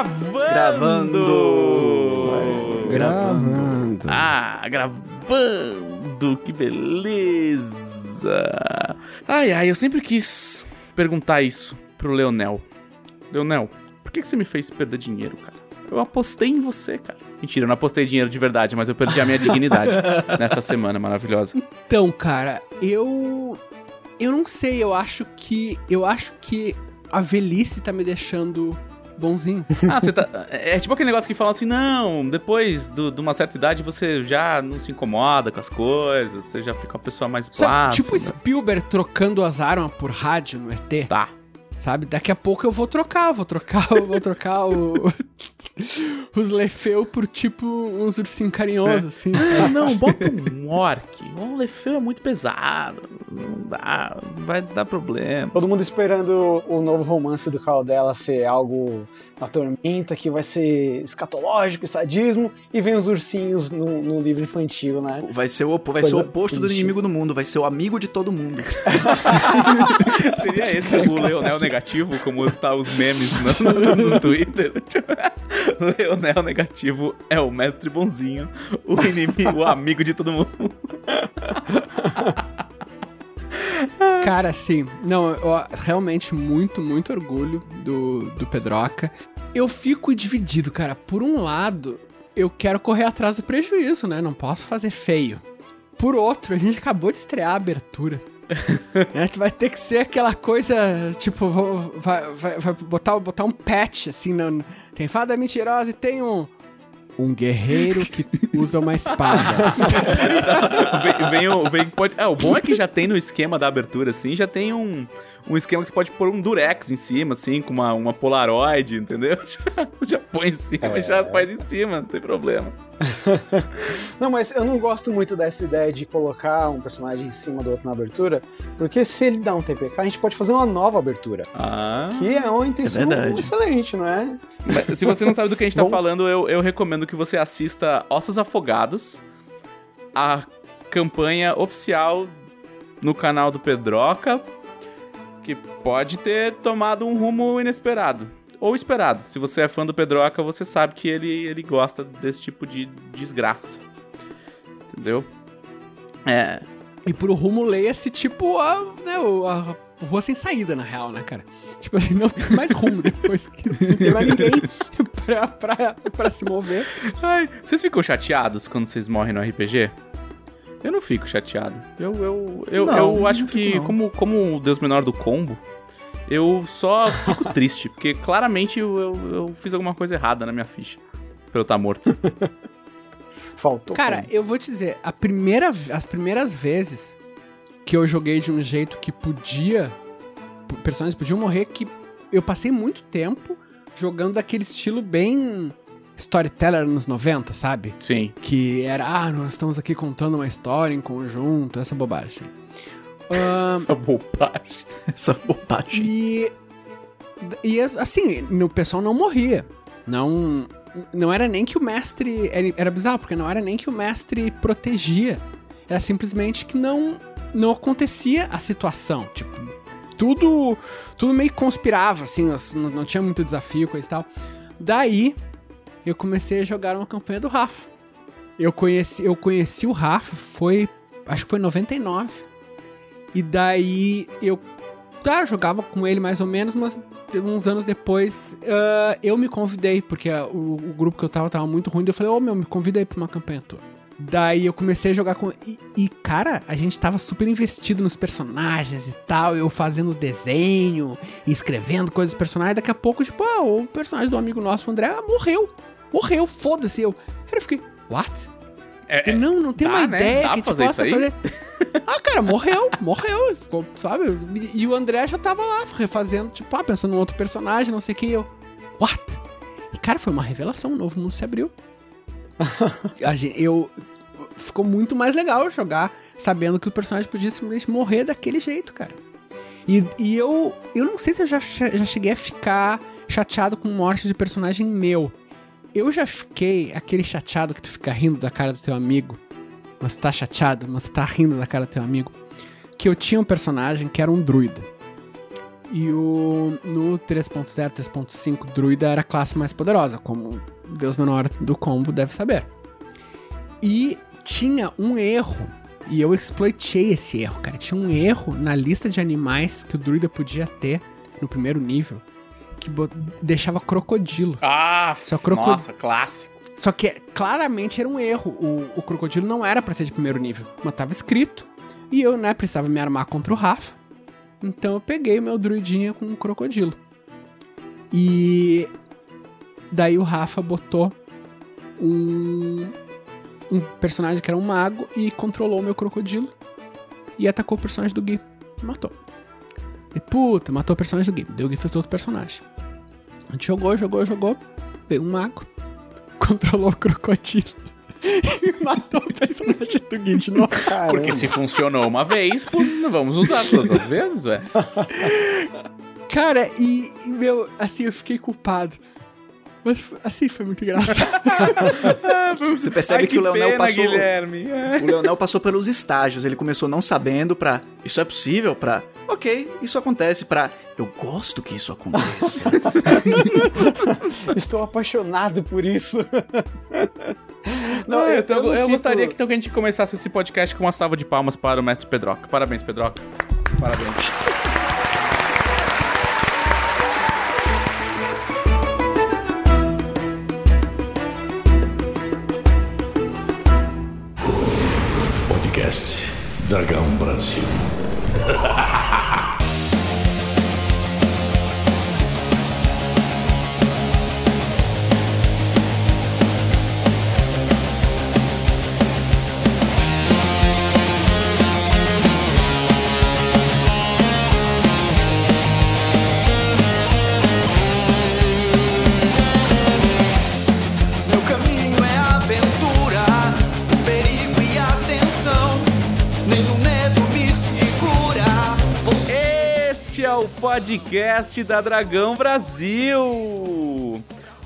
Gravando! Gravando! Gravando. Ah, gravando! Que beleza! Ai, ai, eu sempre quis perguntar isso pro Leonel. Leonel, por que, que você me fez perder dinheiro, cara? Eu apostei em você, cara. Mentira, eu não apostei dinheiro de verdade, mas eu perdi a minha dignidade nesta semana maravilhosa. Então, cara, eu. Eu não sei, eu acho que. Eu acho que a velhice tá me deixando bonzinho. Ah, você tá. É tipo aquele negócio que falam assim: não, depois do- de uma certa idade você já não se incomoda com as coisas, você já fica uma pessoa mais plácida. tipo Spielberg trocando as armas por rádio no ET. Tá. Sabe? Daqui a pouco eu vou trocar, vou trocar, vou trocar o. os Lefeu por tipo uns ursinhos carinhosos, assim. Ah, não, bota um orc. Um Lefeu é muito pesado. Não dá, vai dar problema. Todo mundo esperando o novo romance do Carl dela ser algo na tormenta, que vai ser escatológico, sadismo, e vem os ursinhos no, no livro infantil, né? Vai ser o, opo- vai Coisa ser o oposto do triste. inimigo do mundo, vai ser o amigo de todo mundo. Seria esse o Leonel negativo, como está os memes no, no- no Twitter? Leonel negativo é o mestre bonzinho, o inimigo, o amigo de todo mundo. Cara, assim, não, eu, realmente muito, muito orgulho do, do Pedroca. Eu fico dividido, cara. Por um lado, eu quero correr atrás do prejuízo, né? Não posso fazer feio. Por outro, a gente acabou de estrear a abertura. Tu vai ter que ser aquela coisa, tipo, vai, vai, vai botar, botar um patch, assim, no, tem fada mentirosa e tem um... Um guerreiro que usa uma espada. Vem, vem. Vem, pode, é, o bom é que já tem no esquema da abertura, assim, já tem um, um esquema que você pode pôr um durex em cima, assim, com uma, uma polaroid, entendeu? Já, já põe em cima É. e já faz em cima, não tem problema. Não, mas eu não gosto muito dessa ideia de colocar um personagem em cima do outro na abertura, porque se ele dá um TPK, a gente pode fazer uma nova abertura. Ah. Que é uma intenção verdade. excelente, não é? Mas Se você não sabe do que a gente tá Bom. falando, eu, eu recomendo que você assista Ossos Afogados, a campanha oficial no canal do Pedroca, que pode ter tomado um rumo inesperado. Ou esperado. Se você é fã do Pedroca, você sabe que ele, ele gosta desse tipo de desgraça. Entendeu? É. E pro rumo leia-se tipo a, né, a rua sem saída, na real, né, cara? Tipo assim, não tem mais rumo depois que não tem mais ninguém pra, pra, pra se mover. Ai, vocês ficam chateados quando vocês morrem no RPG? Eu não fico chateado. Eu, eu, eu, Não, eu acho que, não. como, como o Deus menor do combo, eu só fico triste, porque claramente eu, eu, eu fiz alguma coisa errada na minha ficha. Pra eu estar morto. Faltou. Cara, eu vou te dizer, a primeira, as primeiras vezes que eu joguei de um jeito que podia, personagens podiam morrer, que eu passei muito tempo jogando daquele estilo bem storyteller nos 90, sabe? Sim. Que era, ah, nós estamos aqui contando uma história em conjunto, essa bobagem. Essa bobagem. Essa bobagem. E, e assim, o pessoal não morria. Não, não era nem que o mestre. Era, era bizarro, porque não era nem que o mestre protegia. Era simplesmente que não, não acontecia a situação. Tipo, tudo, tudo meio conspirava, assim, não, não tinha muito desafio, coisa e tal. Daí, eu comecei a jogar uma campanha do Rafa. Eu conheci, eu conheci o Rafa, foi. Acho que foi em 99. E daí eu tá, jogava com ele mais ou menos, mas uns anos depois ah, eu me convidei, porque o, o grupo que eu tava tava muito ruim, daí eu falei, ô meu, me convida aí pra uma campanha tua. Daí eu comecei a jogar com. E, e, cara, a gente tava super investido nos personagens e tal, eu fazendo desenho, escrevendo coisas dos personagens, daqui a pouco, tipo, ah, o personagem do amigo nosso, o André, ah, morreu. Morreu, foda-se. Eu, aí eu fiquei, what? É, Ele, não, não tem dá, uma né? ideia Dá que pra te fazer possa fazer. Ah, cara, morreu, morreu. Ficou, sabe? E, e o André já tava lá refazendo, tipo, ah, pensando em outro personagem, não sei o que. Eu, what? E, cara, foi uma revelação, um novo mundo se abriu. Gente, eu. Ficou muito mais legal jogar sabendo que o personagem podia simplesmente morrer daquele jeito, cara. E, e eu. Eu não sei se eu já, já cheguei a ficar chateado com morte de personagem meu. Eu já fiquei aquele chateado que tu fica rindo da cara do teu amigo. Mas tu tá chateado, mas tu tá rindo da cara do teu amigo. Que eu tinha um personagem que era um druida. E o no 3.0, 3.5, druida era a classe mais poderosa, como Deus menor do combo deve saber. E tinha um erro, e eu exploitei esse erro, cara. Tinha um erro na lista de animais que o druida podia ter no primeiro nível, que deixava crocodilo. Ah, Só crocod- nossa, clássico. Só que claramente era um erro. O, o crocodilo não era pra ser de primeiro nível, mas tava escrito. E eu, né, precisava me armar contra o Rafa. Então eu peguei o meu druidinha com um crocodilo. E daí o Rafa botou um, um personagem que era um mago e controlou o meu crocodilo. E atacou o personagem do Gui. Matou. E puta, matou o personagem do Gui. Daí o Gui fez outro personagem. A gente jogou, jogou, jogou. Veio um mago controlou o crocodilo e matou o personagem do Gui de novo. Caramba. Porque se funcionou uma vez, pô, vamos usar todas as vezes, velho. Cara, e, e, meu, assim, eu fiquei culpado. Mas, assim, foi muito engraçado. Você percebe Ai, que, o Leonel pena, passou. Guilherme. É. O Leonel passou pelos estágios. Ele começou não sabendo pra. Isso é possível? Pra. Ok, isso acontece. Pra. Eu gosto que isso aconteça. Estou apaixonado por isso. Não, eu, eu, não fico- gostaria que, então, que a gente começasse esse podcast com uma salva de palmas para o mestre Pedroca. Parabéns, Pedroca. Parabéns. Podcast da Dragão Brasil.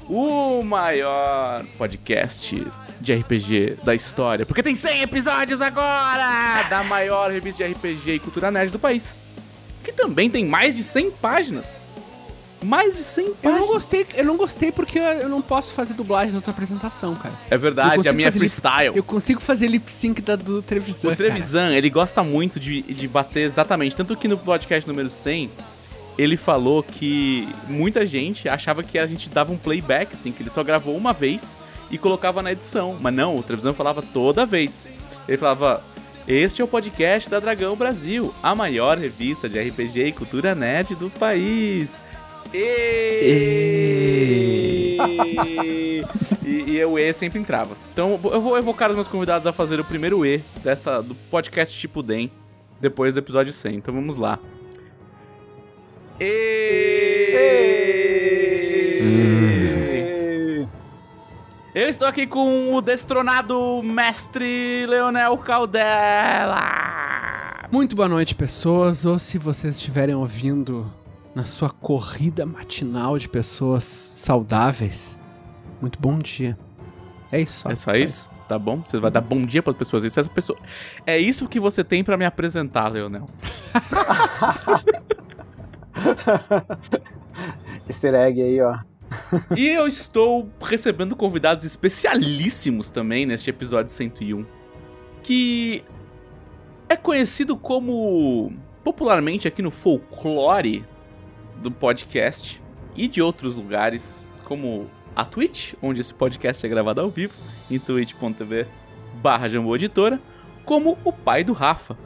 O maior podcast de RPG da história. Porque tem 100 episódios agora! Da maior revista de RPG e cultura nerd do país. Que também tem mais de 100 páginas. Mais de 100 Eu páginas. não gostei, eu não gostei porque eu, eu não posso fazer dublagem da tua apresentação, cara. É Eu verdade, a minha é fazer lip- freestyle. Eu consigo fazer lip sync da do Trevisan. O Trevisan, ele gosta muito de, de bater exatamente. Tanto que no podcast número 100, ele falou que muita gente achava que a gente dava um playback, assim, que ele só gravou uma vez e colocava na edição. Mas não, o Trevisan falava toda vez. Ele falava: Este é o podcast da Dragão Brasil, a maior revista de RPG e cultura nerd do país. E... e, e o E sempre entrava. Então eu vou evocar os meus convidados a fazer o primeiro E desta, do podcast Tipo DEM, depois do episódio 100. Então vamos lá. E... Eu estou aqui com o destronado mestre Leonel Caldela. Muito boa noite, pessoas. Ou se vocês estiverem ouvindo na sua corrida matinal de pessoas saudáveis, muito bom dia. É isso. É só isso? Tá bom? Você vai dar bom dia para as pessoas. Isso, essa pessoa... É isso que você tem pra me apresentar, Leonel. Easter egg aí, ó. E eu estou recebendo convidados especialíssimos também neste episódio 101. Que é conhecido como, popularmente aqui no folclore do podcast e de outros lugares, como a Twitch, onde esse podcast é gravado ao vivo, em twitch.tv barra como o pai do Rafa.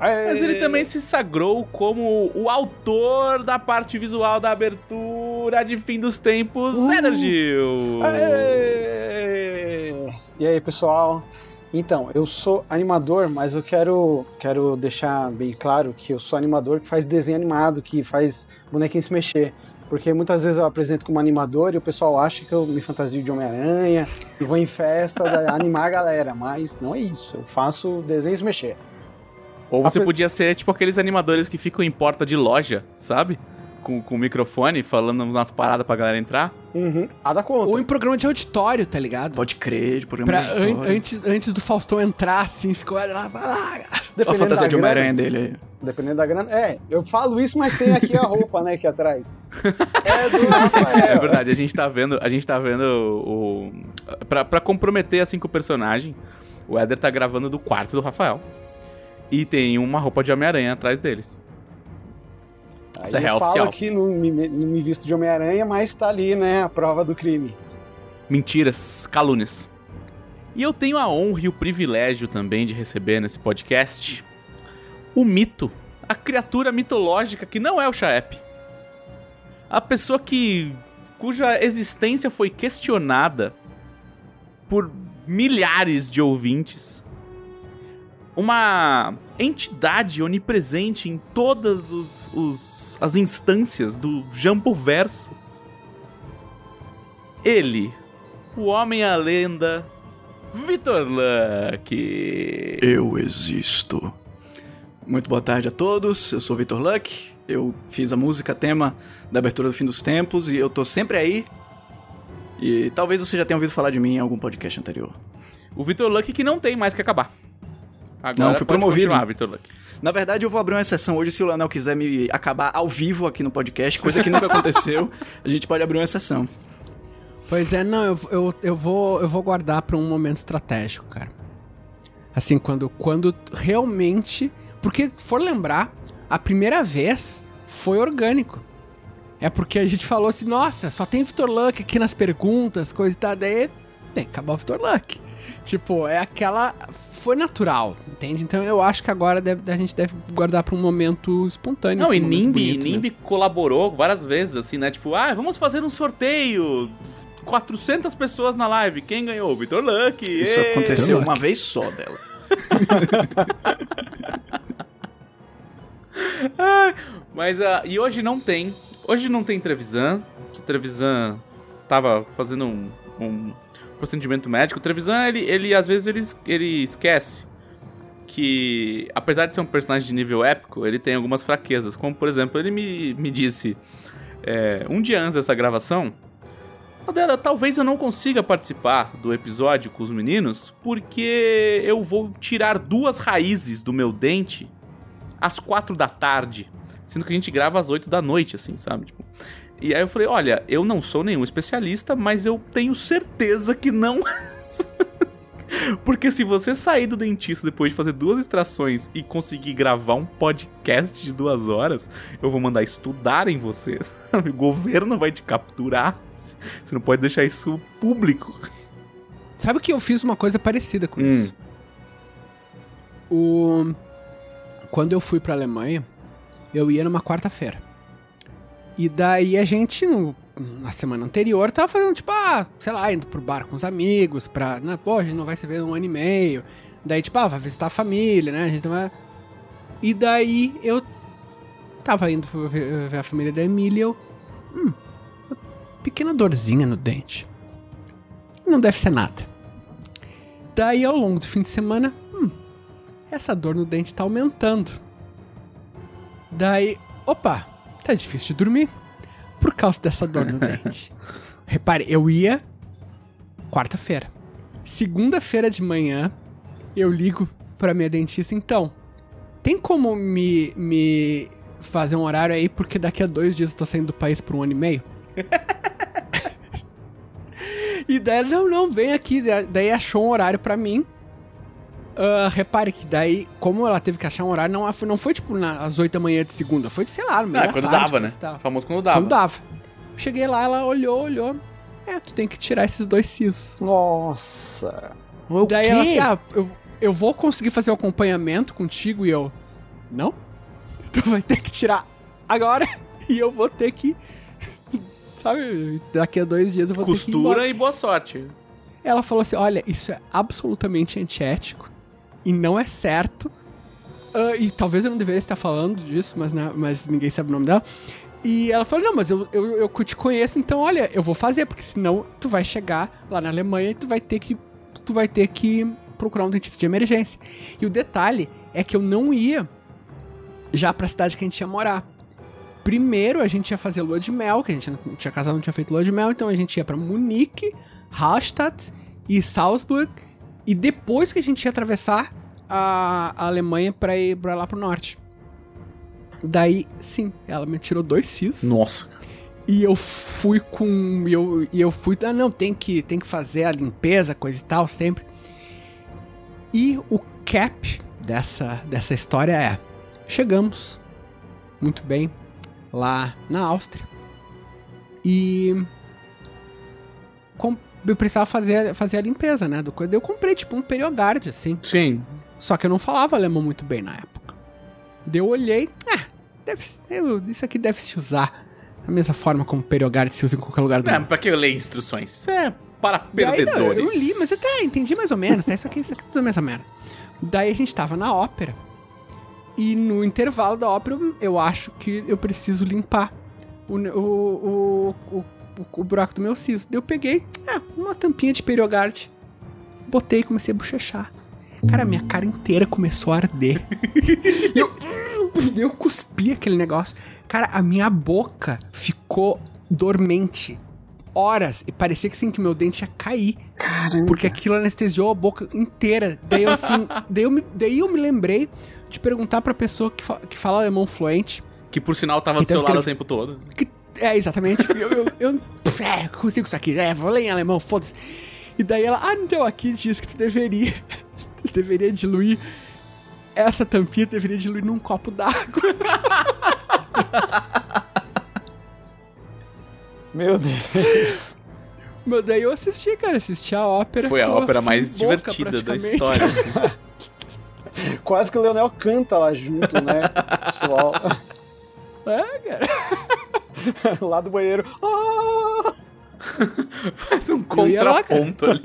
Mas ele também se sagrou como o autor da parte visual da abertura de Fim dos Tempos, Uh! Energil. E aí, pessoal? Então, eu sou animador, mas eu quero, quero deixar bem claro que eu sou animador que faz desenho animado, que faz bonequinho se mexer. Porque muitas vezes eu apresento como animador e o pessoal acha que eu me fantasio de Homem-Aranha e vou em festa animar a galera, mas não é isso. Eu faço desenho se mexer. Ou você podia ser tipo aqueles animadores que ficam em porta de loja, sabe? Com, com o microfone, falando umas paradas pra galera entrar. Uhum. Nada contra. Ou em programa de auditório, tá ligado? Pode crer, de programa Pra, de an- história. antes, antes do Faustão entrar, assim, ficou "Ah, lá, vai lá. Olha a fantasia de Homem-Aranha dele aí. Dependendo da grana. É, eu falo isso, mas tem aqui a roupa, né, aqui atrás. É do Rafael. É verdade, a gente tá vendo, a gente tá vendo o. Pra, pra comprometer assim com o personagem, o Éder tá gravando do quarto do Rafael. E tem uma roupa de Homem-Aranha atrás deles. Aí Isso é eu real falo oficial. que não me, não me visto de Homem-Aranha, mas tá ali, né, a prova do crime. Mentiras, calúnias. E eu tenho a honra e o privilégio também de receber nesse podcast o mito, a criatura mitológica que não é o Chaep. A pessoa que cuja existência foi questionada por milhares de ouvintes. Uma entidade onipresente em todas os, os- as instâncias do Jambo Verso. Ele, o homem a lenda, Vitor Luck. Eu existo. Muito boa tarde a todos, eu sou o Vitor Luck, eu fiz a música tema da abertura do Fim dos Tempos e eu tô sempre aí. E talvez você já tenha ouvido falar de mim em algum podcast anterior. O Vitor Luck que não tem mais que acabar. Agora Não, fui promovido. Vitor Luck. Na verdade, eu vou abrir uma exceção hoje se o Lanel quiser me acabar ao vivo aqui no podcast, coisa que nunca aconteceu. A gente pode abrir uma exceção. Pois é, não, eu, eu, eu, vou, eu vou guardar pra um momento estratégico, cara. Assim, quando, quando realmente. Porque, se for lembrar, a primeira vez foi orgânico. É porque a gente falou assim, nossa, só tem Vitor Luck aqui nas perguntas, coisa e tal. Daí, tem que acabar o Vitor Luck. Tipo, é aquela. Foi natural, entende? Então eu acho que agora deve- a gente deve guardar pra um momento espontâneo. Não, assim, e Nimbi, Nimbi colaborou várias vezes, assim, né? Tipo, ah, vamos fazer um sorteio. 400 pessoas na live. Quem ganhou? Vitor Luck. Isso ê! aconteceu Luck. uma vez só dela. Ai, Mas, ah, e hoje não tem. Hoje não tem Trevisan. Trevisan tava fazendo um, um procedimento médico. O Trevisan, ele, ele às vezes ele, ele esquece que, apesar de ser um personagem de nível épico, ele tem algumas fraquezas. Como, por exemplo, ele me, me disse é, um dia antes dessa gravação. Adela, talvez eu não consiga participar do episódio com os meninos, porque eu vou tirar duas raízes do meu dente às quatro da tarde, sendo que a gente grava às oito da noite, assim, sabe? Tipo, e aí eu falei, olha, eu não sou nenhum especialista, mas eu tenho certeza que não. Porque se você sair do dentista depois de fazer duas extrações e conseguir gravar um podcast de duas horas, eu vou mandar estudar em você. O governo vai te capturar. Você não pode deixar isso público. Sabe que eu fiz uma coisa parecida com Hum. isso? O... Quando eu fui pra Alemanha, eu ia numa quarta-feira. E daí a gente, no- na semana anterior, tava fazendo, tipo, ah, sei lá, indo pro bar com os amigos, pra. Né, pô, a gente não vai se ver um ano e meio. Daí, tipo, ah, vai visitar a família, né? A gente vai. E daí eu tava indo ver, ver a família da Emília eu. Hum, pequena dorzinha no dente. Não deve ser nada. Daí, ao longo do fim de semana, hum, essa dor no dente tá aumentando. Daí, opa, tá difícil de dormir por causa dessa dor no dente. Repare, eu ia quarta-feira. Segunda-feira de manhã, eu ligo pra minha dentista, então, tem como me, me fazer um horário aí, porque daqui a dois dias eu tô saindo do país por um ano e meio? E daí, não, não, vem aqui. Da- Daí achou um horário pra mim. Ah, repare que daí, como ela teve que achar um horário, não, foi- não foi tipo às 8 da manhã de segunda, foi, sei lá, no meio Ah, da quando tarde, dava, né? tal. Famoso quando dava. Quando dava. Cheguei lá, ela olhou, olhou. É, tu tem que tirar esses dois sisos. Nossa. O Daí quê? ela assim, ah, eu, eu vou conseguir fazer o acompanhamento contigo e eu. Não? Tu vai ter que tirar agora e eu vou ter que. Sabe, daqui a dois dias eu vou ter que ir embora. Costura e boa sorte. Ela falou assim: olha, isso é absolutamente antiético e não é certo. Ah, e talvez eu não deveria estar falando disso, mas, né, mas ninguém sabe o nome dela. E ela falou: não, mas eu, eu, eu te conheço, então olha, eu vou fazer, porque senão tu vai chegar lá na Alemanha e tu vai ter que. Tu vai ter que procurar um dentista de emergência. E o detalhe é que eu não ia já pra cidade que a gente ia morar. Primeiro a gente ia fazer lua de mel, que a gente não tinha casado, não tinha feito lua de mel, então a gente ia pra Munique, Hallstatt e Salzburg. E depois que a gente ia atravessar, a, a Alemanha pra ir pra lá pro norte. Daí, sim, ela me tirou dois sisos. Nossa. E eu fui com. E eu, e eu fui. Ah, não, tem que, tem que fazer a limpeza, coisa e tal, sempre. E o cap dessa, dessa história é: chegamos, muito bem, lá na Áustria. E. com- eu precisava fazer, fazer a limpeza, né? Do, coisa. eu comprei, tipo, um Periogard, assim. Sim. Só que eu não falava alemão muito bem na época. Daí eu olhei, ah, deve, eu- isso aqui deve se usar da mesma forma como Periogard se usa em qualquer lugar do É, mundo. pra que eu ler instruções? Isso é para Daí, não, perdedores. eu li, mas até entendi mais ou menos, tá? Isso aqui, isso aqui é tudo a mesma merda. Daí a gente tava na ópera. E no intervalo da ópera, eu- acho que eu preciso limpar o, o, o, o, o, o buraco do meu siso. Daí eu peguei, ah, uma tampinha de Periogard. Botei e comecei a bochechar. Cara, minha cara inteira começou a arder. E eu, eu cuspi aquele negócio. Cara, a minha boca ficou dormente. Horas. E parecia que assim, que meu dente ia cair. Caramba. Porque aquilo anestesiou a boca inteira. Daí eu assim. daí, eu me, daí eu me lembrei de perguntar pra pessoa que, fa- que fala alemão fluente. Que por sinal tava do Então seu lado o escreve- tempo todo. Que, é, exatamente. Eu, eu, eu é, consigo isso aqui. É, vou ler em alemão, foda-se. E daí ela, ah, então aqui diz que tu deveria. Deveria diluir. Essa tampinha deveria diluir num copo d'água. Meu Deus. Mas daí eu assisti, cara. Assisti a ópera. Foi a ópera sem mais boca, divertida da história. Quase que o Leonel canta lá junto, né? Pessoal, É, cara. lá do banheiro. Ah! Faz um ia lá, contraponto ali.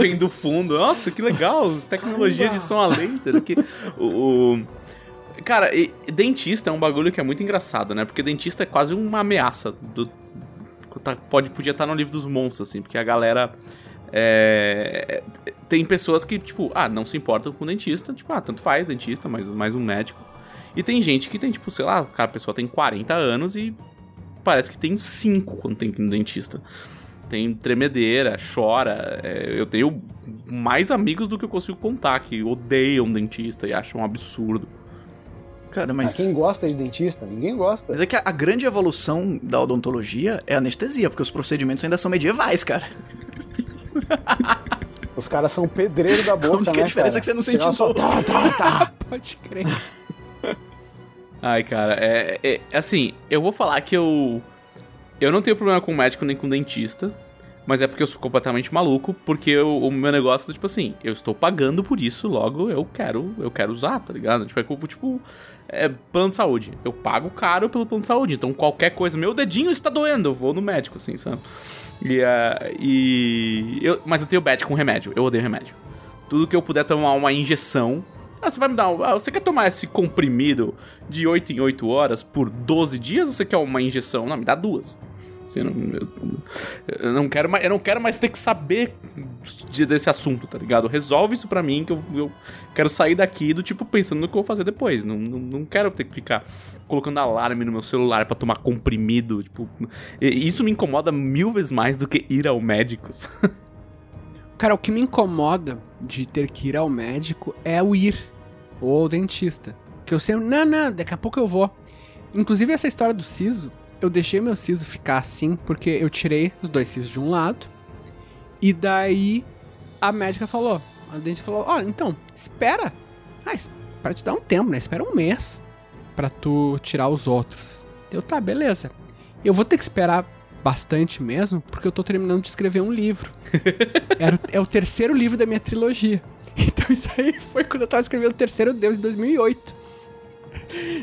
Vem do fundo. Nossa, que legal. Tecnologia de som a laser aqui. O, o- Cara, e- dentista é um bagulho que é muito engraçado, né? Porque dentista é quase uma ameaça. Do... tá- Pode, podia estar no livro dos monstros, assim, porque a galera. é, Tem pessoas que, tipo, ah, não se importam com dentista, tipo, ah, tanto faz dentista, mais, mais um médico. E tem gente que tem, tipo, sei lá, cara, a pessoa tem 40 anos e parece que tem 5 quando tem que ir no dentista. Tem tremedeira, chora. é, eu tenho mais amigos do que eu consigo contar que odeiam dentista e acham um absurdo. Cara, Ah, mas. quem gosta de dentista? Ninguém gosta. Mas é que a, a grande evolução da odontologia é a anestesia, porque os procedimentos ainda são medievais, cara. Os caras são pedreiro da A boca, única né, diferença cara? é que você não sente Ela só dor. tá, tá, tá. Pode crer. Ai, cara, é, é- assim, eu vou falar que eu eu não tenho problema com médico nem com dentista, mas é porque eu sou completamente maluco, porque eu- o meu negócio é tipo assim, eu estou pagando por isso, logo eu quero, eu quero usar, tá ligado? Tipo, é tipo, é plano de saúde. Eu pago caro pelo plano de saúde, então qualquer coisa, meu dedinho está doendo, eu vou no médico, assim, sabe? E, ah, e eu, mas eu tenho bad com remédio, eu odeio remédio. Tudo que eu puder tomar uma injeção. Ah, você vai me dar. um- Ah, você quer tomar esse comprimido de 8 em 8 horas por 12 dias ou você quer uma injeção? Não, me dá duas. Assim, eu, não, eu- não quero mais, eu não quero mais ter que saber de- desse assunto, tá ligado? Resolve isso pra mim que eu, eu quero sair daqui do tipo pensando no que eu vou fazer depois. Não, não, não quero ter que ficar colocando alarme no meu celular pra tomar comprimido. Tipo, isso me incomoda mil vezes mais do que ir ao médico. Cara, o que me incomoda de ter que ir ao médico é o ir. Ou ao dentista. Que eu sempre, não, não, daqui a pouco eu vou. Inclusive, essa história do siso, eu deixei meu siso ficar assim, porque eu tirei os dois sisos de um lado. E daí a médica falou, a dentista falou, olha, então, espera. Ah, para te dar um tempo, né? Espera um mês pra tu tirar os outros. Eu, tá, beleza. Eu vou ter que esperar bastante mesmo, porque eu tô terminando de escrever um livro. Era, o- é o terceiro livro da minha trilogia. Então isso aí foi quando eu tava escrevendo o terceiro Deus em 2008.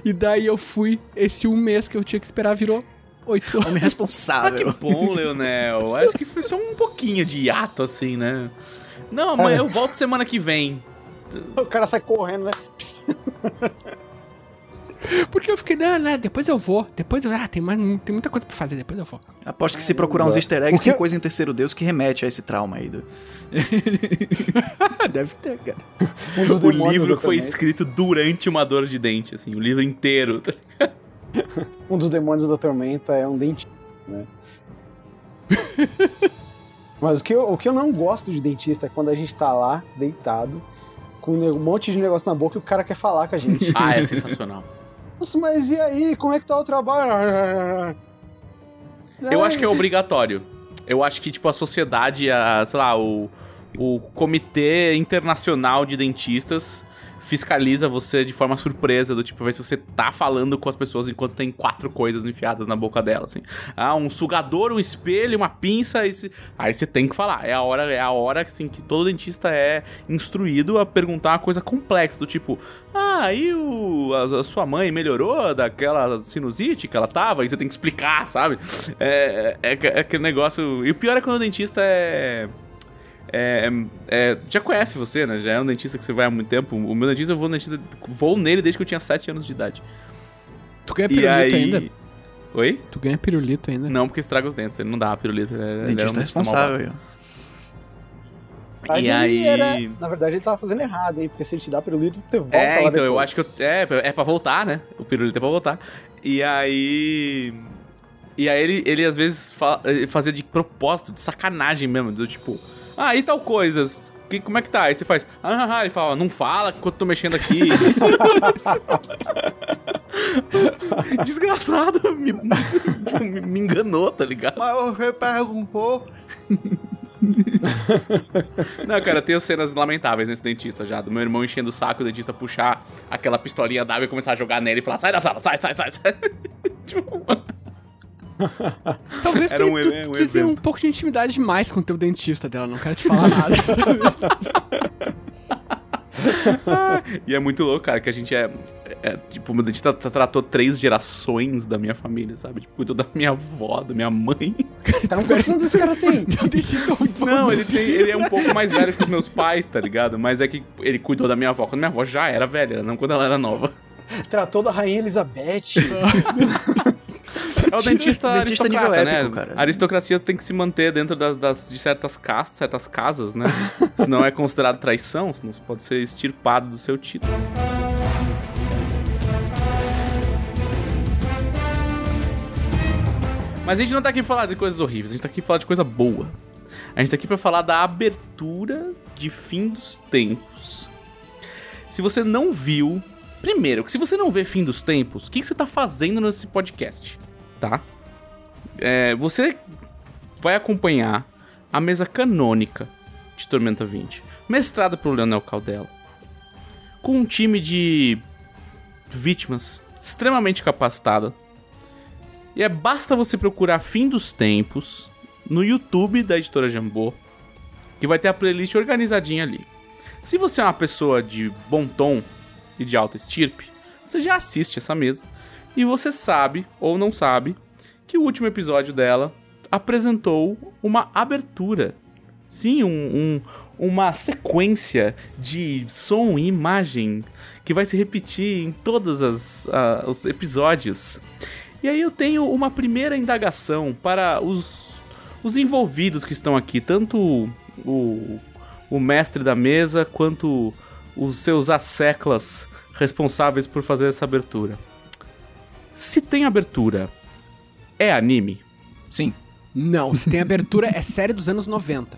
E daí eu fui, esse um mês que eu tinha que esperar virou oito anos. Homem Ah, que responsável. bom, Leonel. Acho que foi só um pouquinho de hiato, assim, né? Não, amanhã eu volto semana que vem. O cara sai correndo, né? Porque eu fiquei, não, não, depois eu vou. Depois eu, ah, tem, mais, tem muita coisa pra fazer, depois eu vou. Aposto que se procurar uns easter eggs, tem coisa em Terceiro Deus que remete a esse trauma aí. Do... Deve ter, cara. Um dos O livro que foi escrito durante uma dor de dente, assim, o livro inteiro. Um dos demônios da tormenta é um dentista, né? Mas o que, eu, o que eu não gosto de dentista é quando a gente tá lá, deitado, com um monte de negócio na boca e o cara quer falar com a gente. Ah, é sensacional. Nossa, mas e aí? Como é que tá o trabalho? Eu acho que é obrigatório. Eu acho que, tipo, a sociedade, a, sei lá, o, o Comitê Internacional de Dentistas fiscaliza você de forma surpresa, do tipo, ver se você tá falando com as pessoas enquanto tem quatro coisas enfiadas na boca dela, assim. Ah, um sugador, um espelho, uma pinça, aí você tem que falar. É a hora, é a hora assim, que todo dentista é instruído a perguntar uma coisa complexa, do tipo, ah, e o, a, a sua mãe melhorou daquela sinusite que ela tava? E você tem que explicar, sabe? É, é, é aquele negócio. E o pior é quando o dentista é. É, é, já conhece você, né? Já é um dentista que você vai há muito tempo. O meu dentista, eu vou, dentista, vou nele desde que eu tinha 7 anos de idade. Tu ganha pirulito aí. ainda? Oi? Tu ganha pirulito ainda? Não, porque estraga os dentes. Ele não dá pirulito. Ele, é um Dentista responsável aí, ó. Aí E aí- era- na verdade, ele tava fazendo errado, hein? Porque se ele te dá pirulito, tu volta É, lá então eu depois. acho que eu, é, é pra voltar, né? O pirulito é pra voltar. E aí. E aí ele, ele às vezes fa- fazia de propósito, de sacanagem mesmo, do tipo, ah, e tal coisas. Que, como é que tá? Aí você faz, ah, ah, ah", ele fala, não fala enquanto eu tô mexendo aqui. Desgraçado, me, me, me enganou, tá ligado? Mas você perguntou. Não, cara, tem cenas lamentáveis nesse dentista já. Do meu irmão enchendo o saco, o dentista puxar aquela pistolinha d'água e começar a jogar nele e falar: sai da sala, sai, sai, sai, sai. Tipo, Talvez Era tu, um tu, um tu tenha um pouco de intimidade demais com o teu dentista dela, não quero te falar nada. e é muito louco, cara, que a gente é. é, tipo, o meu dentista tra- tratou três gerações da minha família, sabe? Tipo, cuidou da minha avó, da minha mãe. Cara, quantos anos esse cara tem? teu dentista é um. Não, ele, tem- ele é um pouco mais velho que os meus pais, tá ligado? Mas é que ele cuidou da minha avó quando minha avó já era velha, não quando ela era nova. Tratou da Rainha Elizabeth. É o dentista, Dentista nível aristocrata, né? épico, cara. A aristocracia tem que se manter dentro das, das- de certas castas, certas casas, né? senão é considerado traição, senão você pode ser extirpado do seu título. Mas a gente não tá aqui pra falar de coisas horríveis, a gente tá aqui pra falar de coisa boa. A gente tá aqui pra falar da abertura de fim dos tempos. Se você não viu. Primeiro, que se você não vê fim dos tempos, o que, que você tá fazendo nesse podcast? Tá? É, você vai acompanhar a mesa canônica de Tormenta 20, mestrada pelo Leonel Caldela, com um time de vítimas extremamente capacitada. E é basta você procurar Fim dos Tempos no YouTube da editora Jambô, que vai ter a playlist organizadinha ali. Se você é uma pessoa de bom tom e de alta estirpe, você já assiste essa mesa e você sabe ou não sabe que o último episódio dela apresentou uma abertura. Sim, um, um- uma sequência de som e imagem que vai se repetir em todos as, ah, os episódios. E aí eu tenho uma primeira indagação para os, os envolvidos que estão aqui, tanto o, o mestre da mesa quanto os seus asseclas responsáveis por fazer essa abertura. Se tem abertura, é anime? Sim. Não, se tem abertura, é série dos anos 90.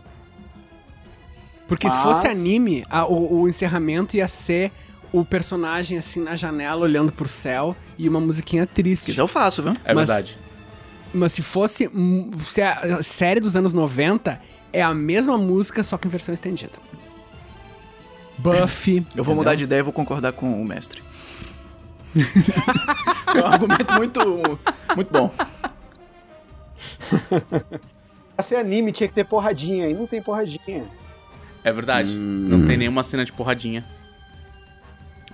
Porque se Mas- fosse anime, a- o, o encerramento ia ser o personagem assim na janela olhando pro céu e uma musiquinha Se triste. quiser eu faço, viu? É Mas- verdade. Mas se fosse se a a série dos anos 90, é a mesma música, só que em versão estendida. Buffy. Eu vou mudar de ideia e vou concordar com o mestre. é um argumento muito, muito bom. Pra ser anime tinha que ter porradinha, e não tem porradinha. É verdade. Não tem nenhuma cena de porradinha.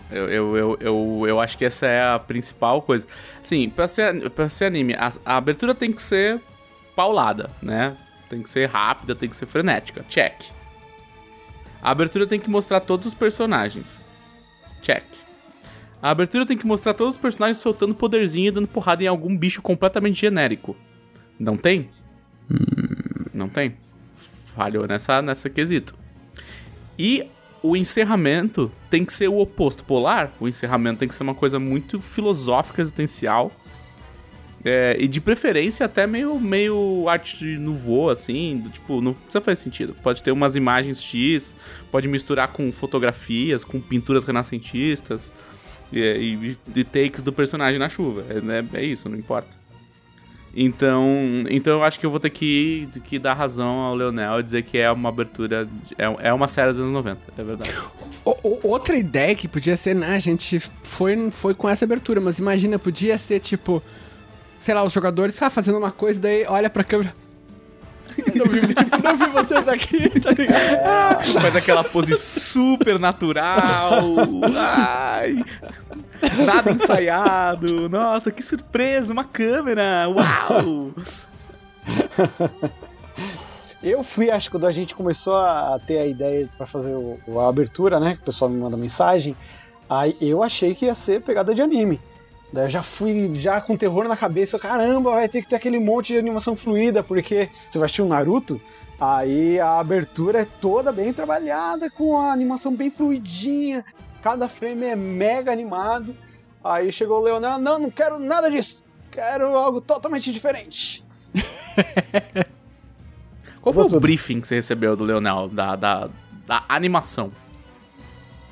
Eu, eu, eu, eu, eu acho que essa é a principal coisa. Sim, pra ser, pra ser anime, a, a abertura tem que ser paulada, né? Tem que ser rápida, tem que ser frenética. Check. A abertura tem que mostrar todos os personagens. Check. A abertura tem que mostrar todos os personagens soltando poderzinho e dando porrada em algum bicho completamente genérico. Não tem? Não tem. Falhou nessa, nessa quesito. E o encerramento tem que ser o oposto polar. O encerramento tem que ser uma coisa muito filosófica, existencial. É, e de preferência até meio, meio arte no voo, assim, do tipo, não precisa fazer sentido. Pode ter umas imagens X, pode misturar com fotografias, com pinturas renascentistas e, e, e takes do personagem na chuva. É, né, é isso, não importa. Então, então eu acho que eu vou ter que, que dar razão ao Leonel e dizer que é uma abertura, é, é uma série dos anos 90, é verdade. Outra ideia que podia ser, né, a gente foi, foi com essa abertura, mas imagina, podia ser tipo, sei lá, os jogadores ah, fazendo uma coisa, daí olha pra câmera. não vi, tipo, não vi vocês aqui, tá ligado? Faz aquela pose super natural. Ai, nada ensaiado. Nossa, que surpresa, uma câmera. Uau! Eu fui, acho que quando a gente começou a ter a ideia pra fazer o- a abertura, né? Que o pessoal me manda mensagem. Aí eu achei que ia ser pegada de anime. Daí eu já fui já com terror na cabeça, caramba, vai ter que ter aquele monte de animação fluida, porque você vai assistir o Naruto, aí a abertura é toda bem trabalhada, com a animação bem fluidinha, cada frame é mega animado. Aí chegou o Leonel, não, não quero nada disso, quero algo totalmente diferente. Qual foi Vou o tudo. briefing que você recebeu do Leonel, da, da, da animação?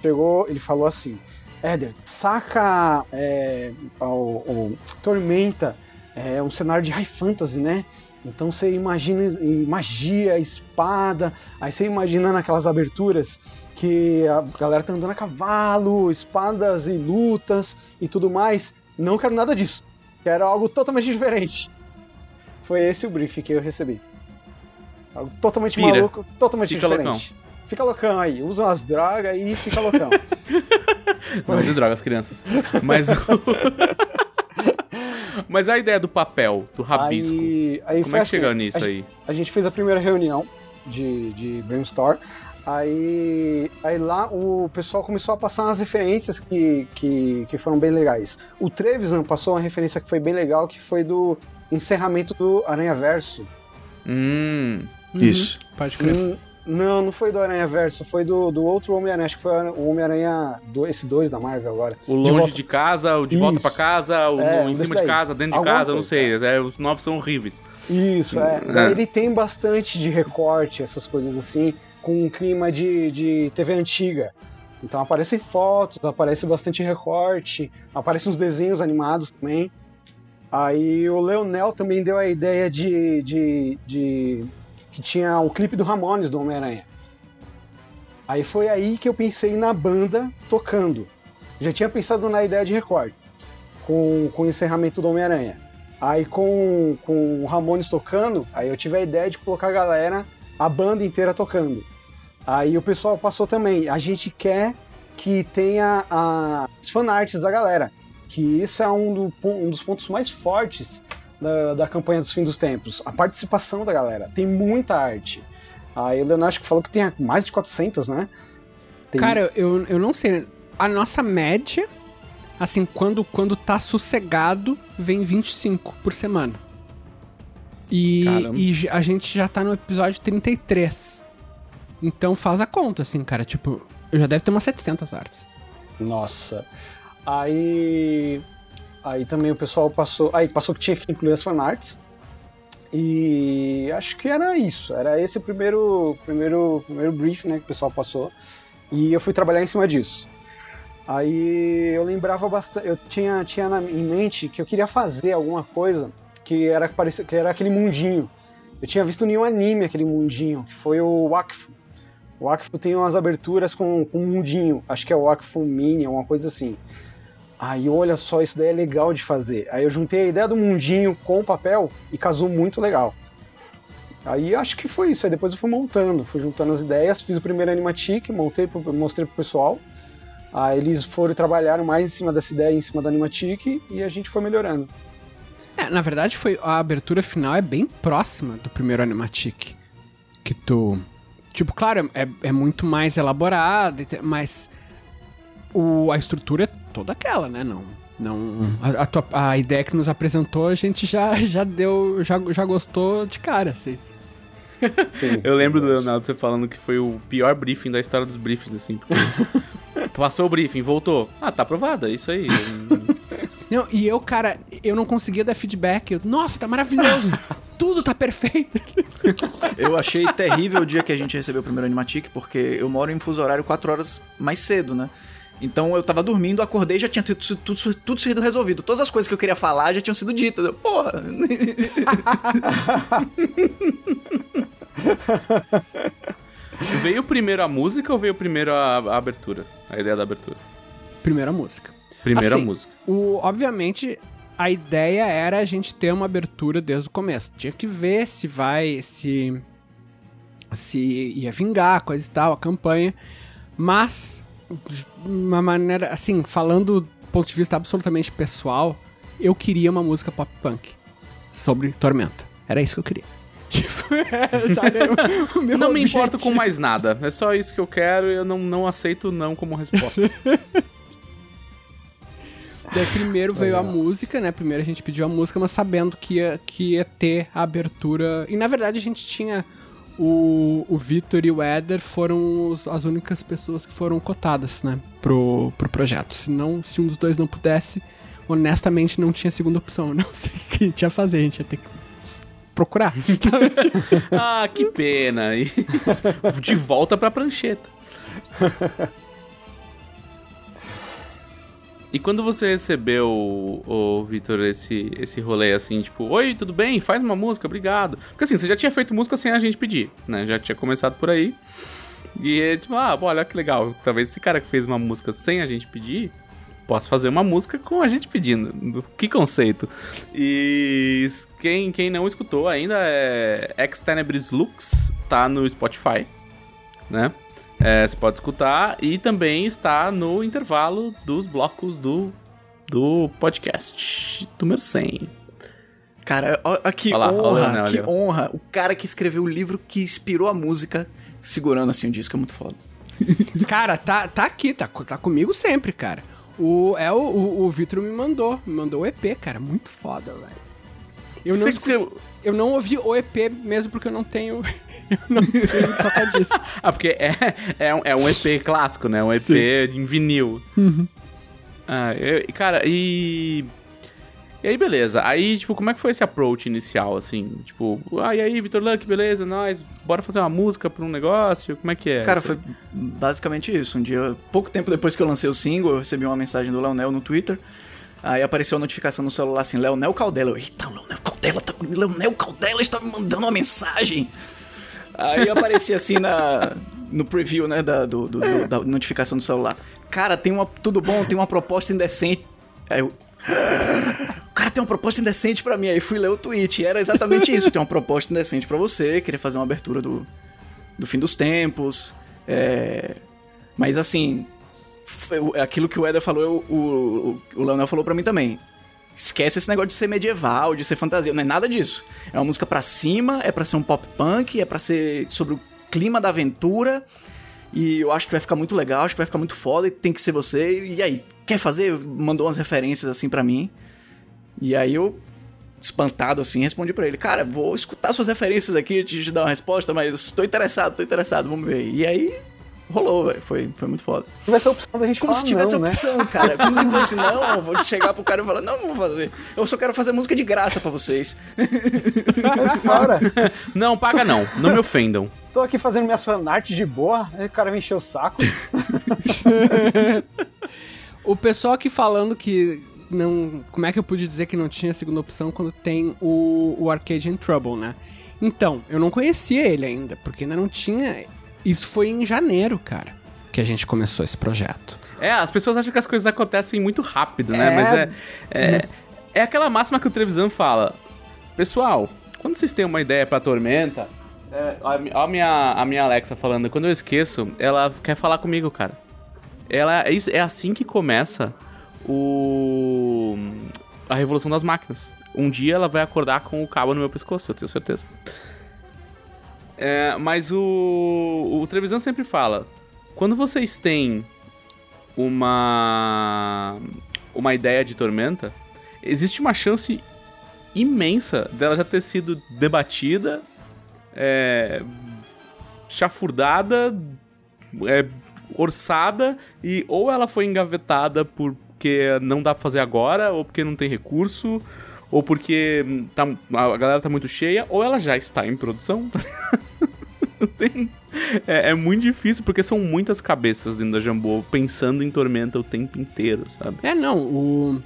chegou, ele falou assim: Éder, saca é, o, Tormenta, é um cenário de high fantasy, né? Então você imagina magia, espada, aí você imagina naquelas aberturas que a galera tá andando a cavalo, espadas e lutas e tudo mais. Não quero nada disso. Quero algo totalmente diferente. Foi esse o briefing que eu recebi. Algo totalmente Pira. maluco, totalmente Fica diferente. Fica loucão aí, usa umas drogas e fica loucão. Não de drogas, crianças. Mas o... Mas a ideia do papel, do rabisco. Aí, aí como foi é que assim, chegou nisso a, aí? a gente fez a primeira reunião de, de brainstorm. Aí, aí lá o pessoal começou a passar umas referências que, que, que foram bem legais. O Trevisan passou uma referência que foi bem legal, que foi do encerramento do Aranha Verso. Hum. Isso. Pode crer. Hum, não, não foi do Aranha Verso, foi do, do outro Homem-Aranha, acho que foi o Homem-Aranha, do- esse dois da Marvel agora. O longe volta- de casa, o de volta Isso. pra casa, o É, em cima de casa, dentro de Alguma casa, eu não coisa, sei. é, os novos são horríveis. Isso, é. É. Daí ele tem bastante de recorte, essas coisas assim, com um clima de, de TV antiga. Então aparecem fotos, aparece bastante recorte, aparecem uns desenhos animados também. Aí o Leonel também deu a ideia de, de, de que tinha o clipe do Ramones do Homem-Aranha. Aí foi aí que eu pensei na banda tocando. Já tinha pensado na ideia de recorte, com, com o encerramento do Homem-Aranha. Aí com, com o Ramones tocando, aí eu tive a ideia de colocar a galera, a banda inteira tocando. Aí o pessoal passou também. A gente quer que tenha a- as fanarts da galera. Que isso é um, do um dos pontos mais fortes da, da campanha dos fim dos tempos. A participação da galera. Tem muita arte. Aí o Leonardo acho que falou que tem mais de 400, né? Tem- Cara, eu, eu não sei. A nossa média, assim, quando, quando tá sossegado, vem 25 por semana. E, e a gente já tá no episódio 33. Então faz a conta, assim, cara. Tipo, eu já deve ter umas 700 artes. Nossa. Aí. Aí também o pessoal passou. Aí passou que tinha que incluir as fanarts. E acho que era isso. Era esse o primeiro, primeiro, primeiro brief né, que o pessoal passou. E eu fui trabalhar em cima disso. Aí eu lembrava bastante. Eu tinha, tinha na, em mente que eu queria fazer alguma coisa que era, que era aquele mundinho. Eu tinha visto em um anime aquele mundinho, que foi o Wakfu. O Wakfu tem umas aberturas com, com um mundinho. Acho que é o Wakfu Mini, alguma coisa assim. Aí olha só, isso daí é legal de fazer. Aí eu juntei a ideia do mundinho com o papel e casou muito legal. Aí acho que foi isso. Aí depois eu fui montando, fui juntando as ideias, fiz o primeiro animatic, montei, mostrei pro pessoal. Aí eles foram trabalharam mais em cima dessa ideia, em cima do animatic e a gente foi melhorando. É, na verdade, foi a abertura final é bem próxima do primeiro Animatic. Que tu. Tipo, claro, é, é muito mais elaborada, mas o, a estrutura é toda aquela, né? Não. Não, a, a, tua- a ideia que nos apresentou, a gente já, já deu, já, já gostou de cara, assim. Eu lembro do Leonardo você falando que foi o pior briefing da história dos briefings, assim. Passou o briefing, voltou. Ah, tá aprovado, é isso aí. Não, e eu, cara, eu não conseguia dar feedback. Eu, Nossa, tá maravilhoso. Tudo tá perfeito. Eu achei terrível o dia que a gente recebeu o primeiro Animatic, porque eu moro em fuso horário 4 horas mais cedo, né? Então eu tava dormindo, acordei e já tinha tudo, tudo, tudo sido resolvido. Todas as coisas que eu queria falar já tinham sido ditas. Eu, Porra! Veio primeiro a música ou veio primeiro a, a abertura? A ideia da abertura? Primeira música. Primeiro Assim, a música. O, obviamente, a ideia era a gente ter uma abertura desde o começo. Tinha que ver se vai, se se ia vingar, coisa e tal, a campanha. Mas, de uma maneira, assim, falando do ponto de vista absolutamente pessoal, eu queria uma música pop punk sobre Tormenta. Era isso que eu queria. Tipo, é, sabe, o, meu Não me importo com objetivo. mais nada. É só isso que eu quero e eu não, não aceito não como resposta. Daí primeiro veio a música, né? Primeiro a gente pediu a música, mas sabendo que ia, que ia ter a abertura. E na verdade a gente tinha. O, o Vitor e o Éder foram os- as únicas pessoas que foram cotadas, né? Pro, pro projeto. Se, não, se um dos dois não pudesse, honestamente não tinha segunda opção. Eu Não sei o que a gente ia fazer, a gente ia ter que procurar. ah, que pena. E de volta pra prancheta. E quando você recebeu, o Vitor, esse, esse rolê assim, tipo, oi, tudo bem? Faz uma música, obrigado. Porque assim, você já tinha feito música sem a gente pedir, né? Já tinha começado por aí. E é tipo, ah, olha que legal. Talvez esse cara que fez uma música sem a gente pedir, possa fazer uma música com a gente pedindo. Que conceito. E quem, quem não escutou ainda é Ex Tenebris Lux, tá no Spotify, né? É, você pode escutar e também está no intervalo dos blocos do, do podcast número 100. Cara, ó, ó que Olha lá, olha o honra, Leonel que honra. O cara que escreveu o livro que inspirou a música, segurando assim o disco, é muito foda. cara, tá, tá aqui, tá, tá comigo sempre, cara. O, é o, o, o Vitor me mandou, me mandou o EP, cara. Muito foda, velho. Eu não, você- eu não ouvi o EP mesmo porque eu não tenho. eu não tenho toca disco. Ah, porque é, é, um, é um EP clássico, né? Um EP em vinil. Ah, eu- cara, e. E aí, beleza. Aí, tipo, como é que foi esse approach inicial, assim? Tipo, ah, e aí, Vitor Luck, beleza, nós, bora fazer uma música pra um negócio? Como é que é? Cara, foi basicamente isso. Um dia, pouco tempo depois que eu lancei o single, eu recebi uma mensagem do Leonel no Twitter. Aí apareceu a notificação no celular assim, Leonel Caldela. Eu, Eita, o Leonel Caldela, tá... Leonel Caldela está me mandando uma mensagem. Aí aparecia assim na, no preview, né, da, do, do- do- da notificação do celular. Cara, tem uma. Tudo bom, tem uma proposta indecente. Aí eu. O cara tem uma proposta indecente pra mim. Aí fui ler o tweet. Era exatamente isso. Tem uma proposta indecente pra você. Queria fazer uma abertura do, do fim dos tempos. É... Mas assim, aquilo que o Eder falou, o, o, o Leonel falou pra mim também. Esquece esse negócio de ser medieval, de ser fantasia. Não é nada disso. É uma música pra cima, é pra ser um pop punk, é pra ser sobre o clima da aventura. E eu acho que vai ficar muito legal, acho que vai ficar muito foda e tem que ser você. E aí, quer fazer? Mandou umas referências assim pra mim. E aí eu, espantado assim, respondi pra ele: Cara, vou escutar suas referências aqui te dar uma resposta, mas tô interessado, tô interessado, vamos ver. E aí rolou, velho. Foi, foi muito foda. Tivesse a opção da gente Como falar se tivesse não, né? opção, cara. Como se fosse, não, eu vou chegar pro cara e falar, não, não vou fazer. Eu só quero fazer música de graça pra vocês. Cara, Não, paga não. Não me ofendam. tô aqui fazendo minhas fanarts de boa, aí o cara me encheu o saco. O pessoal aqui falando que não. Como é que eu pude dizer que não tinha segunda opção quando tem o, o Arcade in Trouble, né? Então, eu não conhecia ele ainda, porque ainda não tinha. Isso foi em janeiro, cara, que a gente começou esse projeto. É, as pessoas acham que as coisas acontecem muito rápido, né? É. Mas é, é. É aquela máxima que o Trevisan fala. Pessoal, quando vocês têm uma ideia pra Tormenta. É, a minha, a minha Alexa falando, quando eu esqueço, ela quer falar comigo, cara. Ela, é, isso, é assim que começa o. A revolução das máquinas. Um dia ela vai acordar com o cabo no meu pescoço, eu tenho certeza. É, mas o, o Trevisan sempre fala: quando vocês têm uma uma ideia de tormenta, existe uma chance imensa dela já ter sido debatida, é, chafurdada, é, orçada e ou ela foi engavetada por porque não dá pra fazer agora, ou porque não tem recurso, ou porque tá, a galera tá muito cheia, ou ela já está em produção. Tem- é, é muito difícil, porque são muitas cabeças dentro da Jambô pensando em Tormenta o tempo inteiro, sabe? É, não, o.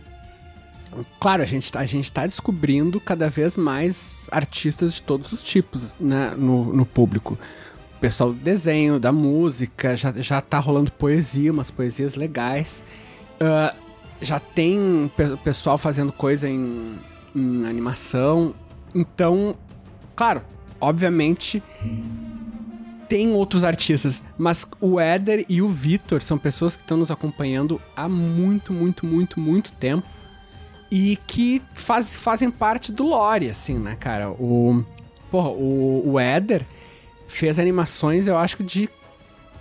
Claro, a gente, tá- a gente tá descobrindo cada vez mais artistas de todos os tipos né, no, no público. O pessoal do desenho, da música, já, já tá rolando poesia, umas poesias legais. Ah, já tem pe- pessoal fazendo coisa em, em animação. Então, claro, obviamente tem outros artistas, mas o Éder e o Vitor são pessoas que estão nos acompanhando há muito, muito, muito, muito tempo e que faz, fazem parte do lore, assim, né, cara? O, porra, o, o Éder fez animações, eu acho que de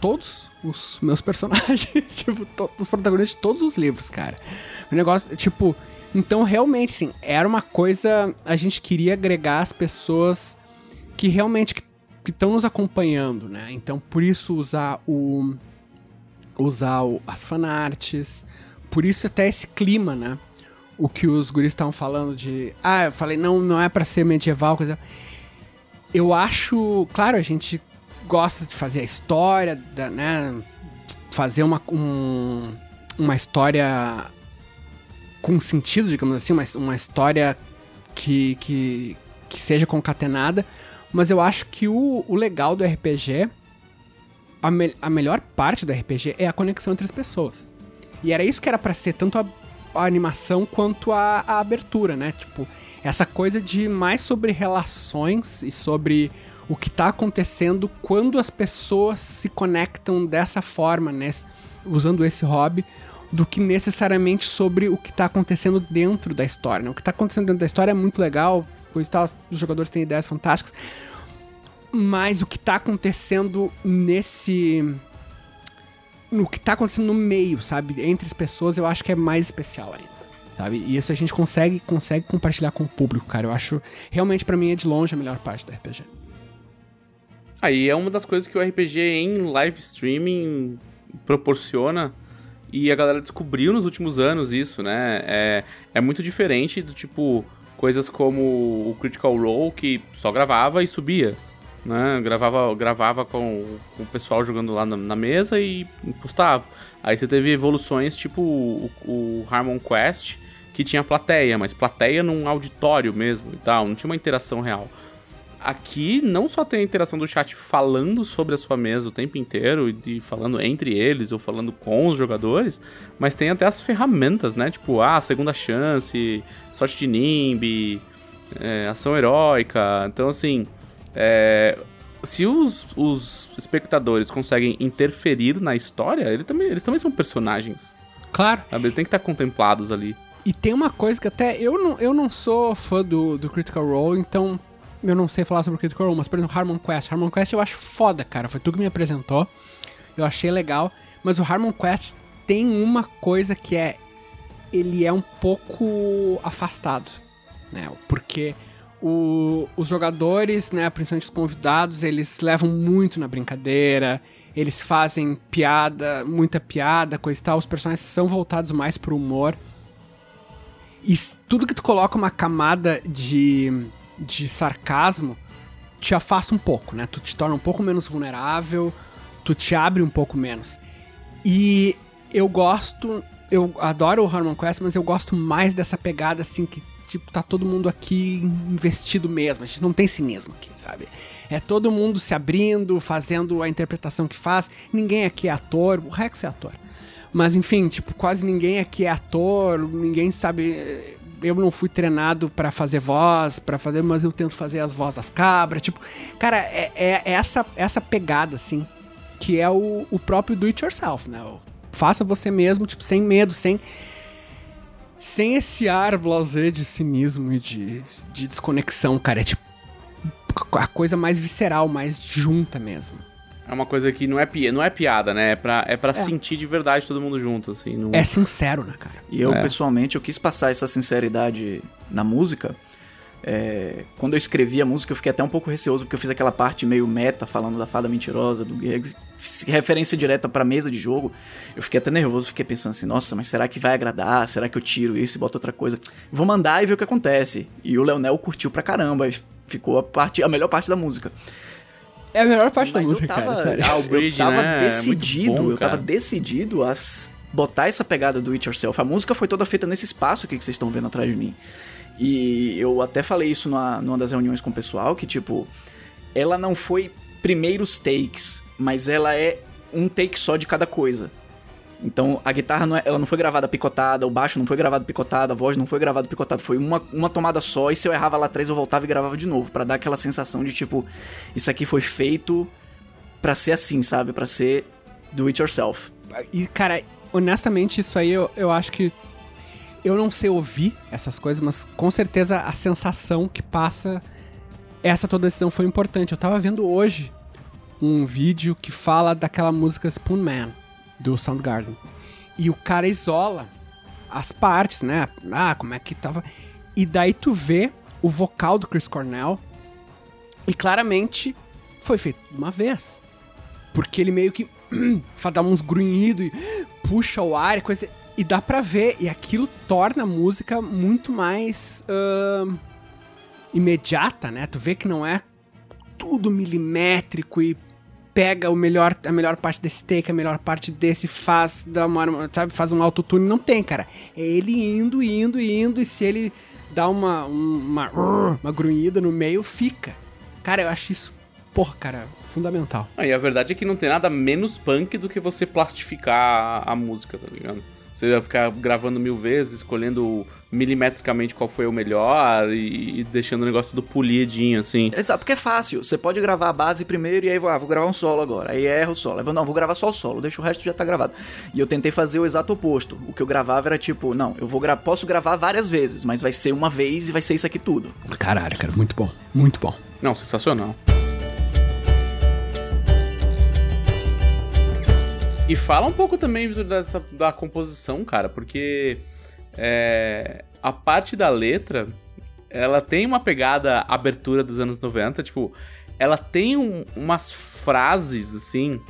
todos os meus personagens, tipo, to- os protagonistas de todos os livros, cara. O negócio, tipo, então realmente, sim, era uma coisa, a gente queria agregar as pessoas que realmente que estão nos acompanhando, né? Então, por isso usar o usar o, as fanarts, por isso até esse clima, né? O que os guris estavam falando de, ah, eu falei não, não é pra ser medieval, coisa. Eu acho, claro, a gente gosta de fazer a história, da, né? Fazer uma um- uma história com sentido, digamos assim, uma, uma história que, que, que seja concatenada, mas eu acho que o, o legal do RPG, a, me- a melhor parte do RPG é a conexão entre as pessoas. E era isso que era pra ser, tanto a, a animação quanto a, a abertura, né? Tipo, essa coisa de mais sobre relações e sobre o que tá acontecendo quando as pessoas se conectam dessa forma, né? Usando esse hobby, do que necessariamente sobre o que tá acontecendo dentro da história. Né? O que tá acontecendo dentro da história é muito legal, coisa e tal, os jogadores têm ideias fantásticas, mas o que tá acontecendo nesse. No que tá acontecendo no meio, sabe? Entre as pessoas, eu acho que é mais especial ainda. Sabe? E isso a gente consegue, consegue compartilhar com o público, cara. Eu acho. Realmente, pra mim, é de longe a melhor parte do RPG. Aí é uma das coisas que o RPG em live streaming proporciona e a galera descobriu nos últimos anos isso, né? É, é muito diferente do tipo coisas como o Critical Role que só gravava e subia, né? Gravava, gravava com, com o pessoal jogando lá na, na mesa e postava. Aí você teve evoluções tipo o, o Harmon Quest que tinha plateia, mas plateia num auditório mesmo e tal, não tinha uma interação real aqui não só tem a interação do chat falando sobre a sua mesa o tempo inteiro e, e falando entre eles ou falando com os jogadores, mas tem até as ferramentas, né? Tipo, ah, segunda chance, sorte de nimb, é, ação heróica. Então, assim, é, se os, os espectadores conseguem interferir na história, ele também, eles também são personagens. Claro. Sabe? Eles têm que estar contemplados ali. E tem uma coisa que até eu não, eu não sou fã do, do Critical Role, então eu não sei falar sobre o Critical Role, mas por exemplo, Harmon Quest. Harmon Quest eu acho foda, cara. Foi tu que me apresentou. Eu achei legal. Mas o Harmon Quest tem uma coisa que é. Ele é um pouco afastado, né? Porque o- os jogadores, né, principalmente os convidados, eles levam muito na brincadeira. Eles fazem piada, muita piada, coisa e tal. Os personagens são voltados mais pro humor. E tudo que tu coloca uma camada de, de sarcasmo te afasta um pouco, né? Tu te torna um pouco menos vulnerável, tu te abre um pouco menos. E eu gosto, eu adoro o Harmon Quest, mas eu gosto mais dessa pegada assim que tipo tá todo mundo aqui investido mesmo. A gente não tem cinismo aqui, sabe? É todo mundo se abrindo, fazendo a interpretação que faz. Ninguém aqui é ator, o Rex é ator. Mas enfim, tipo, quase ninguém aqui é ator, ninguém sabe. Eu não fui treinado pra fazer voz, pra fazer, mas eu tento fazer as vozes das cabras. Tipo, cara, é, é essa, essa pegada, assim, que é o, o próprio do it yourself, né? O Faça você mesmo, tipo, sem medo, sem. Sem esse ar blasé de cinismo e de, de desconexão, cara. É tipo. A coisa mais visceral, mais junta mesmo. É uma coisa que não é, pi- não é piada, né? É pra, é pra sentir de verdade todo mundo junto, assim. Não... É sincero, né, cara? E eu, É. pessoalmente, eu quis passar essa sinceridade na música. É, quando eu escrevi a música, eu fiquei até um pouco receoso, porque eu fiz aquela parte meio meta, falando da fada mentirosa, do Greg. Referência direta pra mesa de jogo, eu fiquei até nervoso, fiquei pensando assim, nossa, mas será que vai agradar? Será que eu tiro isso e boto outra coisa? Vou mandar e ver o que acontece. E o Leonel curtiu pra caramba, e ficou a, parte, a melhor parte da música. É a melhor parte da Mas música, eu tava, cara. Ah, o eu bridge, tava né? É decidido, muito bom, eu tava decidido a botar essa pegada do It Yourself. A música foi toda feita nesse espaço aqui que vocês estão vendo atrás de mim. E eu até falei isso numa, numa das reuniões com o pessoal, que tipo, ela não foi primeiros takes, mas ela é um take só de cada coisa. Então a guitarra não é- ela não foi gravada picotada, o baixo não foi gravado picotado, a voz não foi gravada picotada, foi uma, uma tomada só e se eu errava lá atrás eu voltava e gravava de novo, pra dar aquela sensação de tipo, isso aqui foi feito pra ser assim, sabe? Pra ser do it yourself. E, cara, honestamente, isso aí eu, eu acho que. Eu não sei ouvir essas coisas, mas com certeza a sensação que passa. Essa tua decisão foi importante. Eu tava vendo hoje um vídeo que fala daquela música Spoon Man, do Soundgarden. E o cara isola as partes, né? Ah, como é que tava. E daí tu vê o vocal do Chris Cornell. E claramente foi feito uma vez. Porque ele meio que dar uns grunhidos e puxa o ar e coisa. E dá pra ver. E aquilo torna a música muito mais ahn, imediata, né? Tu vê que não é tudo milimétrico e pega o melhor, a melhor parte desse take, a melhor parte desse, faz, dá uma, sabe, faz um autotune. Não tem, cara. É ele indo, indo, indo. E se ele dá uma, uma, uma grunhida no meio, fica. Cara, eu acho isso, porra, cara, fundamental. Ah, e a verdade é que não tem nada menos punk do que você plastificar a, música, tá ligado? Você vai ficar gravando mil vezes, escolhendo milimetricamente qual foi o melhor e, e deixando o negócio tudo polidinho, assim. Exato, porque é fácil. Você pode gravar a base primeiro e aí ah, vou gravar um solo agora. Aí erra o solo. Aí, vou, não, vou gravar só o solo, deixa o resto já tá gravado. E eu tentei fazer o exato oposto. O que eu gravava era tipo, não, eu vou gra posso gravar várias vezes, mas vai ser uma vez e vai ser isso aqui tudo. Caralho, cara, muito bom. Muito bom. Não, sensacional. E fala um pouco também, Vitor, dessa, da composição, cara, porque é, a parte da letra, ela tem uma pegada abertura dos anos 90, tipo, ela tem um- umas frases, assim,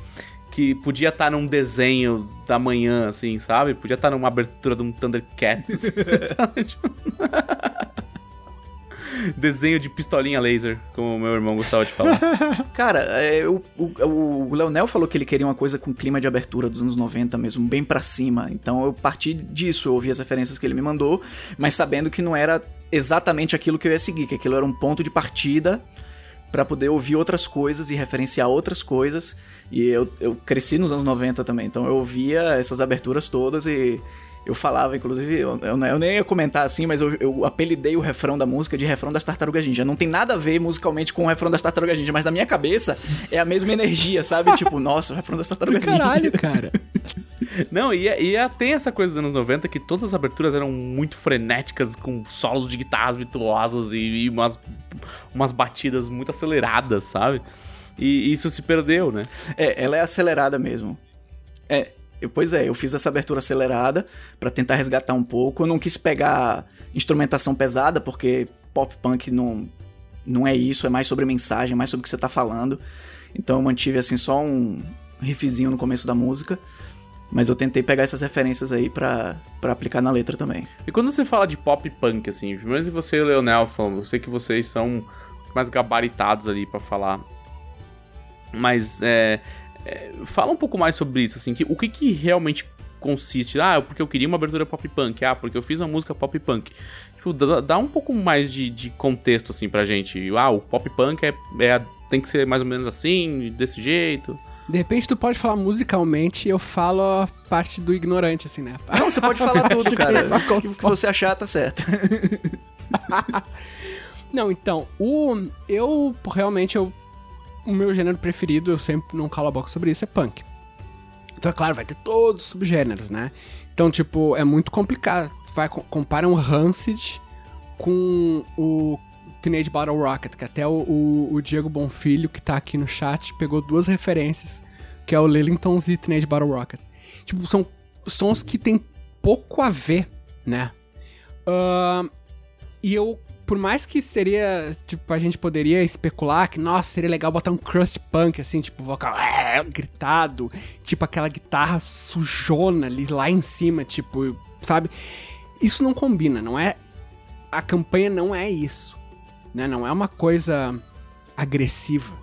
que podia estar num desenho da manhã, assim, sabe? Podia estar numa abertura de um Thundercats, sabe? Tipo, Desenho de pistolinha laser, como meu irmão gostava de falar. Cara, é, o, o, o Leonel falou que ele queria uma coisa com clima de abertura dos anos 90 mesmo, bem pra cima. Então eu parti disso, eu ouvi as referências que ele me mandou, mas sabendo que não era exatamente aquilo que eu ia seguir, que aquilo era um ponto de partida pra poder ouvir outras coisas e referenciar outras coisas. E eu, eu cresci nos anos 90 também, então eu ouvia essas aberturas todas e eu falava, inclusive, eu, eu, eu nem ia comentar assim, mas eu, eu apelidei o refrão da música de refrão das Tartarugas Ninja. Não tem nada a ver musicalmente com o refrão das Tartarugas Ninja, mas na minha cabeça é a mesma energia, sabe? tipo, nossa, o refrão das Tartarugas Caralho, Ninja. cara. Não, e, e é- tem essa coisa dos anos 90 que todas as aberturas eram muito frenéticas, com solos de guitarras virtuosos e, e umas, umas batidas muito aceleradas, sabe? E isso se perdeu, né? É, ela é acelerada mesmo. É, eu, pois é, eu fiz essa abertura acelerada pra tentar resgatar um pouco. Eu não quis pegar instrumentação pesada, porque pop punk não, não é isso, é mais sobre mensagem, mais sobre o que você tá falando. Então eu mantive assim só um riffzinho no começo da música. Mas eu tentei pegar essas referências aí pra, aplicar na letra também. E quando você fala de pop punk, assim, menos você e Leonel falam, eu sei que vocês são mais gabaritados ali pra falar. Mas é, é, fala um pouco mais sobre isso, assim, que, o que que realmente consiste? Ah, porque eu queria uma abertura pop punk. Ah, porque eu fiz uma música pop punk. Tipo, dá, dá um pouco mais de, de contexto, assim, pra gente. Ah, o pop punk é, é- tem que ser mais ou menos assim, desse jeito. De repente tu pode falar musicalmente e eu falo a parte do ignorante, assim, né? Não, você pode falar tudo, cara. só O que, você achar tá certo. Não, então, o. Eu realmente eu. O meu gênero preferido, eu sempre não calo a boca sobre isso, é punk. Então, é claro, vai ter todos os subgêneros, né? Então, tipo, é muito complicado. Vai, co- compara um Rancid com o Teenage Battle Rocket, que até o, o- o Diego Bonfilho, que tá aqui no chat, pegou duas referências, que é o Lillingtons e Teenage Battle Rocket. Tipo, são sons que tem pouco a ver, né? Ahn, e eu por mais que seria, tipo, a gente poderia especular que, nossa, seria legal botar um crust punk, assim, tipo, vocal é, gritado, tipo aquela guitarra sujona ali lá em cima, tipo, sabe? Isso não combina, não é. A campanha não é isso, né? Não é uma coisa agressiva.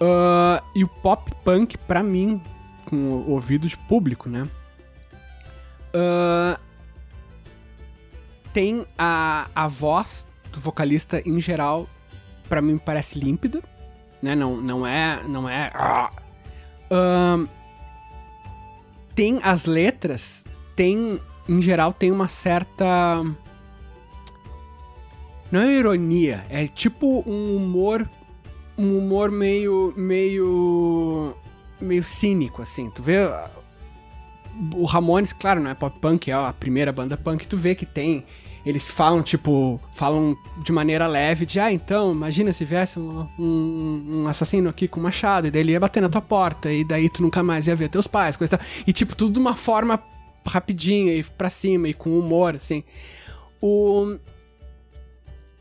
Uh, e o pop punk, pra mim, com o ouvido de público, né? Uh, tem a, a voz do vocalista em geral, para mim parece límpida, né? Não, não é, não é. Uh, tem as letras, tem em geral tem uma certa não é ironia, é tipo um humor um humor meio meio meio cínico assim. Tu vê o Ramones, claro, não é pop punk, é a primeira banda punk, tu vê que tem eles falam, tipo, falam de maneira leve, de, ah, então, imagina se viesse um, um, um, assassino aqui com machado, e daí ele ia bater na tua porta, e daí tu nunca mais ia ver teus pais, coisa e tal. E, tipo, tudo de uma forma rapidinha e pra cima, e com humor, assim. O...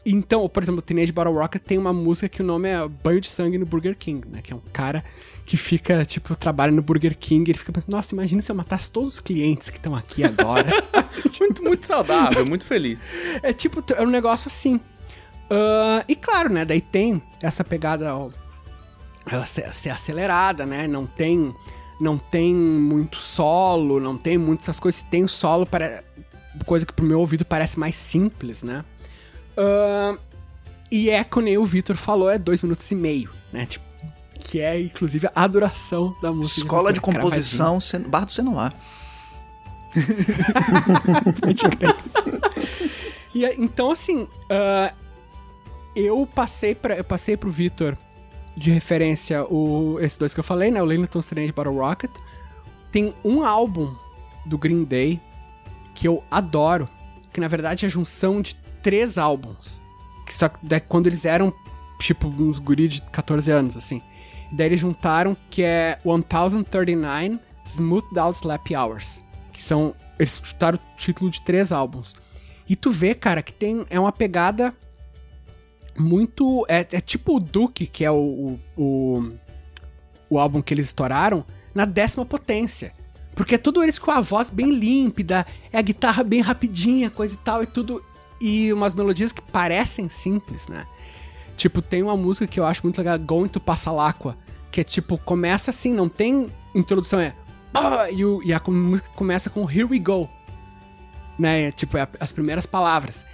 Então, por exemplo, o Teenage Battle Rocket tem uma música que o nome é Banho de Sangue no Burger King, né? Que é um cara que fica, tipo, trabalha no Burger King, ele fica pensando, nossa, imagina se eu matasse todos os clientes que estão aqui agora. muito, muito saudável, muito feliz. É tipo, é um negócio assim. Uh, e claro, né, daí tem essa pegada, ó, ela ser, ser acelerada, né, não tem não tem muito solo, não tem muitas coisas. Se tem o solo, para coisa que pro meu ouvido parece mais simples, né? Uh, e é, como o Vitor falou, é dois minutos e meio, né? Tipo, que é inclusive a adoração da música. Escola de composição, Bar do Celular. e então assim, uh, eu passei para eu passei pro Vitor de referência o esses dois que eu falei, né, o Linton Strange Battle Rocket. Tem um álbum do Green Day que eu adoro, que na verdade é a junção de três álbuns, que só que quando eles eram tipo uns guri de 14 anos assim. Daí eles juntaram que é 1039 Smooth Out Slap Hours. Que são. Eles juntaram o título de três álbuns. E tu vê, cara, que tem. É uma pegada muito. É, é tipo o Duke, que é o, o, o, álbum que eles estouraram, na décima potência. Porque é tudo eles com a voz bem límpida, é a guitarra bem rapidinha, coisa e tal, e tudo. E umas melodias que parecem simples, né? Tipo, tem uma música que eu acho muito legal, Going to Passalacqua, que é tipo, começa assim, não tem introdução, é. E, o, e a música começa com Here We Go. Né? Tipo, é as primeiras palavras.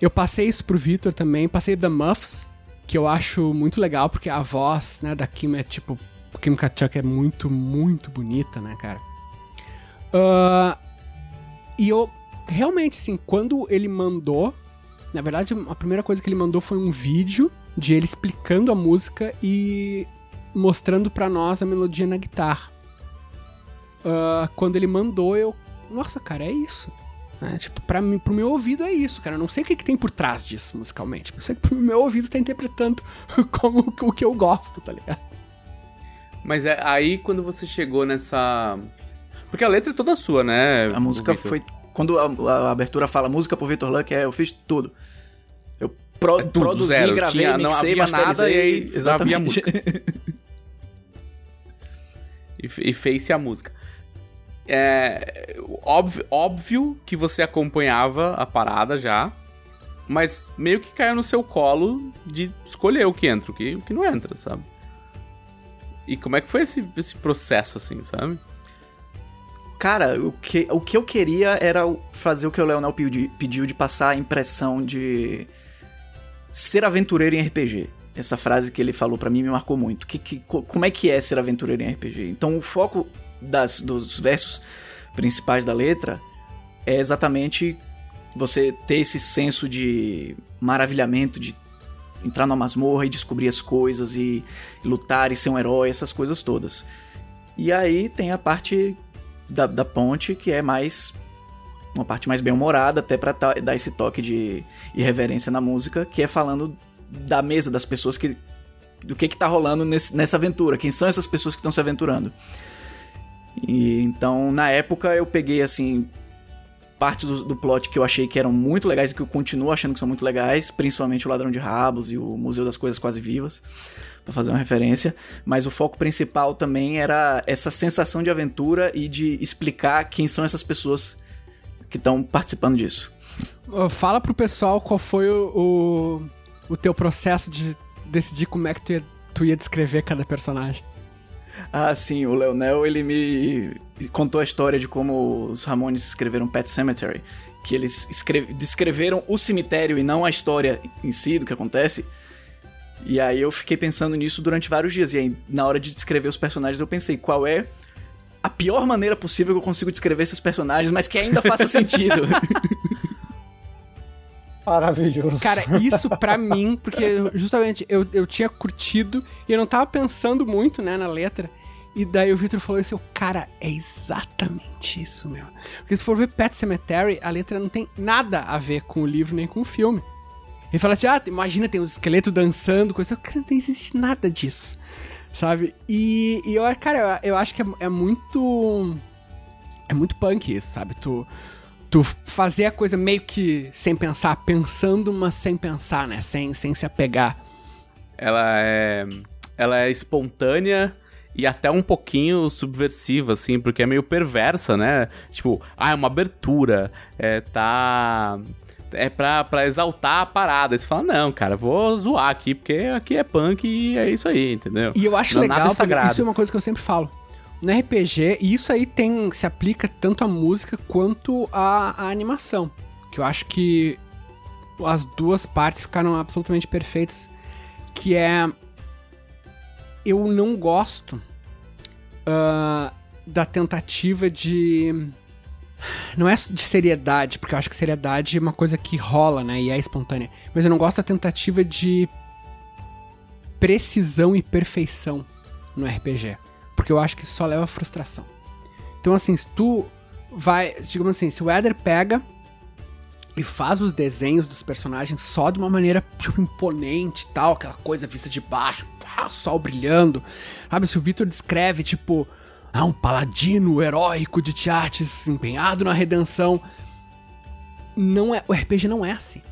Eu passei isso pro Victor também, passei The Muffs, que eu acho muito legal, porque a voz, né, da Kim é tipo. Kim Kachuk é muito, muito bonita, né, cara? Uh, e eu realmente, assim, quando ele mandou na verdade, a primeira coisa que ele mandou foi um vídeo de ele explicando a música e mostrando para nós a melodia na guitarra. Uh, quando ele mandou, eu. Nossa, cara, é isso. É, tipo, pra mim, pro meu ouvido é isso, cara. Eu não sei o que, que tem por trás disso musicalmente. Eu sei que pro meu ouvido tá interpretando como o que eu gosto, tá ligado? Mas é aí quando você chegou nessa. Porque a letra é toda sua, né? A música foi quando a, a, abertura fala música por Victor Luck, é, eu fiz tudo. Eu pro, é produzi, zero. gravei, Tinha, mixei, não masterizei. Nada, e aí, exatamente. e, e fez-se a música. É óbvio, óbvio que você acompanhava a parada já, mas meio que caiu no seu colo de escolher o que entra, o que, o que não entra, sabe? E como é que foi esse, esse processo, assim, sabe? Cara, o que, o que eu queria era fazer o que o Leonel pediu de passar a impressão de ser aventureiro em RPG. Essa frase que ele falou para mim me marcou muito. Que, que, como é que é ser aventureiro em RPG? Então o foco das, dos versos principais da letra é exatamente você ter esse senso de maravilhamento, de entrar numa masmorra e descobrir as coisas e, e lutar e ser um herói, essas coisas todas. E aí tem a parte da, da ponte, que é mais uma parte mais bem-humorada, até para dar esse toque de irreverência na música, que é falando da mesa das pessoas que do que que tá rolando nesse, nessa aventura, quem são essas pessoas que estão se aventurando. E então, na época eu peguei assim partes do, do plot que eu achei que eram muito legais e que eu continuo achando que são muito legais, principalmente o Ladrão de Rabos e o Museu das Coisas Quase Vivas, pra fazer uma referência. Mas o foco principal também era essa sensação de aventura e de explicar quem são essas pessoas que estão participando disso. Fala pro pessoal qual foi o, o, o teu processo de decidir como é que tu ia, tu ia descrever cada personagem. Ah, sim, o Leonel, ele me contou a história de como os Ramones escreveram Pet Cemetery, que eles escre- descreveram o cemitério e não a história em si do que acontece. E aí eu fiquei pensando nisso durante vários dias, e aí na hora de descrever os personagens eu pensei, qual é a pior maneira possível que eu consigo descrever esses personagens, mas que ainda faça sentido. Maravilhoso. Cara, isso pra mim, porque justamente eu, eu tinha curtido e eu não tava pensando muito, né, na letra. E daí o Victor falou isso, eu, cara, é exatamente isso, meu. Porque se for ver Pet Cemetery, a letra não tem nada a ver com o livro nem com o filme. Ele fala assim, ah, imagina, tem uns esqueletos dançando, coisa. Cara, não existe nada disso, sabe? E, e eu, cara, eu, eu acho que é, é muito. É muito punk isso, sabe? Tu, tu fazer a coisa meio que sem pensar, pensando, mas sem pensar, né? Sem, sem se apegar. Ela é. Ela é espontânea e até um pouquinho subversiva, assim, porque é meio perversa, né? Tipo, ah, é uma abertura, é, tá. É pra, pra exaltar a parada. Você fala, não, cara, vou zoar aqui, porque aqui é punk e é isso aí, entendeu? E eu acho Não, nada legal, é porque isso é uma coisa que eu sempre falo. No RPG, e isso aí tem se aplica tanto à música quanto à, à animação. Que eu acho que as duas partes ficaram absolutamente perfeitas. Que é. Eu não gosto ah, da tentativa de. Não é de seriedade, porque eu acho que seriedade é uma coisa que rola, né? E é espontânea. Mas eu não gosto da tentativa de precisão e perfeição no RPG. Porque eu acho que só leva a frustração. Então, assim, se tu vai. Digamos assim, se o Eder pega e faz os desenhos dos personagens só de uma maneira, tipo, imponente tal, aquela coisa vista de baixo, pá, sol brilhando. Sabe, se o Victor descreve, tipo, ah, um paladino heróico de Tiates empenhado na redenção. Não é, o RPG não é assim.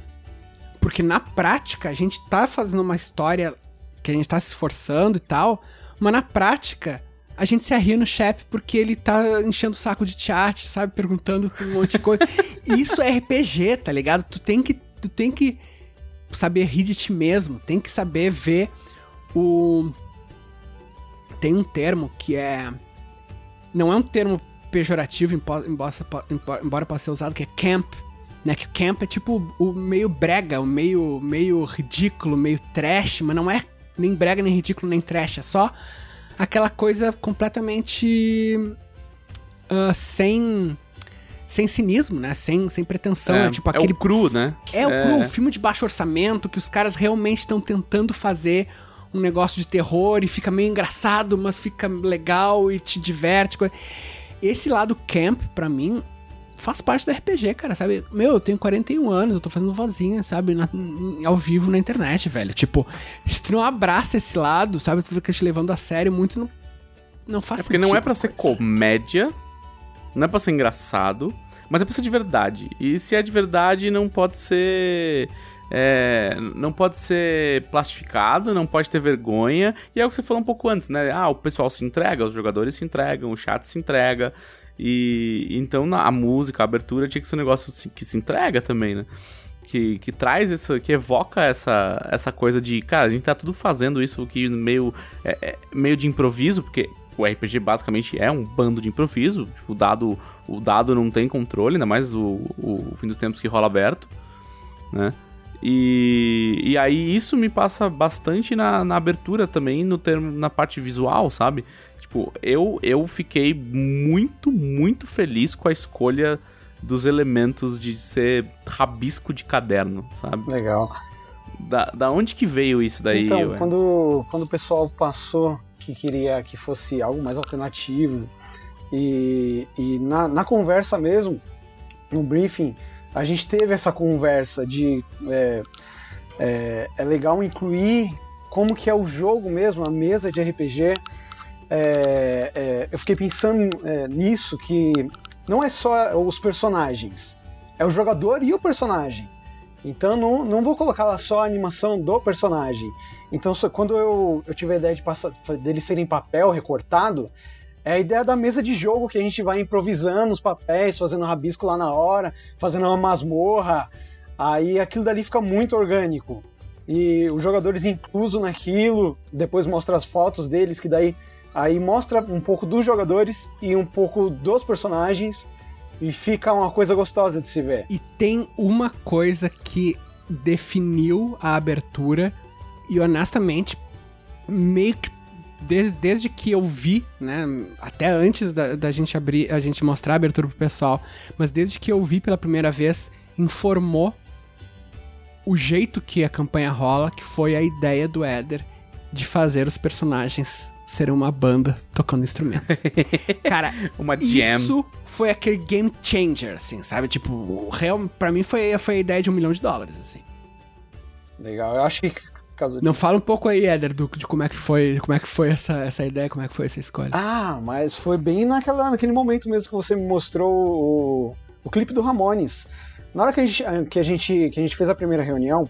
Porque na prática a gente tá fazendo uma história que a gente tá se esforçando e tal, mas na prática a gente se arria no chefe porque ele tá enchendo o saco de chat, sabe? Perguntando um monte de coisa. Isso é RPG, tá ligado? Tu tem que, tu tem que saber rir de ti mesmo, tem que saber ver o. Tem um termo que é. Não é um termo pejorativo, embora, embora, possa ser usado, que é camp. Né, que camp é tipo o meio brega, o meio, meio ridículo, meio trash, mas não é nem brega, nem ridículo, nem trash, é só aquela coisa completamente ah, sem sem cinismo, né? Sem, sem pretensão, é, tipo aquele o cru, né? é o cru, filme de baixo orçamento que os caras realmente estão tentando fazer um negócio de terror e fica meio engraçado, mas fica legal e te diverte. Esse lado camp, pra mim, faz parte do RPG, cara, sabe? Meu, eu tenho 41 anos, eu tô fazendo vozinha, sabe? Na- ao vivo na internet, velho. Tipo, se tu não abraça esse lado, sabe? Tu fica te levando a sério muito, não, não faz É porque não é pra ser coisa. comédia, não é pra ser engraçado, mas é pra ser de verdade. E se é de verdade, não pode ser. É, não pode ser plastificado, não pode ter vergonha. E é o que você falou um pouco antes, né? Ah, o pessoal se entrega, os jogadores se entregam, o chat se entrega. E então a música, a abertura tinha que ser um negócio que se entrega também, né? Que, que traz isso, que evoca essa, essa coisa de, cara, a gente tá tudo fazendo isso aqui meio, é, é, meio de improviso, porque o RPG basicamente é um bando de improviso. Tipo, o dado, o dado não tem controle, ainda mais o, o fim dos tempos que rola aberto, né? E, e aí isso me passa bastante na, na abertura também, no termo, na parte visual, sabe? Tipo, eu, eu fiquei muito, muito feliz com a escolha dos elementos de ser rabisco de caderno, sabe? Legal. Da, da onde que veio isso daí? então, ué? quando, quando o pessoal passou que queria que fosse algo mais alternativo, e, e na, na conversa mesmo, no briefing, a gente teve essa conversa de é, é, é legal incluir como que é o jogo mesmo, a mesa de RPG. É, é, eu fiquei pensando é, nisso que não é só os personagens, é o jogador e o personagem. Então não, não vou colocar lá só a animação do personagem. Então quando eu, eu tive a ideia de passar, dele ser em papel recortado, é a ideia da mesa de jogo que a gente vai improvisando os papéis, fazendo rabisco lá na hora, fazendo uma masmorra. Aí aquilo dali fica muito orgânico. E os jogadores inclusos naquilo, depois mostra as fotos deles, que daí aí mostra um pouco dos jogadores e um pouco dos personagens. E fica uma coisa gostosa de se ver. E tem uma coisa que definiu a abertura e honestamente, meio que desde, desde que eu vi, né, até antes da, da gente abrir, a gente mostrar a abertura pro pessoal, mas desde que eu vi pela primeira vez, informou o jeito que a campanha rola, que foi a ideia do Éder de fazer os personagens serem uma banda tocando instrumentos. Cara, Uma jam. isso foi aquele game changer, assim, sabe? Tipo, real, pra mim foi, foi a ideia de um milhão de dólares, assim. Legal. Eu acho que casou. Não fala um pouco aí, Éder, do, de como é que foi, como é que foi essa, essa ideia, como é que foi essa escolha. Ah, mas foi bem naquela, naquele momento mesmo que você me mostrou o, o clipe do Ramones. Na hora que a, gente, que, a gente, que a gente fez a primeira reunião,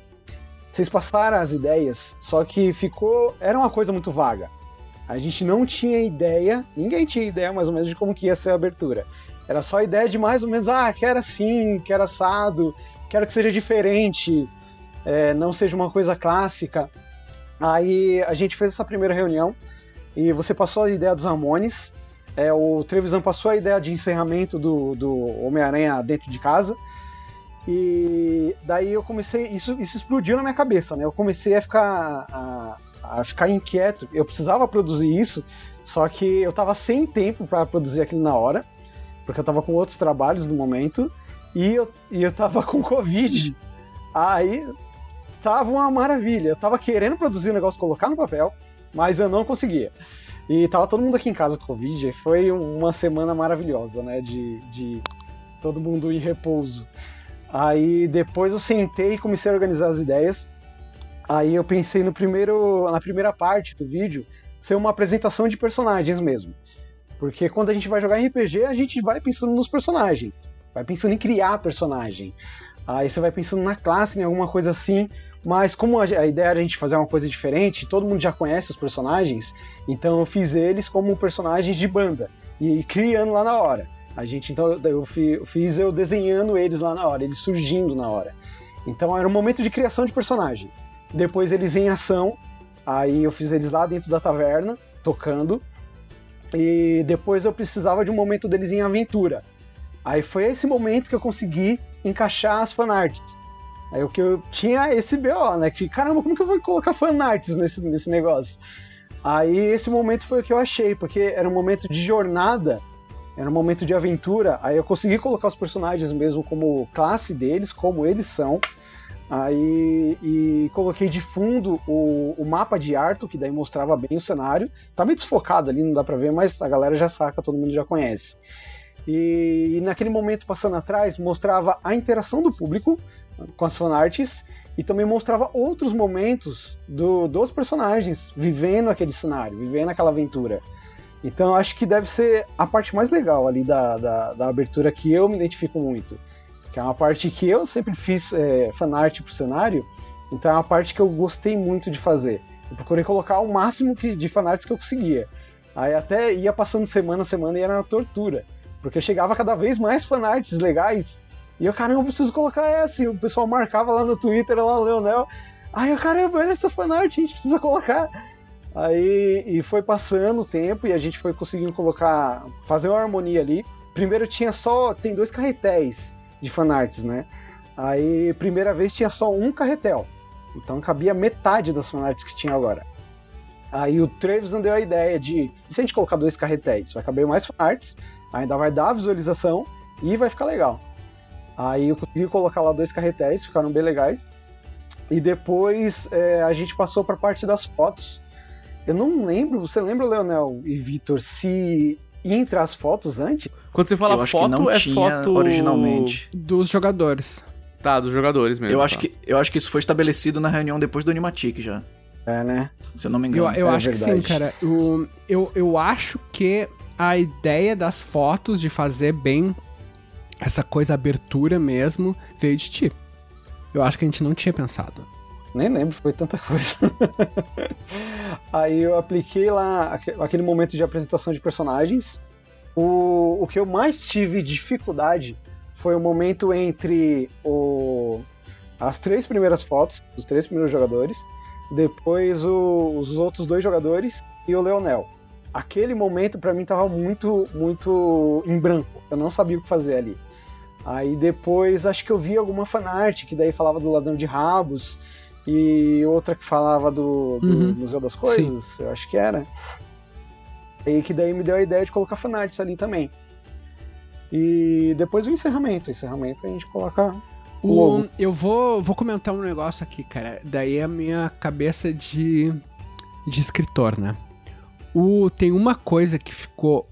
vocês passaram as ideias, só que ficou. Era uma coisa muito vaga. A gente não tinha ideia, ninguém tinha ideia mais ou menos de como que ia ser a abertura. Era só a ideia de mais ou menos, ah, quero assim, quero assado, quero que seja diferente, é, não seja uma coisa clássica. Aí a gente fez essa primeira reunião e você passou a ideia dos Ramones, é, o Trevisan passou a ideia de encerramento do, do Homem-Aranha dentro de casa. E daí eu comecei, isso, isso explodiu na minha cabeça, né? Eu comecei a ficar, a, a ficar inquieto. Eu precisava produzir isso, só que eu tava sem tempo para produzir aquilo na hora, porque eu tava com outros trabalhos no momento, e eu, e eu tava com Covid. Aí tava uma maravilha. Eu tava querendo produzir o negócio, colocar no papel, mas eu não conseguia. E tava todo mundo aqui em casa com Covid, e foi uma semana maravilhosa, né? De, de todo mundo em repouso. Aí depois eu sentei e comecei a organizar as ideias. Aí eu pensei no primeiro, na primeira parte do vídeo ser uma apresentação de personagens mesmo. Porque quando a gente vai jogar RPG, a gente vai pensando nos personagens. Vai pensando em criar personagem. Aí você vai pensando na classe, em alguma coisa assim. Mas como a, a ideia era a gente fazer uma coisa diferente, todo mundo já conhece os personagens, então eu fiz eles como personagens de banda. E criando lá na hora. A gente, então, eu fiz eu desenhando eles lá na hora, eles surgindo na hora. Então era um momento de criação de personagem. Depois eles em ação, aí eu fiz eles lá dentro da taverna, tocando. E depois eu precisava de um momento deles em aventura. Aí foi esse momento que eu consegui encaixar as fanarts. Aí o que eu tinha esse BO, né? Que caramba, como que eu vou colocar fanarts nesse, nesse negócio? Aí esse momento foi o que eu achei, porque era um momento de jornada, era um momento de aventura. Aí eu consegui colocar os personagens mesmo como classe deles, como eles são. Aí e coloquei de fundo o, o mapa de Arto, que daí mostrava bem o cenário. Tá meio desfocado ali, não dá pra ver, mas a galera já saca, todo mundo já conhece. E, e naquele momento passando atrás, mostrava a interação do público com as fanarts e também mostrava outros momentos do, dos personagens vivendo aquele cenário, vivendo aquela aventura. Então acho que deve ser a parte mais legal ali da, da, da abertura que eu me identifico muito. Que é uma parte que eu sempre fiz é, fanart pro cenário, então é uma parte que eu gostei muito de fazer. Eu procurei colocar o máximo que, de fanarts que eu conseguia. Aí até ia passando semana a semana e era uma tortura. Porque chegava cada vez mais fanarts legais. E eu, caramba, eu preciso colocar essa. E o pessoal marcava lá no Twitter, lá o Leonel. Aí eu, caramba, olha essa fanart, a gente precisa colocar. Aí e foi passando o tempo e a gente foi conseguindo colocar, fazer uma harmonia ali. Primeiro tinha só, tem dois carretéis de fanarts, né? Aí, primeira vez tinha só um carretel. Então cabia metade das fanarts que tinha agora. Aí o Travis deu a ideia de, se a gente colocar dois carretéis, vai caber mais fanarts, ainda vai dar visualização e vai ficar legal. Aí eu consegui colocar lá dois carretéis, ficaram bem legais. E depois é, a gente passou para a parte das fotos. Eu não lembro, você lembra, Leonel e Vitor, se ia entrar as fotos antes? Quando você fala eu acho foto, que não é tinha foto. originalmente. Dos jogadores. Tá, dos jogadores mesmo. Eu acho, tá. que, eu acho que isso foi estabelecido na reunião depois do Animatic já. É, né? Se eu não me Eu, engano. eu é acho que verdade. sim, cara. O, eu, eu acho que a ideia das fotos, de fazer bem essa coisa abertura mesmo veio de ti. Eu acho que a gente não tinha pensado. Nem lembro, foi tanta coisa. Aí eu apliquei lá aque- aquele momento de apresentação de personagens. O, o que eu mais tive dificuldade foi o momento entre o, as três primeiras fotos, os três primeiros jogadores, depois o- os outros dois jogadores e o Leonel. Aquele momento pra mim tava muito, muito em branco. Eu não sabia o que fazer ali. Aí depois acho que eu vi alguma fanart que daí falava do ladrão de rabos e outra que falava do, do Uhum. Museu das Coisas, eu acho que era. E que daí me deu a ideia de colocar fanarts ali também. E depois o encerramento. O encerramento a gente coloca o eu vou, vou comentar um negócio aqui, cara. Daí é a minha cabeça de, de escritor, né? O, tem uma coisa que ficou.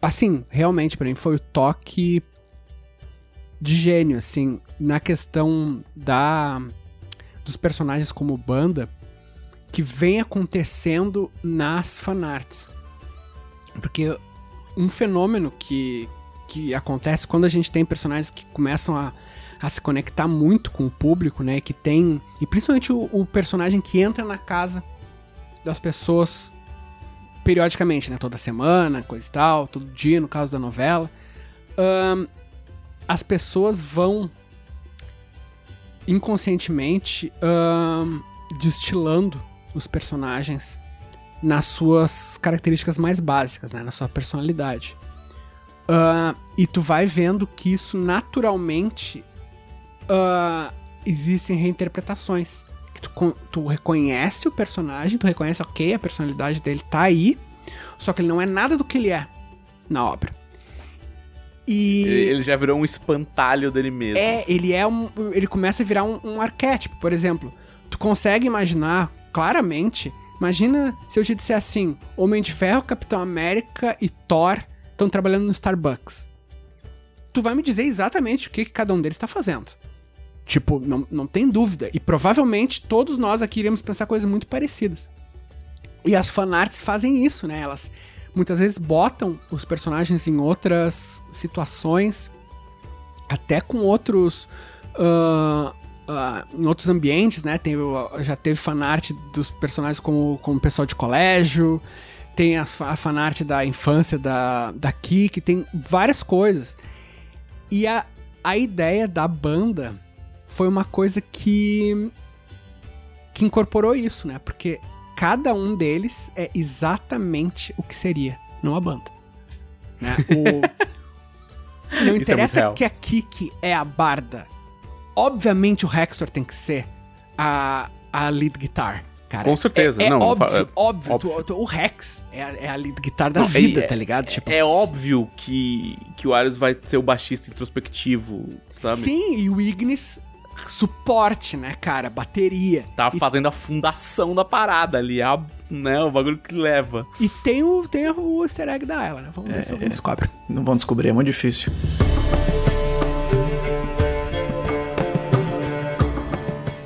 Assim, realmente, pra mim, foi o toque de gênio, assim, na questão da dos personagens como banda que vem acontecendo nas fanarts. Porque um fenômeno que, que acontece quando a gente tem personagens que começam a, a se conectar muito com o público, né? Que tem. E principalmente o, o personagem que entra na casa das pessoas periodicamente, né? Toda semana, coisa e tal, todo dia, no caso da novela. Ahn, as pessoas vão inconscientemente ahn, destilando os personagens nas suas características mais básicas, né? Na sua personalidade. Ah, e tu vai vendo que isso naturalmente ah, existem reinterpretações. Que tu, tu reconhece o personagem, tu reconhece, ok, a personalidade dele tá aí, só que ele não é nada do que ele é na obra. E. Ele já virou um espantalho dele mesmo. É, ele é um. Ele começa a virar um, um arquétipo, por exemplo. Tu consegue imaginar claramente. Imagina se eu te disser assim: Homem de Ferro, Capitão América e Thor estão trabalhando no Starbucks. Tu vai me dizer exatamente o que, que cada um deles tá fazendo. Tipo, não, não tem dúvida. E provavelmente todos nós aqui iremos pensar coisas muito parecidas. E as fanarts fazem isso, né? Elas muitas vezes botam os personagens em outras situações até com outros. ah, ah, em outros ambientes, né? Tem, já teve fanart dos personagens como, como pessoal de colégio, tem as, a fanart da infância da, da Kiki, tem várias coisas. E a, a ideia da banda foi uma coisa que. que incorporou isso, né? Porque cada um deles é exatamente o que seria numa banda. Né? O, não muito interessa real. que a Kiki é a barda. Obviamente o Hector tem que ser a, a lead guitar, cara. Com certeza, É, é não, óbvio, fa- é óbvio. óbvio. Tu- tu- o Rex é a, é a lead guitar da Não, vida, é- tá ligado? Tipo, É óbvio que, que o Arius vai ser o baixista introspectivo, sabe? sim, e o Ignis suporte, né, cara? Bateria. Tá E fazendo a fundação da parada ali, a, né? O bagulho que leva. E tem o, tem o easter egg da ela, né? Vamos ver se alguém descobre. Não vão descobrir, é muito difícil.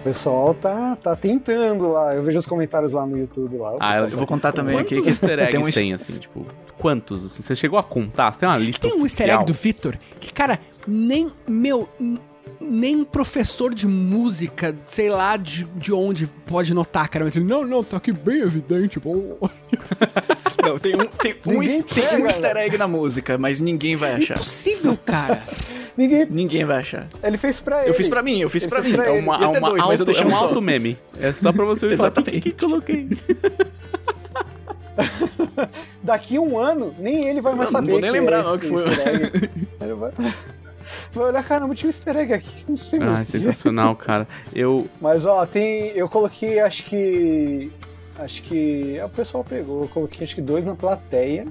O pessoal tá, tá tentando lá. Eu vejo os comentários lá no YouTube lá. Ah, pessoal eu vou contar também Quantos aqui que easter eggs tem tem, um assim, tipo, quantos, assim? Você chegou a contar? Você tem uma lista Tem o easter egg oficial? do Victor, que, cara, nem, meu, nem um professor de música, sei lá de, de onde pode notar, cara. Mas ele, não, não, tá aqui bem evidente, bom. Não, tem um, tem um, tem um easter egg na música, mas ninguém vai achar. Impossível, cara. Ninguém. Ninguém vai achar. Ele fez pra ele. Eu fiz pra mim, eu fiz Ele pra fez mim. pra É uma, é uma dois, mas eu deixei é um só. auto meme. É só pra você ver falar, "Que- que, que Exatamente. coloquei. Daqui um ano, nem ele vai mais Não, não saber. vou nem que é lembrar, não, esse que foi. Ele vai... vai olhar, caramba, tinha um easter egg aqui. Não sei mais. Ah, o que é. sensacional, cara. Eu. Mas ó, tem. Eu coloquei, acho que. Acho que. é, O pessoal pegou. Eu coloquei acho que dois na plateia.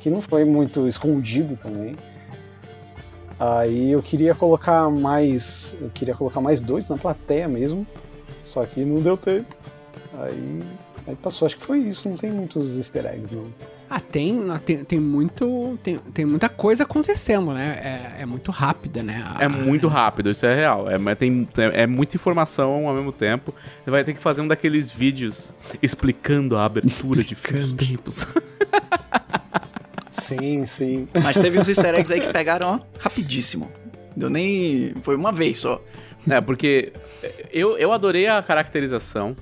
Que não foi muito escondido também. Aí eu queria colocar mais. Eu queria colocar mais dois na plateia mesmo. Só que não deu tempo. Aí. Aí passou. Acho que foi isso. Não tem muitos easter eggs, não. Ah, tem, tem, tem muito. Tem, tem muita coisa acontecendo, né? É, é muito rápida, né? A- É muito rápido, isso é real. É, mas tem, é, é muita informação ao mesmo tempo. Você vai ter que fazer um daqueles vídeos explicando a abertura de Explicando. tempos. Sim, sim. Mas teve uns easter eggs aí que pegaram, ó, rapidíssimo. Deu nem. Foi uma vez só. É, porque eu, eu adorei a caracterização.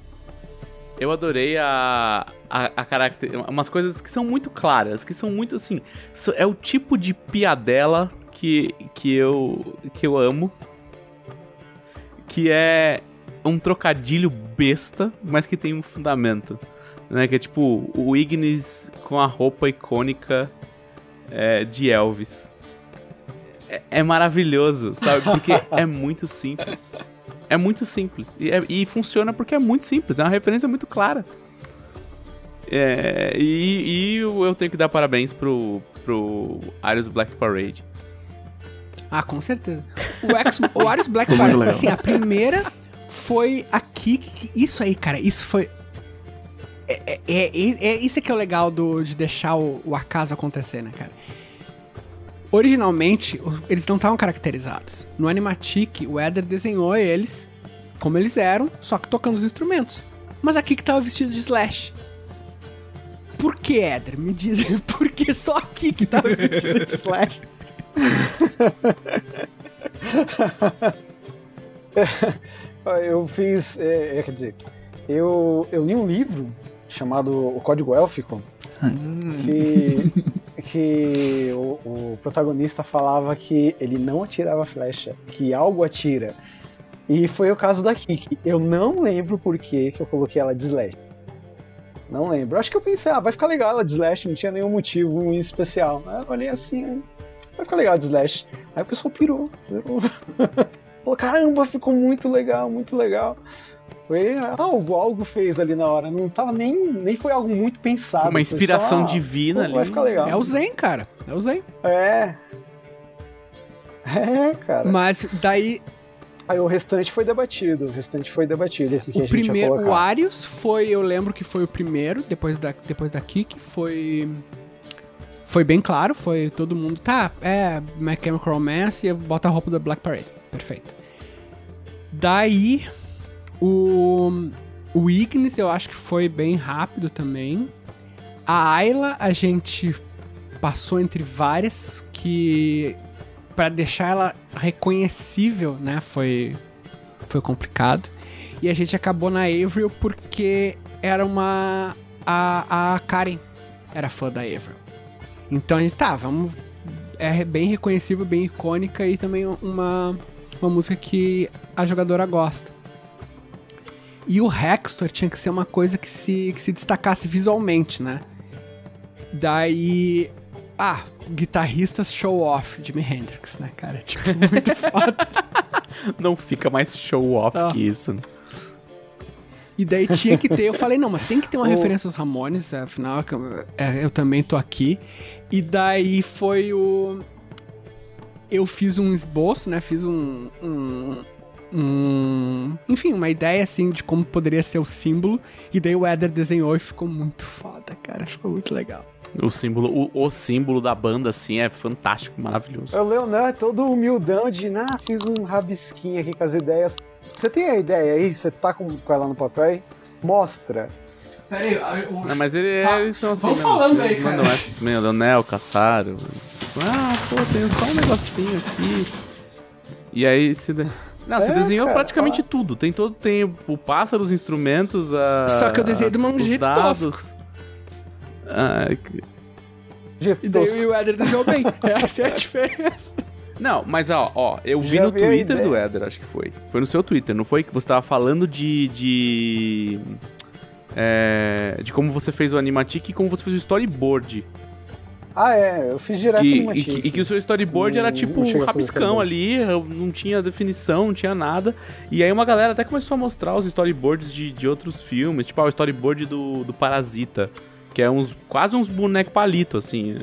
Eu adorei a, a, a caracter... umas coisas que são muito claras, que são muito assim. É o tipo de piadela que, que, eu, que eu amo. Que é um trocadilho besta, mas que tem um fundamento. Né? Que é tipo o Ignis com a roupa icônica é, de Elvis. É, é maravilhoso, sabe? Porque é muito simples. É muito simples. E, é- e funciona porque é muito simples. É uma referência muito clara. É, e, e eu tenho que dar parabéns pro, pro Arius Black Parade. Ah, com certeza. O, X, o Arius Black Parade, assim, a primeira foi aqui. que- isso aí, cara, isso foi. É, é, é- é- isso é que é o legal do, de deixar o, o acaso acontecer, né, cara? Originalmente, eles não estavam caracterizados. No Animatic, o Eder desenhou eles como eles eram, só que tocando os instrumentos. Mas aqui que tava vestido de Slash. Por que, Eder? Me diz, por que só aqui que tava vestido de Slash? Eu fiz. é, é, quer dizer, eu, eu li um livro chamado O Código Élfico. Que, que o, o protagonista falava que ele não atirava flecha, que algo atira. E foi o caso da Kiki. Eu não lembro por que eu coloquei ela de slash. Não lembro. Acho que eu pensei, ah, vai ficar legal ela de slash, não tinha nenhum motivo em especial. Aí eu olhei assim, vai ficar legal de slash. Aí o pessoal pirou. pirou. Falou, caramba, ficou muito legal, muito legal. Foi algo, algo fez ali na hora. Não tava nem, nem foi algo muito pensado. Uma inspiração só, divina pô, ali. Vai ficar legal. É o Zen, cara. É o Zen. É. É, cara. Mas daí Aí o restante foi debatido. O restante foi debatido. O que, que a o primeiro, o. Arius foi, eu lembro que foi o primeiro, depois da depois da Kik, foi foi bem claro, foi todo mundo, tá, é My Chemical Romance e bota a roupa da Black Parade. Perfeito. Daí o o Ignis eu acho que foi bem rápido também. A Ayla a gente passou entre várias que Pra deixar ela reconhecível, né, foi foi complicado. E a gente acabou na Avril porque era uma. A, a Karen era fã da Avril. Então a gente, tá, vamos. É bem reconhecível, bem icônica e também uma, uma música que a jogadora gosta. E o Hextor tinha que ser uma coisa que se, que se destacasse visualmente, né? Daí. Ah, guitarristas show off, Jimi Hendrix, né, cara? Tipo, muito foda. Não fica mais show off Ah. que isso. né? E daí tinha que ter, eu falei, não, mas tem que ter uma O- referência aos Ramones, afinal é, eu também tô aqui. E daí foi o. Eu fiz um esboço, né? Fiz um. um, um- enfim, uma ideia assim de como poderia ser o símbolo. E daí o Eder desenhou e ficou muito foda, cara. Ficou muito legal. O símbolo, o, o símbolo da banda, assim, é fantástico, maravilhoso. O Leonan é todo humildão de, ah, fiz um rabisquinho aqui com as ideias. Você tem a ideia aí? Você tá com, com ela no papel aí? Mostra. Peraí, Não, mas ele, Fa- eles são assim vamos mesmo. falando aí, cara. essa também, o Leonel, Caçaro. Ah, pô, tem só um negocinho aqui. E aí se... Não, você É, desenhou cara, praticamente tudo. Tem todo, tem o pássaro, os instrumentos, a... Só que eu desenhei de um jeito dados. tosco. Ah, que- Jeito E daí o Eder desenhou bem. Essa é a diferença. Não, mas ó, ó, eu vi Já no vi Twitter do Éder, acho que foi. Foi no seu Twitter, não foi? Que você tava falando de. de. é, de como você fez o Animatic e como você fez o storyboard. Ah, é, eu fiz direto Que, no e, que, e que o seu storyboard Não- era tipo um rabiscão ali, não tinha definição, não tinha nada. E aí uma galera até começou a mostrar os storyboards de, de outros filmes, tipo ah, o storyboard do, do Parasita, que é uns quase uns bonecos palito, assim.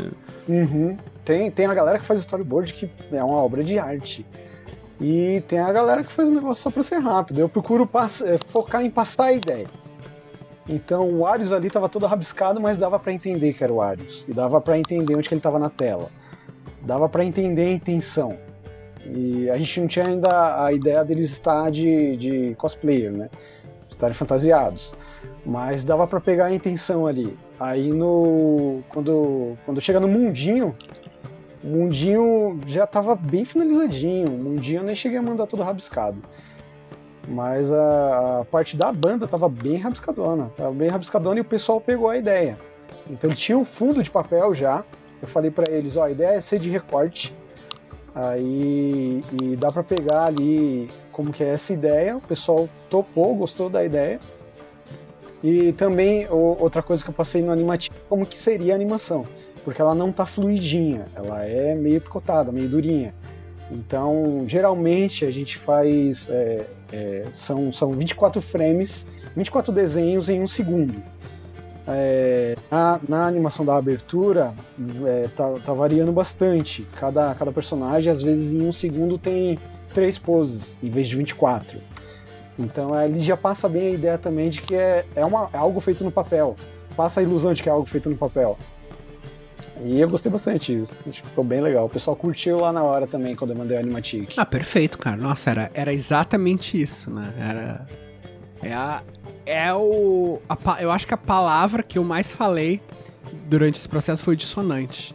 Uhum. Tem, tem a galera que faz storyboard que é uma obra de arte. E tem a galera que faz um negócio só pra ser rápido. Eu procuro eh, focar em passar a ideia. Então o Arius ali tava todo rabiscado, mas dava pra entender que era o Arius. E dava pra entender onde que ele tava na tela. Dava pra entender a intenção. E a gente não tinha ainda a ideia deles estar de, de cosplayer, né? estarem fantasiados. Mas dava pra pegar a intenção ali. Aí no. Quando, quando chega no mundinho, o mundinho já tava bem finalizadinho. O mundinho eu nem cheguei a mandar todo rabiscado. Mas a, a parte da banda tava bem rabiscadona. Tava bem rabiscadona e o pessoal pegou a ideia. Então tinha um fundo de papel já. Eu falei pra eles, ó, a ideia é ser de recorte. Aí e dá pra pegar ali como que é essa ideia. O pessoal topou, gostou da ideia. E também outra coisa que eu passei no animativo, como que seria a animação. Porque ela não tá fluidinha, ela é meio picotada, meio durinha. Então, geralmente a gente faz. é, é, são, são 24 frames, 24 desenhos em um segundo. É, na, na animação da abertura, é, tá, tá variando bastante. Cada, cada personagem, às vezes, em um segundo tem três poses, em vez de 24. Então, é, ele já passa bem a ideia também de que é, é, uma, é algo feito no papel. Passa a ilusão de que é algo feito no papel. E eu gostei bastante disso. Acho que ficou bem legal. O pessoal curtiu lá na hora também, quando eu mandei o Animatic. Ah, perfeito, cara. Nossa, era, era exatamente isso, né? Era. É a. É o. a eu acho que a palavra que eu mais falei durante esse processo foi dissonante.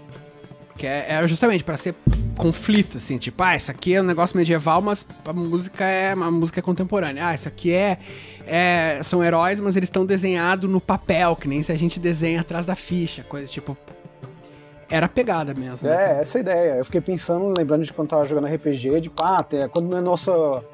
Que é, é justamente pra ser conflito, assim, tipo, ah, isso aqui é um negócio medieval, mas a música é uma música contemporânea. Ah, isso aqui é, é são heróis, mas eles estão desenhados no papel, que nem se a gente desenha atrás da ficha, coisa tipo. Era pegada mesmo. né? É, essa é a ideia. Eu fiquei pensando, lembrando de quando tava jogando RPG, de pá, até quando é nossa,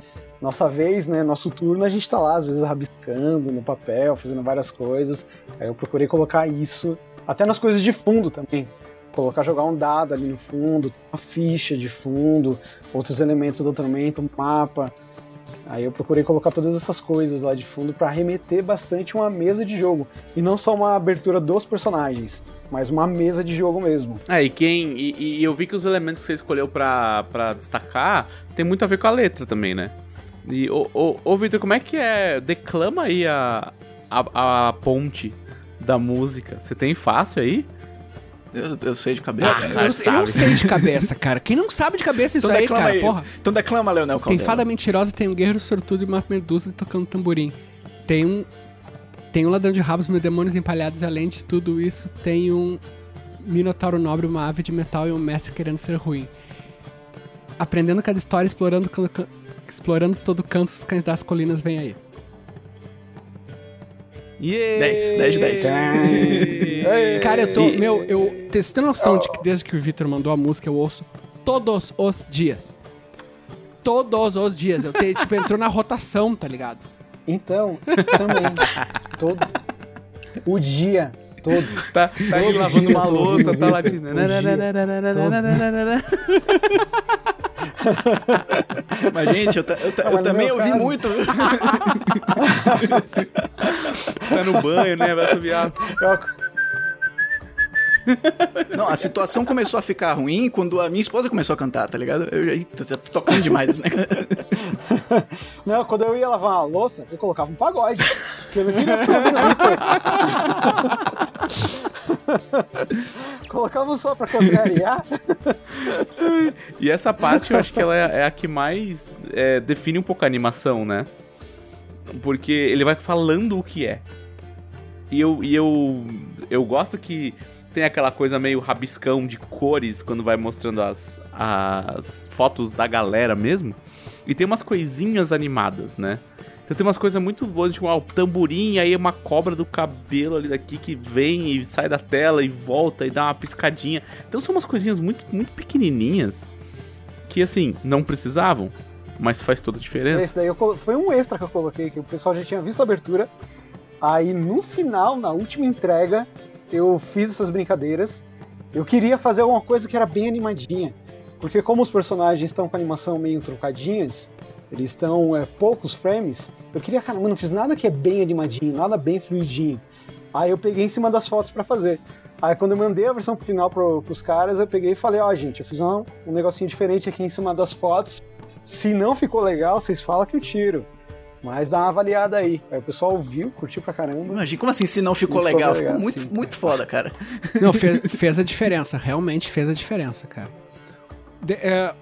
nossa vez, né? Nosso turno, a gente tá lá, às vezes, rabiscando no papel, fazendo várias coisas. Aí eu procurei colocar isso, até nas coisas de fundo também. Colocar, jogar um dado ali no fundo, uma ficha de fundo, outros elementos do tormento, um mapa. Aí eu procurei colocar todas essas coisas lá de fundo pra remeter bastante uma mesa de jogo. E não só uma abertura dos personagens, mas uma mesa de jogo mesmo. É, e quem. E, e eu vi que os elementos que você escolheu pra, pra destacar tem muito a ver com a letra também, né? E, ô, ô, ô Vitor, como é que é? Declama aí a, a, a ponte da música. Você tem fácil aí? Eu, eu sei de cabeça. Ah, né? cara, eu, eu sabe. sei de cabeça, cara. Quem não sabe de cabeça isso Então aí, declama cara, aí. porra. Então declama, Leonel Tem Caldela. fada mentirosa, tem um guerreiro sortudo e uma medusa tocando tamborim. Tem um. Tem um ladrão de rabos, mil demônios empalhados, e além de tudo isso, tem um minotauro nobre, uma ave de metal e um mestre querendo ser ruim. Aprendendo cada história, explorando, explorando todo canto, os cães das colinas vêm aí. Yeah! 10, 10 de 10. Ei. Cara, eu tô. Meu, eu. Você tem noção de que desde que o Victor mandou a música, eu ouço todos os dias. Todos os dias. Eu tenho, tipo, entrou na rotação, tá ligado? Então, também. todo. O dia todo. Tá, tá lavando uma louça, tá latindo. Mas, gente, eu, ta- eu eu no também ouvi caso- muito. Tá no banho, né? Vai subiar. Eu- Não, a situação começou a ficar ruim quando a minha esposa começou a cantar, tá ligado? Eu, já tô tocando demais, né? Não, quando eu ia lavar a louça, eu colocava um pagode. Porque eu não queria ficar colocava um só pra contrariar. E essa parte eu acho que ela é, é a que mais é, define um pouco a animação, né? Porque ele vai falando o que é. E eu, e eu, eu gosto que tem aquela coisa meio rabiscão de cores quando vai mostrando as, as fotos da galera mesmo. E tem umas coisinhas animadas, né? Então tem umas coisas muito boas, tipo, ah, o tamborim, aí uma cobra do cabelo ali daqui que vem e sai da tela e volta e dá uma piscadinha. Então são umas coisinhas muito, muito pequenininhas que, assim, não precisavam, mas faz toda a diferença. Esse daí eu foi um extra que eu coloquei, que o pessoal já tinha visto a abertura. Aí no final, na última entrega, eu fiz essas brincadeiras. Eu queria fazer alguma coisa que era bem animadinha. Porque como os personagens estão com a animação meio trocadinhas, eles estão é, poucos frames, eu queria, cara, mas não fiz nada que é bem animadinho, nada bem fluidinho. Aí eu peguei em cima das fotos pra fazer. Aí quando eu mandei a versão final pro, pros caras, eu peguei e falei, ó, gente, eu fiz um, um negocinho diferente aqui em cima das fotos. Se não ficou legal, vocês falam que eu tiro. Mas dá uma avaliada aí. Aí o pessoal ouviu, curtiu pra caramba. Imagina, como assim se não ficou Ficou legal? legal, Ficou muito, sim. muito foda, cara. Não, fez, fez a diferença. Realmente fez a diferença, cara. De- é,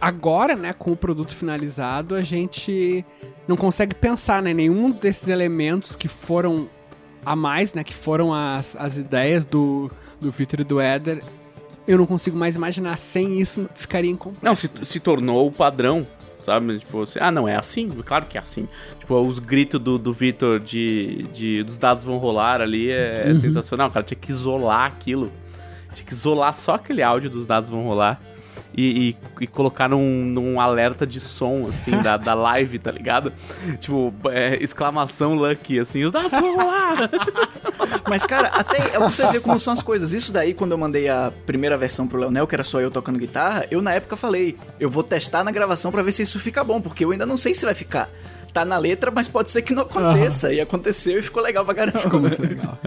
agora, né, com o produto finalizado, a gente não consegue pensar, né, nenhum desses elementos que foram a mais, né, que foram as, as ideias do, do Victor e do Éder, eu não consigo mais imaginar. Sem isso, ficaria incompleto. Não, se, se tornou o padrão, sabe? Tipo, assim, ah, não, é assim? Claro que é assim. Tipo, os gritos do, do Vitor de, de dos dados vão rolar ali é, é sensacional. O cara tinha que isolar aquilo. Tinha que isolar só aquele áudio dos dados vão rolar. E, e, e colocar num, num alerta de som, assim, da, da live, tá ligado? Tipo, é, exclamação lucky, assim, os dados vão rolar! Mas, cara, até você vê como são as coisas. Isso daí, quando eu mandei a primeira versão pro Leonel, que era só eu tocando guitarra, eu na época falei, eu vou testar na gravação pra ver se isso fica bom, porque eu ainda não sei se vai ficar. Tá na letra, mas pode ser que não aconteça. E aconteceu e ficou legal pra caramba. Ficou muito legal.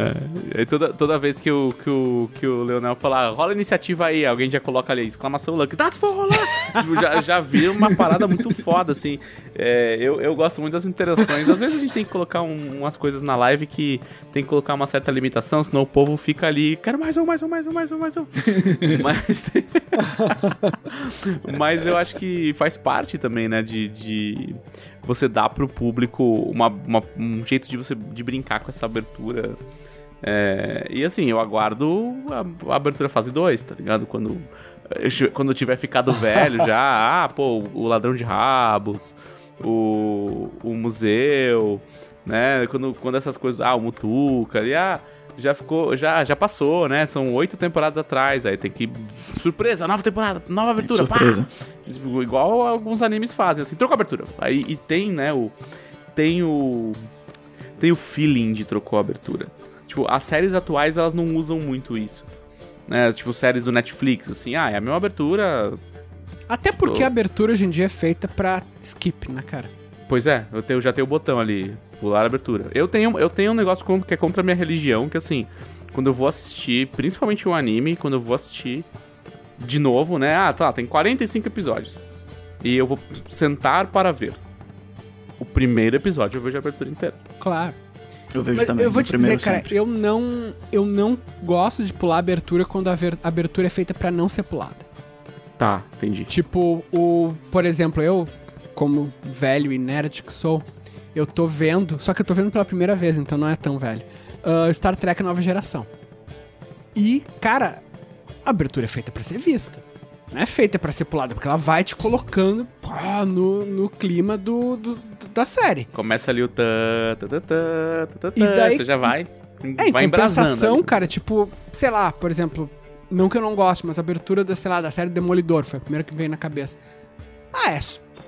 É, e toda, toda vez que o, que, o, que o Leonel falar, rola a iniciativa aí, alguém já coloca ali, exclamação lucky, dados vão rolar! Tipo, já, já vira uma parada muito foda, assim. É, eu, eu gosto muito das interações. Às vezes a gente tem que colocar um- umas coisas na live que tem que colocar uma certa limitação, senão o povo fica ali, quero mais um, mais um, mais um, mais um, mais um. Mas, mas eu acho que faz parte também, né, de, de você dar pro público uma, uma- um jeito de você de brincar com essa abertura. É, e assim, eu aguardo a, a abertura fase 2, tá ligado? Quando quando eu tiver ficado velho já, ah, pô, o ladrão de rabos, o, o museu, né? Quando, quando essas coisas, ah, o Mutuca, ali, ah, já ficou, já, já passou, né? São oito temporadas atrás, aí tem que. Surpresa, nova temporada, nova abertura, pá! Surpresa. Tipo, Igual alguns animes fazem, assim, trocou a abertura. Aí e tem, né, o. Tem o. Tem o feeling de trocou a abertura. Tipo, as séries atuais elas não usam muito isso. Né? Tipo, séries do Netflix, assim, ah, é a mesma abertura. Até porque a abertura hoje em dia é feita pra skip, né, cara? Pois é, eu, tenho, já tenho o botão ali, pular a abertura. Eu tenho, eu tenho um negócio que é contra a minha religião, que assim, quando eu vou assistir, principalmente um anime, quando eu vou assistir de novo, né? Ah, tá, tem 45 episódios. E eu vou sentar para ver. O primeiro episódio eu vejo a abertura inteira. Claro. Eu vejo Mas também. eu vou te primeiro dizer, cara, sempre. eu não, eu não gosto de pular a abertura quando a abertura é feita pra não ser pulada. Tá, entendi. Tipo, o, por exemplo, eu, como velho e nerd que sou, eu tô vendo, só que eu tô vendo pela primeira vez, então não é tão velho. ah, Star Trek Nova Geração. E, cara, a abertura é feita pra ser vista. Não é feita pra ser pulada, porque ela vai te colocando pô, no, no clima do, do- da série. Começa ali o tã, tã, tã, tã, tã, tã, E daí- você já vai, É, em vai embrasando. compensação, ali. cara, tipo, sei lá, por exemplo, não que eu não goste, mas a abertura da, sei lá, da série Demolidor foi a primeira que veio na cabeça. Ah, é,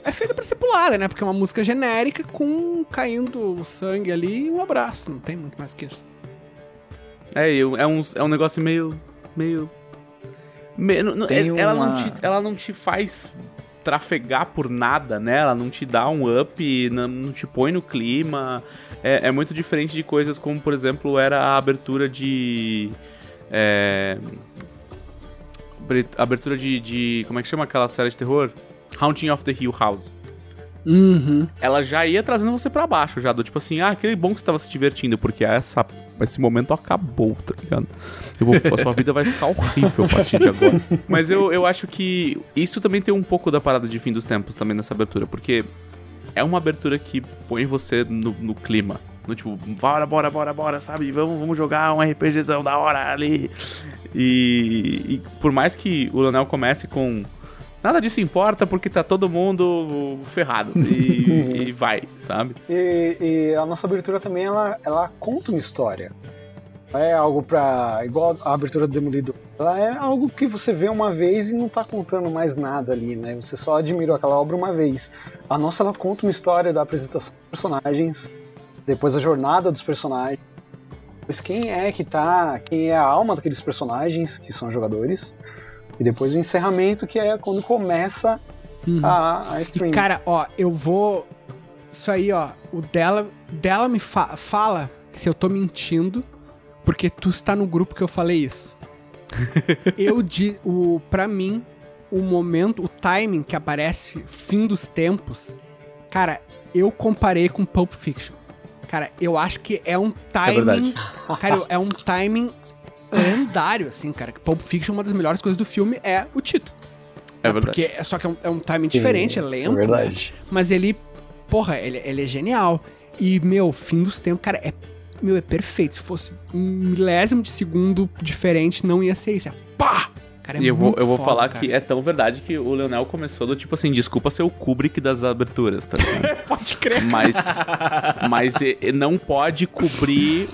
é feita pra ser pulada, né? Porque é uma música genérica com caindo o sangue ali e um abraço. Não tem muito mais que isso. É, é, um, é um negócio meio. meio. meio não- não- Tem ela, não uma- te, ela não te faz trafegar por nada, né? Ela não te dá um up, não, não te põe no clima. É, é muito diferente de coisas como, por exemplo, era a abertura de. É. Abertura de, de. Como é que chama aquela série de terror? Haunting of the Hill House. Uhum. ela já ia trazendo você pra baixo, já, do tipo assim, ah, aquele bom que você tava se divertindo, porque essa, esse momento acabou, tá ligado? Eu vou, a sua vida vai ficar horrível a partir de agora. Mas eu, eu acho que isso também tem um pouco da parada de fim dos tempos também nessa abertura, porque é uma abertura que põe você no, no clima. No tipo, bora, bora, bora, bora, sabe? Vamos, vamos jogar um RPGzão da hora ali. E, e por mais que o Leonel comece com. Nada disso importa porque tá todo mundo ferrado. E, e vai, sabe? E, e a nossa abertura também, ela, ela conta uma história. É algo pra. igual a abertura do Demolidor. Ela é algo que você vê uma vez e não tá contando mais nada ali, né? Você só admirou aquela obra uma vez. A nossa, ela conta uma história da apresentação dos personagens, depois a jornada dos personagens, depois quem é que tá. quem é a alma daqueles personagens, que são jogadores, e depois o encerramento, que é quando começa Uhum. a, a E, stream. cara, ó, eu vou. Isso aí, ó. O dela, dela me fa- fala se eu tô mentindo, porque tu está no grupo que eu falei isso. eu di, o Pra mim, o momento, o timing que aparece fim dos tempos, cara, eu comparei com Pulp Fiction. Cara, eu acho que é um timing. cara, é um timing lendário, assim, cara. Que Pulp Fiction, uma das melhores coisas do filme é o título. É verdade. Porque é só que é um, é um timing diferente, é lento. É verdade. né? Mas ele, porra, ele, ele é genial. E, meu, fim dos tempos, cara, é, meu, é perfeito. Se fosse um milésimo de segundo diferente, não ia ser isso. É! Cara, é E eu vou, eu vou foda, falar cara. que é tão verdade que o Leonel começou do tipo assim, desculpa ser o Kubrick das aberturas, tá ligado? Pode crer. Mas, mas não pode cobrir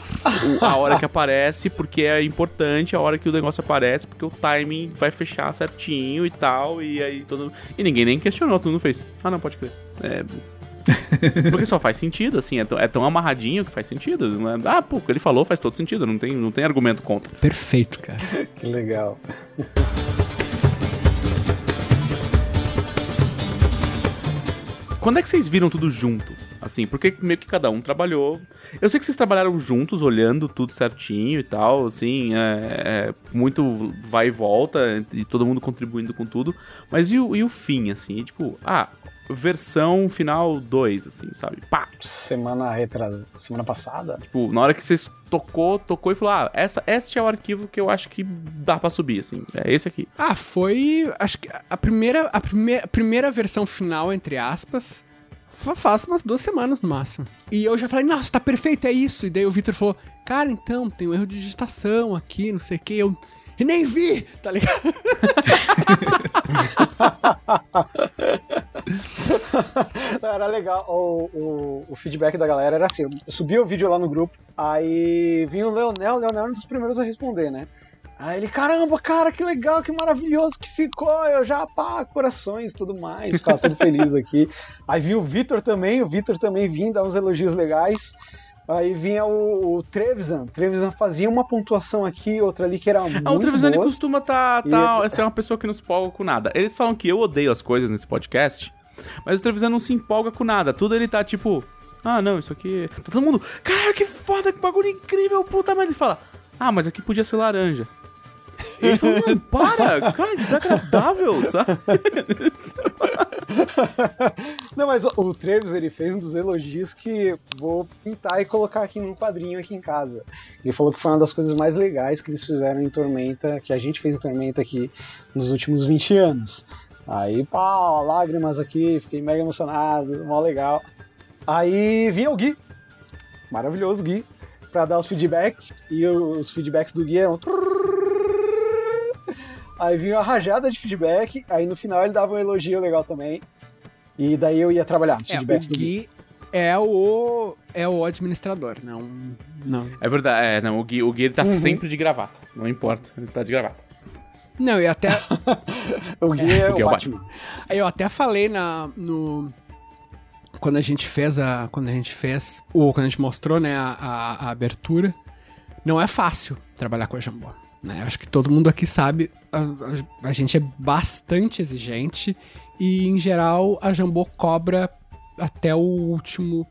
o- a hora que aparece, porque é importante a hora que o negócio aparece, porque o timing vai fechar certinho e tal, e aí todo E ninguém nem questionou, todo mundo fez. Ah, não, pode crer. É. Porque só faz sentido, assim, é tão, é tão amarradinho que faz sentido. Não é- ah, pô, o que ele falou faz todo sentido, não tem, não tem argumento contra. Perfeito, cara. Que legal. Quando é que vocês viram tudo junto? Assim, porque meio que cada um trabalhou. Eu sei que vocês trabalharam juntos, olhando tudo certinho e tal, assim, é, é muito vai e volta, e todo mundo contribuindo com tudo. Mas e o, e o fim, assim? Tipo, ah, versão final 2, assim, sabe? Pá! Semana retras... Semana passada? Tipo, na hora que vocês tocou, tocou e falou, ah, essa, este é o arquivo que eu acho que dá pra subir, assim, é esse aqui. Ah, foi. Acho que a primeira, a primeira, a primeira versão final, entre aspas, fa- faz umas duas semanas no máximo. E eu já falei, nossa, tá perfeito, é isso. E daí o Victor falou, cara, então, tem um erro de digitação aqui, não sei o que. Eu. E nem vi, tá ligado? Era legal. O, o, o feedback da galera era assim: eu subia o vídeo lá no grupo, aí vinha o Leonel, o Leonel era um dos primeiros a responder, né? Aí ele, caramba, cara, que legal, que maravilhoso que ficou. Eu já, pá, corações tudo mais. Ficava todo feliz aqui. Aí vinha o Vitor também, o Vitor também vinha dar uns elogios legais. Aí vinha o, o Trevisan. Trevisan fazia uma pontuação aqui, outra ali que era muito Ah, o Trevisan ele boas. costuma tá, E- tá ser uma pessoa que não se empolga com nada. Eles falam que eu odeio as coisas nesse podcast, mas o Trevisan não se empolga com nada. Tudo ele tá tipo, ah, não, isso aqui. Tá todo mundo, caralho, que foda, que bagulho incrível, puta merda. Ele fala, ah, mas aqui podia ser laranja. Ele fala, mano, para, cara, desagradável, sabe? Não, mas o, o Trevis, ele fez um dos elogios que vou pintar e colocar aqui num quadrinho aqui em casa. Ele falou que foi uma das coisas mais legais que eles fizeram em Tormenta, que a gente fez em Tormenta aqui nos últimos 20 anos. Aí, pá, lágrimas aqui, fiquei mega emocionado, mó legal. Aí vinha o Gui, maravilhoso Gui, pra dar os feedbacks, e os feedbacks do Gui eram... Aí vinha a rajada de feedback, aí no final ele dava um elogio legal também. E daí eu ia trabalhar nos É, feedbacks o do Gui. É o, é o administrador, não. Não. É verdade, é, não, o Gui, o Gui ele tá Uhum. sempre de gravata, não importa, ele tá de gravata. Não, eu até, O Gui é, o Gui é o o Batman. eu até falei na, no. Quando a gente fez a. Quando a gente fez. Ou quando a gente mostrou, né, a, a- a abertura. Não é fácil trabalhar com a Jambô. Né? Acho que todo mundo aqui sabe. A, a- a gente é bastante exigente. E, em geral, a Jambô cobra até o último.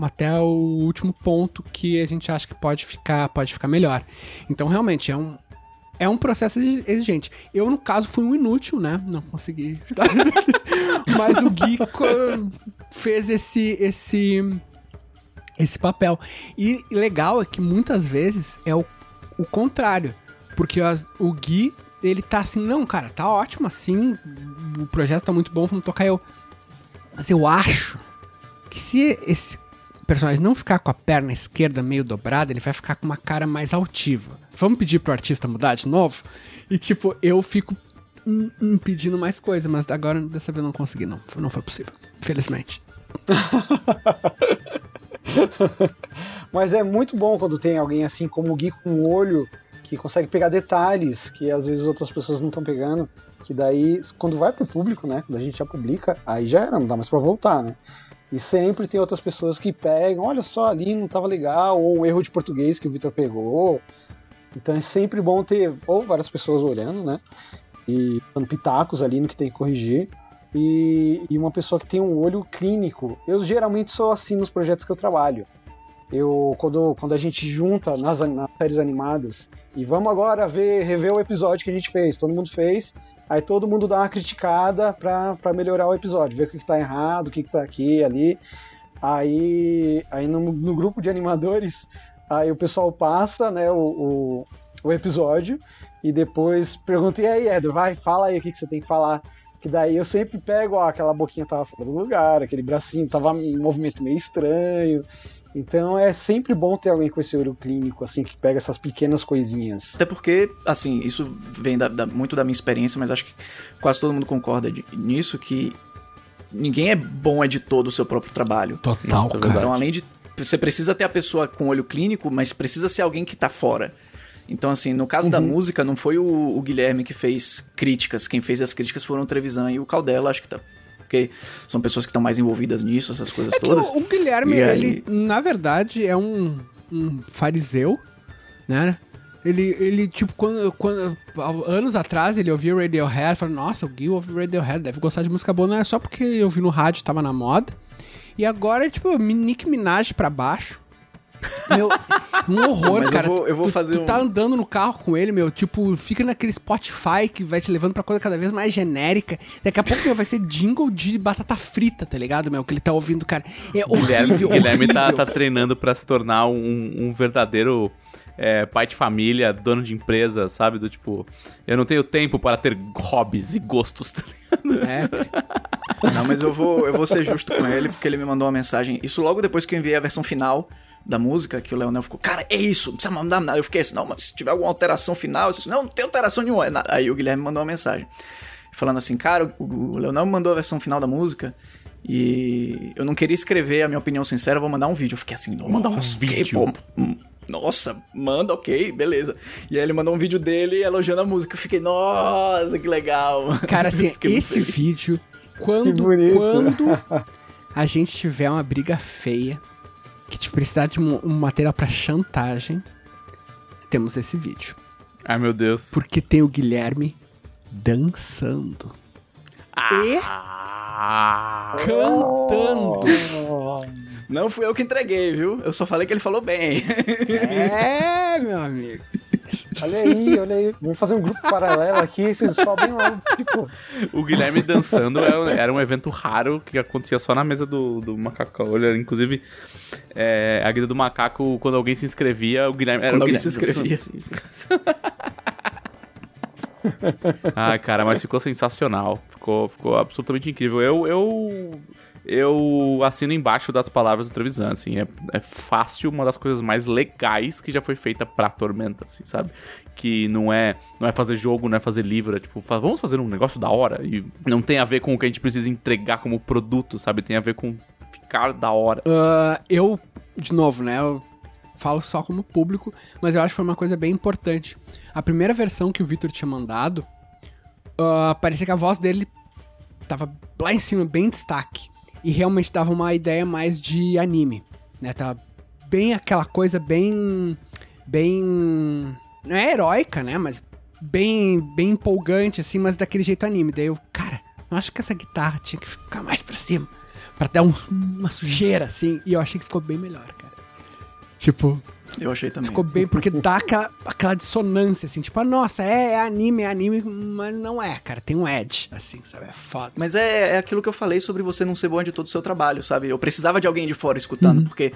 Até o último ponto que a gente acha que pode ficar, pode ficar melhor. Então, realmente, é um, é um processo exi- exigente. Eu, no caso, fui um inútil, né? Não consegui. Mas o Gui fez esse, esse, esse papel. E legal é que muitas vezes é o, o contrário. Porque as- o Gui, ele tá assim, não, cara, tá ótimo assim, o projeto tá muito bom, vamos tocar eu. Mas eu acho que se esse personagem não ficar com a perna esquerda meio dobrada, ele vai ficar com uma cara mais altiva. Vamos pedir pro artista mudar de novo? E tipo, eu fico pedindo mais coisa, mas agora dessa vez eu não consegui, não. Não foi possível. Infelizmente. Mas é muito bom quando tem alguém assim como o Gui com um olho que consegue pegar detalhes que às vezes outras pessoas não estão pegando. Que daí, quando vai pro público, né? Quando a gente já publica, aí já era, não dá mais pra voltar, né? E sempre tem outras pessoas que pegam, olha só, ali não tava legal, ou um erro de português que o Vitor pegou. Então é sempre bom ter ou várias pessoas olhando, né? E dando pitacos ali no que tem que corrigir. E, e uma pessoa que tem um olho clínico. Eu geralmente sou assim nos projetos que eu trabalho. Eu, quando, quando a gente junta nas, nas séries animadas e vamos agora ver, rever o episódio que a gente fez, todo mundo fez, aí todo mundo dá uma criticada pra, pra melhorar o episódio, ver o que, que tá errado, o que, que tá aqui ali. Aí, aí no, no grupo de animadores, aí o pessoal passa né, o, o, o episódio e depois pergunta: e aí, Edro, vai, fala aí o que, que você tem que falar. Que daí eu sempre pego, ó, aquela boquinha tava fora do lugar, aquele bracinho tava em movimento meio estranho. Então é sempre bom ter alguém com esse olho clínico, assim, que pega essas pequenas coisinhas. Até porque, assim, isso vem da- da- muito da minha experiência, mas acho que quase todo mundo concorda de- nisso, que ninguém é bom editor do seu próprio trabalho. Total, Nossa, é cara. Então, além de. Você precisa ter a pessoa com olho clínico, mas precisa ser alguém que tá fora. Então, assim, no caso da música, não foi o, o Guilherme que fez críticas. Quem fez as críticas foram o Trevisan e o Caldela, acho que tá. Porque são pessoas que estão mais envolvidas nisso, essas coisas É todas. o, Guilherme, aí- ele, na verdade, é um, um fariseu, né? Ele, ele tipo, quando, quando. Anos atrás ele ouvia Radiohead, falou, nossa, o Gui ouve Radiohead, deve gostar de música boa, não é só porque eu vi no rádio, tava na moda. E agora, tipo, Nick Minaj pra baixo. Meu, um horror, Mas eu cara. vou- eu vou tu, fazer tu tá um- andando no carro com ele, meu, tipo, fica naquele Spotify que vai te levando pra coisa cada vez mais genérica. Daqui a pouco, meu, vai ser jingle de batata frita, tá ligado, meu? Que ele tá ouvindo, cara. É O Guilherme, horrível, Guilherme tá, horrível. tá treinando pra se tornar um, um verdadeiro é, pai de família, dono de empresa, sabe? Do tipo, eu não tenho tempo para ter hobbies e gostos. tá ligado? É, Não, mas eu vou, eu vou ser justo com ele, porque ele me mandou uma mensagem. Isso logo depois que eu enviei a versão final da música, que o Leonel ficou, cara, é isso, não precisa mandar nada. Eu fiquei assim, não, mas se tiver alguma alteração final, eu disse, não, não tem alteração nenhuma. É nada. Aí o Guilherme mandou uma mensagem. Falando assim, cara, o, o Leonel me mandou a versão final da música. E eu não queria escrever a minha opinião sincera, eu vou mandar um vídeo. Eu fiquei assim, não, mandar um Nossa, vídeo. vídeo. Pô, hum, nossa, manda, ok, beleza. E aí ele mandou um vídeo dele elogiando a música. Eu fiquei, nossa, que legal. cara, assim, esse vídeo, quando, quando a gente tiver uma briga feia, que te precisar de um, um material pra chantagem, temos esse vídeo. Ai, meu Deus. Porque tem o Guilherme dançando. E Ah, cantando. Não fui eu que entreguei, viu? Eu só falei que ele falou bem. É, meu amigo. Olha aí, olha aí. Vamos fazer um grupo paralelo aqui, vocês sobem lá. Tipo, o Guilherme dançando era, era um evento raro que acontecia só na mesa do, do macaco. Olha, inclusive, é, a guia do macaco, quando alguém se inscrevia, o Guilherme. Era Quando o alguém Guilherme se inscrevia. Ai, cara, mas ficou sensacional. Ficou, ficou absolutamente incrível. Eu, eu, eu assino embaixo das palavras do Trevisan, assim. É, é fácil uma das coisas mais legais que já foi feita pra Tormenta, assim, sabe? Que não é, não é fazer jogo, não é fazer livro, é tipo, vamos fazer um negócio da hora. E não tem a ver com o que a gente precisa entregar como produto, sabe? Tem a ver com ficar da hora. Ah, eu, de novo, né? Eu falo só como público, mas eu acho que foi uma coisa bem importante. A primeira versão que o Victor tinha mandado, ah, parecia que a voz dele tava lá em cima, bem em destaque. E realmente dava uma ideia mais de anime, né? Tava bem aquela coisa bem. bem. Não é heróica, né? Mas bem, bem empolgante, assim, mas daquele jeito anime. Daí eu, cara, eu acho que essa guitarra tinha que ficar mais pra cima. Pra dar um- uma sujeira, assim. E eu achei que ficou bem melhor, cara. Tipo, Eu achei também. ficou bem, porque dá aquela, aquela dissonância, assim. Tipo, ah, nossa, é, é anime, é anime, mas não é, cara. Tem um edge, assim, sabe? É foda. Mas é, é aquilo que eu falei sobre você não ser bom de todo o seu trabalho, sabe? Eu precisava de alguém de fora escutando, Uhum. porque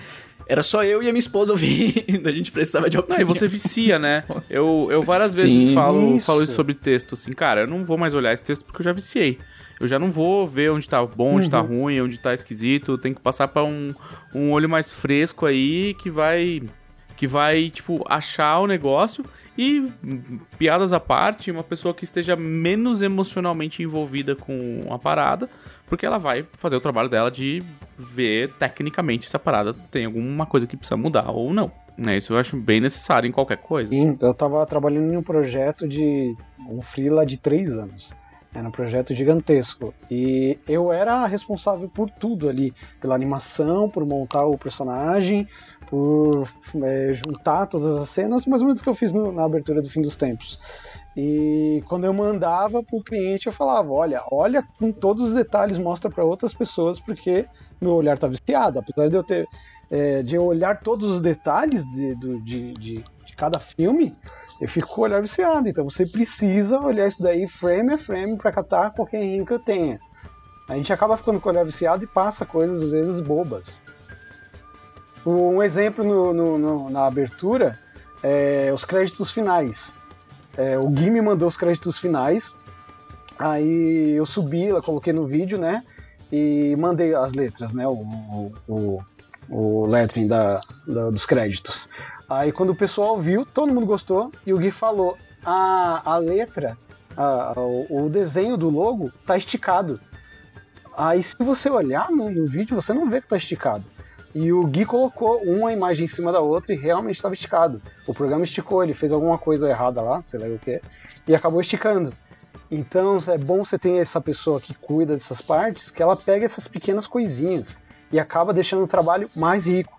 era só eu e a minha esposa ouvindo. A gente precisava de alguém. Não, e você vicia, né? Eu, eu várias vezes Sim. falo, Isso. falo isso sobre texto, assim, cara, eu não vou mais olhar esse texto porque eu já viciei. Eu já não vou ver onde tá bom, onde tá ruim, onde tá esquisito. Tem que passar pra um, um olho mais fresco aí que vai. Que vai, tipo, achar o negócio e, hum, piadas à parte, uma pessoa que esteja menos emocionalmente envolvida com a parada, porque ela vai fazer o trabalho dela de ver tecnicamente se a parada tem alguma coisa que precisa mudar ou não. É, isso eu acho bem necessário em qualquer coisa. Sim, eu tava trabalhando em um projeto de um freela de três anos. Era um projeto gigantesco. E eu era responsável por tudo ali. Pela animação, por montar o personagem, por é, juntar todas as cenas, mais ou menos o que eu fiz no- na abertura do Fim dos Tempos. E quando eu mandava pro cliente, eu falava: olha, olha com todos os detalhes, mostra para outras pessoas, porque meu olhar tá viciado. Apesar de eu ter. é, de eu olhar todos os detalhes de, do- de, de, de cada filme, eu fico com o olhar viciado. Então você precisa olhar isso daí frame a frame para catar qualquer errinho que eu tenha. A gente acaba ficando com o olhar viciado e passa coisas às vezes bobas. Um exemplo no- no- no- na abertura é os créditos finais. É, o Gui me mandou os créditos finais. Aí eu subi, lá, coloquei no vídeo, né? E mandei as letras, né? O, o, o, lettering da, da- dos créditos. Aí quando o pessoal viu, todo mundo gostou e o Gui falou: a, a letra, a- a- o, o desenho do logo tá esticado. Aí se você olhar no, no vídeo, você não vê que tá esticado. E o Gui colocou uma imagem em cima da outra e realmente estava esticado. O programa esticou, ele fez alguma coisa errada lá, sei lá o que, e acabou esticando. Então é bom você ter essa pessoa que cuida dessas partes, que ela pega essas pequenas coisinhas e acaba deixando o trabalho mais rico.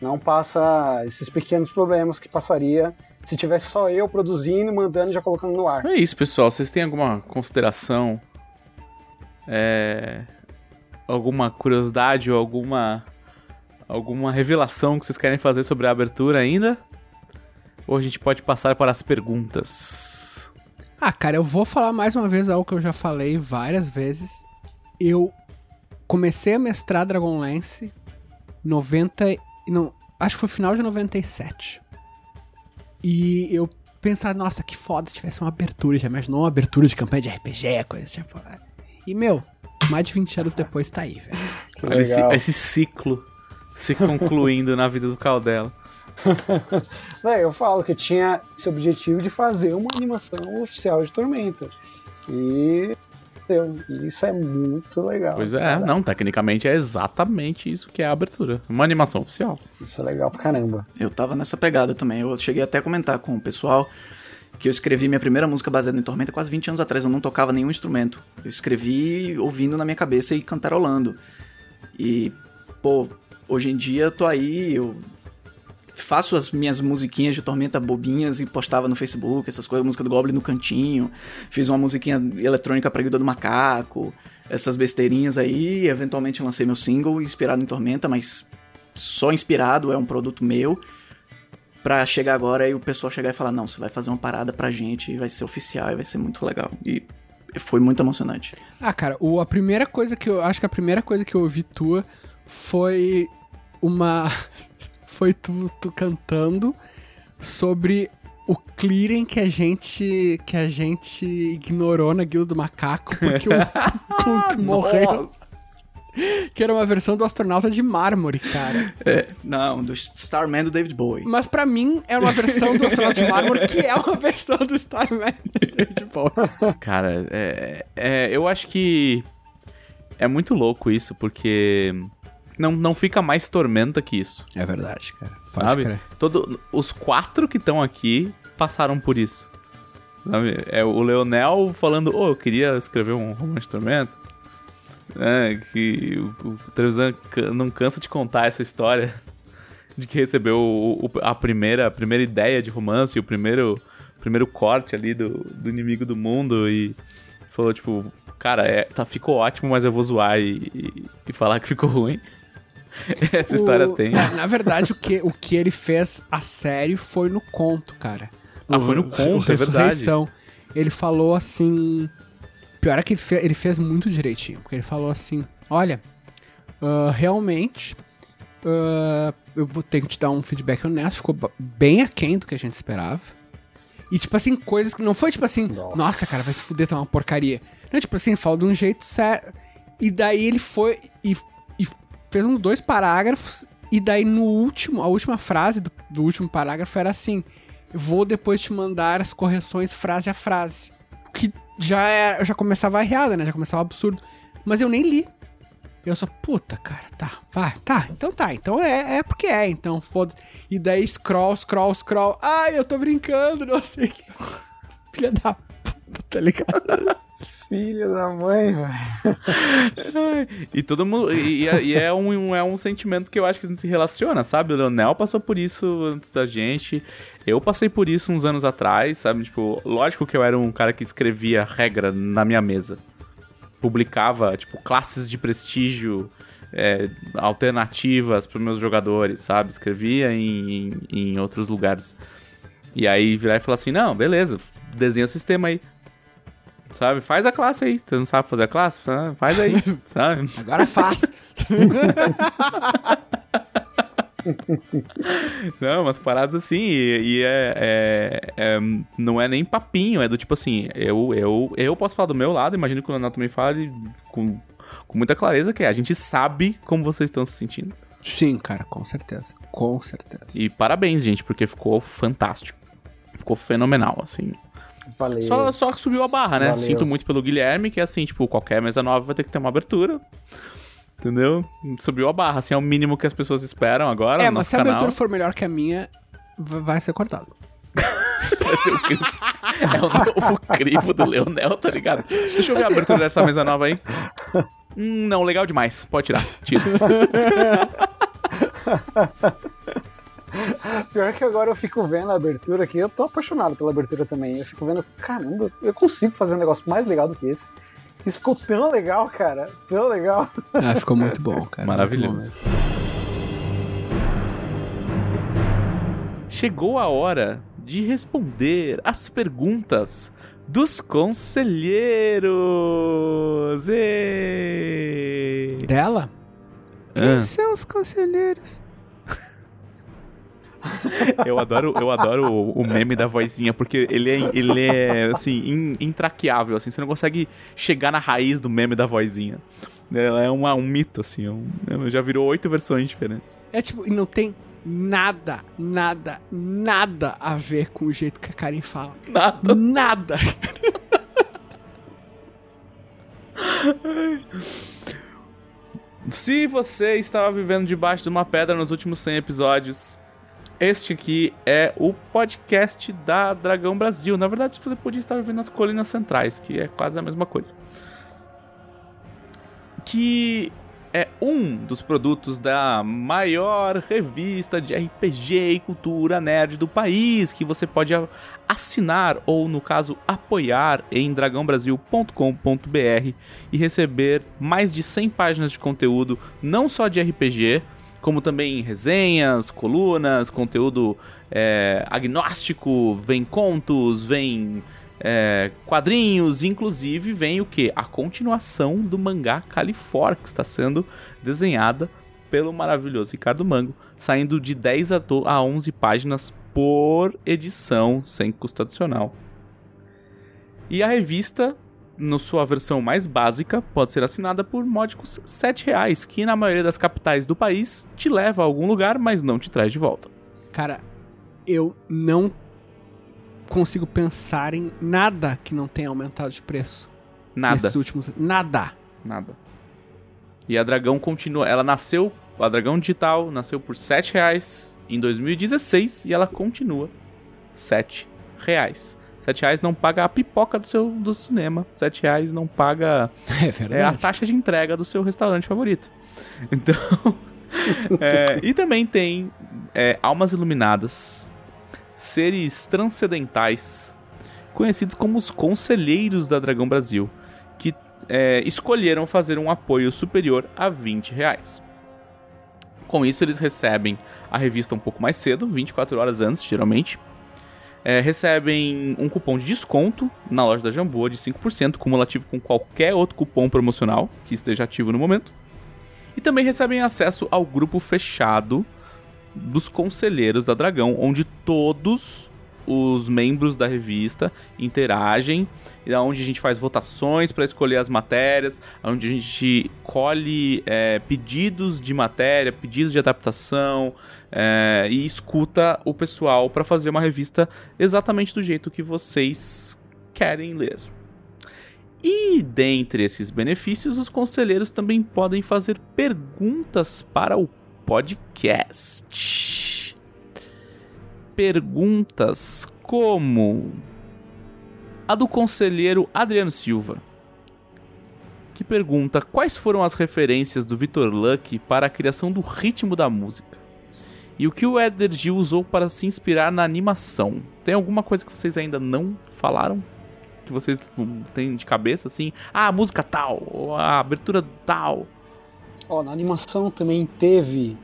Não passa esses pequenos problemas que passaria se tivesse só eu produzindo, mandando e já colocando no ar. É isso, pessoal. Vocês têm alguma consideração? É... Alguma curiosidade ou alguma alguma revelação que vocês querem fazer sobre a abertura ainda? Ou a gente pode passar para as perguntas? Ah, cara, eu vou falar mais uma vez algo que eu já falei várias vezes. Eu comecei a mestrar Dragonlance 90 e não, acho que foi final de 97. E eu pensava, nossa, que foda se tivesse uma abertura, já imaginou uma abertura de campanha de RPG, coisa tipo. E meu, mais de 20 anos depois tá aí, velho. Esse, esse ciclo se concluindo na vida do Caldela. Eu falo que eu tinha esse objetivo de fazer uma animação oficial de Tormenta. E. E isso é muito legal. Pois é, cara. não, tecnicamente é exatamente isso que é a abertura. Uma animação oficial. Isso é legal pra caramba. Eu tava nessa pegada também. Eu cheguei até a comentar com o pessoal que eu escrevi minha primeira música baseada em Tormenta quase 20 anos atrás. Eu não tocava nenhum instrumento. Eu escrevi ouvindo na minha cabeça e cantarolando. E, pô, hoje em dia eu tô aí, eu faço as minhas musiquinhas de Tormenta bobinhas e postava no Facebook, essas coisas, música do Goblin no cantinho. Fiz uma musiquinha eletrônica pra Guilda do Macaco, essas besteirinhas aí. Eventualmente lancei meu single inspirado em Tormenta, mas só inspirado, é um produto meu. Pra chegar agora e o pessoal chegar e falar: Não, você vai fazer uma parada pra gente, vai ser oficial vai ser muito legal. E foi muito emocionante. Ah, cara, o, a primeira coisa que eu. Acho que a primeira coisa que eu ouvi tua foi uma. Foi tu, tu cantando sobre o clearing que a gente. que a gente ignorou na Guilda do Macaco, porque o Clunk morreu. Que era uma versão do astronauta de mármore, cara. É, não, do Starman do David Bowie. Mas pra mim era uma versão do astronauta de mármore que é uma versão do Starman de boa. Cara, é, é- eu acho que é muito louco isso, porque não, não fica mais tormenta que isso, É verdade, cara. sabe? Todo, os quatro que estão aqui passaram por isso. Sabe? É o Leonel falando, ô, eu queria escrever um romance de tormenta. É, que o, o Trevisan não cansa de contar essa história de que recebeu o- o- a, primeira, a primeira ideia de romance, o primeiro, primeiro corte ali do, do inimigo do mundo e falou, tipo, cara, é, tá, ficou ótimo, mas eu vou zoar e, e- e falar que ficou ruim. Essa história O- tem. Na verdade, o que, o que ele fez a sério foi no conto, cara. Ah, foi no conto, é verdade. Ele falou assim. Pior é que ele, fe- ele fez muito direitinho. Porque ele falou assim: olha, ah, realmente. ah, eu vou ter que te dar um feedback honesto. Ficou bem aquém do que a gente esperava. E, tipo assim, coisas que não foi tipo assim, nossa, cara, vai se fuder, tá uma porcaria. Não, tipo assim, falou de um jeito sério. E daí ele foi e fez uns dois parágrafos. E daí no último, a última frase do, do último parágrafo era assim: Vou depois te mandar as correções frase a frase. Que já era, já começava a errada, né? Já começava absurdo. Mas eu nem li. Eu só, puta, cara, tá, vai, tá, então tá, então é, é porque é, então foda E daí scroll, scroll, scroll. Ai, eu tô brincando, não sei que. Filha da tá ligado? Filha da mãe, velho. E todo mundo. E, e é- e é, um, é um sentimento que eu acho que a gente se relaciona, sabe? O Leonel passou por isso antes da gente. Eu passei por isso uns anos atrás, sabe? Tipo, lógico que eu era um cara que escrevia regra na minha mesa. Publicava, tipo, classes de prestígio. é, alternativas para meus jogadores, sabe? Escrevia em, em, em outros lugares. E aí virar e falar assim: não, beleza, desenha o sistema aí. Sabe? Faz a classe aí. Você não sabe fazer a classe? Faz aí, sabe? Agora faz. Não, umas paradas assim, e, e é, é- é- Não é nem papinho, é do tipo assim, eu, eu, eu posso falar do meu lado, imagino que o Leonardo também fale com, com muita clareza, que é, a gente sabe como vocês estão se sentindo. Sim, cara, com certeza. Com certeza. E parabéns, gente, porque ficou fantástico. Ficou fenomenal, assim. Valeu. Só, só que subiu a barra, né? Valeu. Sinto muito pelo Guilherme, que é assim, tipo, qualquer mesa nova vai ter que ter uma abertura. Entendeu? Subiu a barra, assim, é o mínimo que as pessoas esperam agora é, no mas nosso se a canal. abertura for melhor que a minha, vai ser cortado. Vai ser o crivo. É o novo crivo do Leonel, tá ligado? Deixa eu ver a abertura dessa mesa nova aí. Hum, não, legal demais. Pode tirar. Tira. Pior que agora eu fico vendo a abertura aqui, eu tô apaixonado pela abertura também. Eu fico vendo, caramba, eu consigo fazer um negócio mais legal do que esse. Isso ficou tão legal, cara. Tão legal. Ah, ficou muito bom, cara. Maravilhoso. Bom. Chegou a hora de responder as perguntas dos conselheiros. Ê! Dela? Ah. Quem são os conselheiros? Eu adoro, eu adoro o, o meme da vozinha, porque ele é, ele é assim, in- intraqueável, assim, você não consegue chegar na raiz do meme da vozinha. Ela é uma- um mito, assim, é um- já virou oito versões diferentes. É tipo, e não tem nada, nada, nada a ver com o jeito que a Karen fala. Nada. Nada. Se você estava vivendo debaixo de uma pedra nos últimos 100 episódios, este aqui é o podcast da Dragão Brasil. Na verdade, você podia estar vivendo nas Colinas Centrais, que é quase a mesma coisa. Que é um dos produtos da maior revista de RPG e cultura nerd do país, que você pode assinar ou, no caso, apoiar em dragãobrasil.com.br e receber mais de 100 páginas de conteúdo, não só de RPG, como também resenhas, colunas, conteúdo é, agnóstico, vem contos, vem é, quadrinhos, inclusive vem o que? A continuação do mangá Califor, que está sendo desenhada pelo maravilhoso Ricardo Mango, saindo de 10 a do- a 11 páginas por edição, sem custo adicional. E a revista, na sua versão mais básica, pode ser assinada por módicos 7 reais, que na maioria das capitais do país te leva a algum lugar, mas não te traz de volta. Cara, eu não consigo pensar em nada que não tenha aumentado de preço. Nada. Nesses últimos... Nada. Nada. E a Dragão continua. Ela nasceu. A Dragão Digital nasceu por 7 reais em 2016 e ela continua 7 reais. 7 reais não paga a pipoca do seu do cinema. 7 reais não paga É é, a taxa de entrega do seu restaurante favorito. Então. é, e também tem é, almas iluminadas, seres transcendentais, conhecidos como os conselheiros da Dragão Brasil, que é, escolheram fazer um apoio superior a 20 reais. Com isso, eles recebem a revista um pouco mais cedo, 24 horas antes, geralmente. É, recebem um cupom de desconto na loja da Jamboa de 5%, cumulativo com qualquer outro cupom promocional que esteja ativo no momento. E também recebem acesso ao grupo fechado dos conselheiros da Dragão, onde todos os membros da revista interagem, e onde a gente faz votações para escolher as matérias, onde a gente colhe é, pedidos de matéria, pedidos de adaptação, é, e escuta o pessoal para fazer uma revista exatamente do jeito que vocês querem ler. E dentre esses benefícios, os conselheiros também podem fazer perguntas para o podcast. Perguntas como a do conselheiro Adriano Silva, que pergunta quais foram as referências do Vitor Luck para a criação do ritmo da música. E o que o Eder Gil usou para se inspirar na animação? Tem alguma coisa que vocês ainda não falaram? Que vocês têm de cabeça assim? Ah, a música tal, ou a abertura tal. Ó, na animação também teve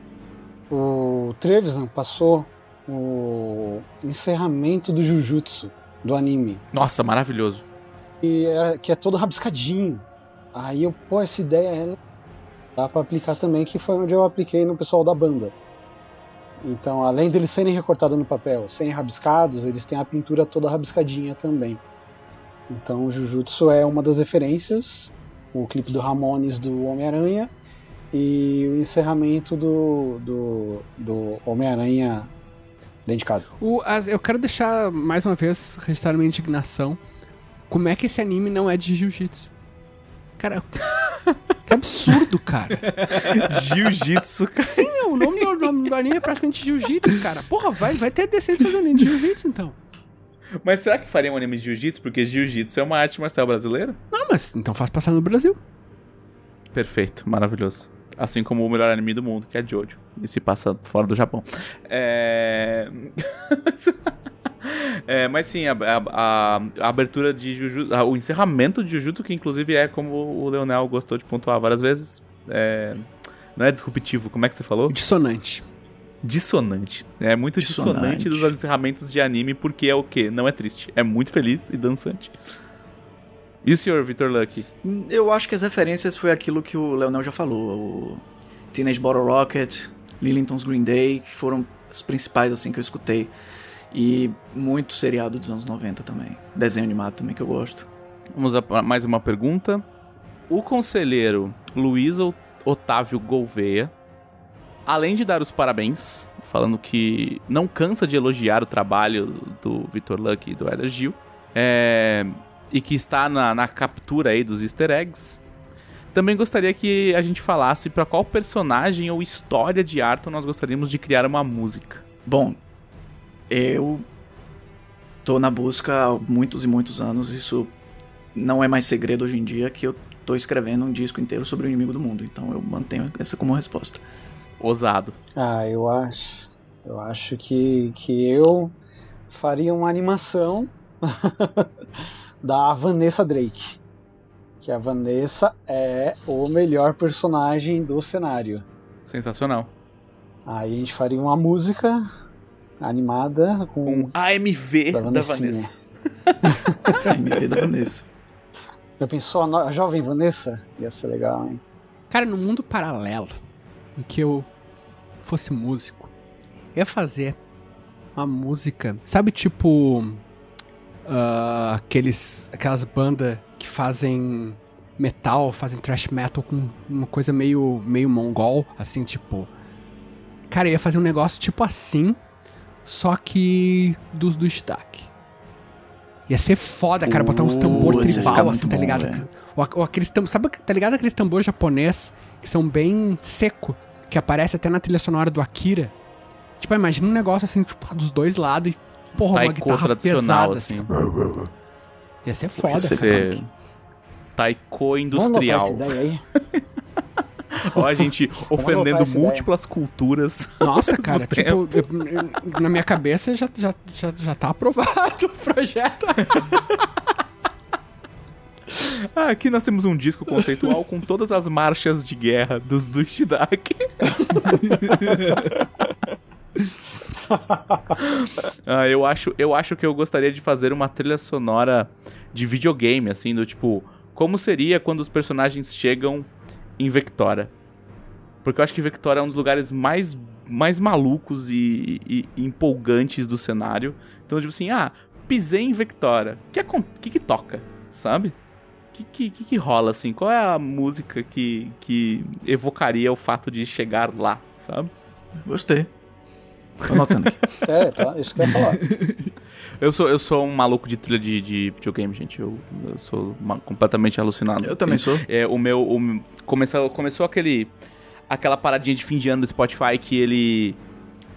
o Trevisan passou o encerramento do Jujutsu do anime. Nossa, maravilhoso. E é, que é todo rabiscadinho. Aí eu, pô, essa ideia ela dá pra aplicar também, que foi onde eu apliquei no pessoal da banda. Então, além deles serem recortados no papel, serem rabiscados, eles têm a pintura toda rabiscadinha também. Então, o Jujutsu é uma das referências, o clipe do Ramones do Homem-Aranha e o encerramento do, do, do Homem-Aranha dentro de casa. O- as- eu quero deixar mais uma vez registrar minha indignação. Como é que esse anime não é de jiu-jitsu? Cara, que absurdo, cara. Jiu-jitsu, cara. Sim, o nome do, nome do anime é praticamente jiu-jitsu, cara. Porra, vai, vai ter decência fazer um anime de jiu-jitsu, então. Mas será que faria um anime de jiu-jitsu? Porque jiu-jitsu é uma arte marcial brasileira? Não, mas então faz passar no Brasil. Perfeito, maravilhoso. Assim como o melhor anime do mundo, que é Jojo. E se passa fora do Japão. É. É, mas sim, a, a- a- a abertura de Jujutsu, ah, o encerramento de Jujutsu, que inclusive é como o Leonel gostou de pontuar várias vezes, é, não é disruptivo, como é que você falou? Dissonante. Dissonante. É muito dissonante, Dissonante. dos encerramentos de anime, porque é o quê? Não é triste, é muito feliz e dançante. E o senhor, Victor Lucky? Eu acho que as referências foi aquilo que o Leonel já falou. O Teenage Bottle Rocket, Lillington's Green Day, que foram as principais assim que eu escutei. E muito seriado dos anos 90 também. Desenho animado também que eu gosto. Vamos a mais uma pergunta. O conselheiro Luiz Otávio Gouveia, além de dar os parabéns, falando que não cansa de elogiar o trabalho do Vitor Luck e do Eder Gil, é, e que está na, na captura aí dos easter eggs, também gostaria que a gente falasse para qual personagem ou história de Arthur nós gostaríamos de criar uma música. Bom, eu tô na busca há muitos e muitos anos. Isso não é mais segredo hoje em dia que eu tô escrevendo um disco inteiro sobre o inimigo do mundo. Então eu mantenho essa como resposta. Ousado. Ah, eu acho. Eu acho que, que eu faria uma animação da Vanessa Drake. Que a Vanessa é o melhor personagem do cenário. Sensacional. Aí a gente faria uma música animada com. Um AMV Da. Vanessa. MV da Vanessa. Já pensou a, no- a jovem Vanessa? Ia ser legal, hein? Cara, no mundo paralelo, em que eu fosse músico, eu ia fazer uma música, sabe, tipo. Ah, aqueles, aquelas bandas que fazem metal, fazem thrash metal com uma coisa meio, meio mongol, assim, tipo. Cara, eu ia fazer um negócio tipo assim, só que dos do destaque. Ia ser foda, cara, botar uns tambor ficar tribal, assim, tá bom, ligado? velho. Ou, ou aqueles tambores, sabe, tá ligado aqueles tambores japonês que são bem seco, que aparece até na trilha sonora do Akira? Tipo, imagina um negócio assim, tipo, dos dois lados e, porra, uma Taiko guitarra tradicional, pesada, assim. assim. Ia ser foda, Ia ser cara. Taiko Vamos industrial. essa ideia aí? Ó, a gente ofendendo essa ideia. múltiplas culturas. Nossa, cara, tipo, eu- eu- na minha cabeça já, já, já, já tá aprovado o projeto. Ah, aqui nós temos um disco conceitual com todas as marchas de guerra dos do Shidaki. ah, eu acho, eu acho que eu gostaria de fazer uma trilha sonora de videogame, assim, do tipo, como seria quando os personagens chegam em Vectora? Porque eu acho que Vectora é um dos lugares mais, mais malucos e, e- e empolgantes do cenário. Então, tipo assim, ah, pisei em Vectora. O que, que, que toca? Sabe? O que, que, que, que rola, assim? Qual é a música que, que evocaria o fato de chegar lá, sabe? Gostei. Tô anotando aqui. É, tá, isso que eu ia falar. Eu sou, eu sou um maluco de trilha de, de videogame, gente. Eu, eu sou ma- completamente alucinado. Eu assim. também sou. É, o meu. O, começou, começou aquele. Aquela paradinha de fim de ano do Spotify que ele.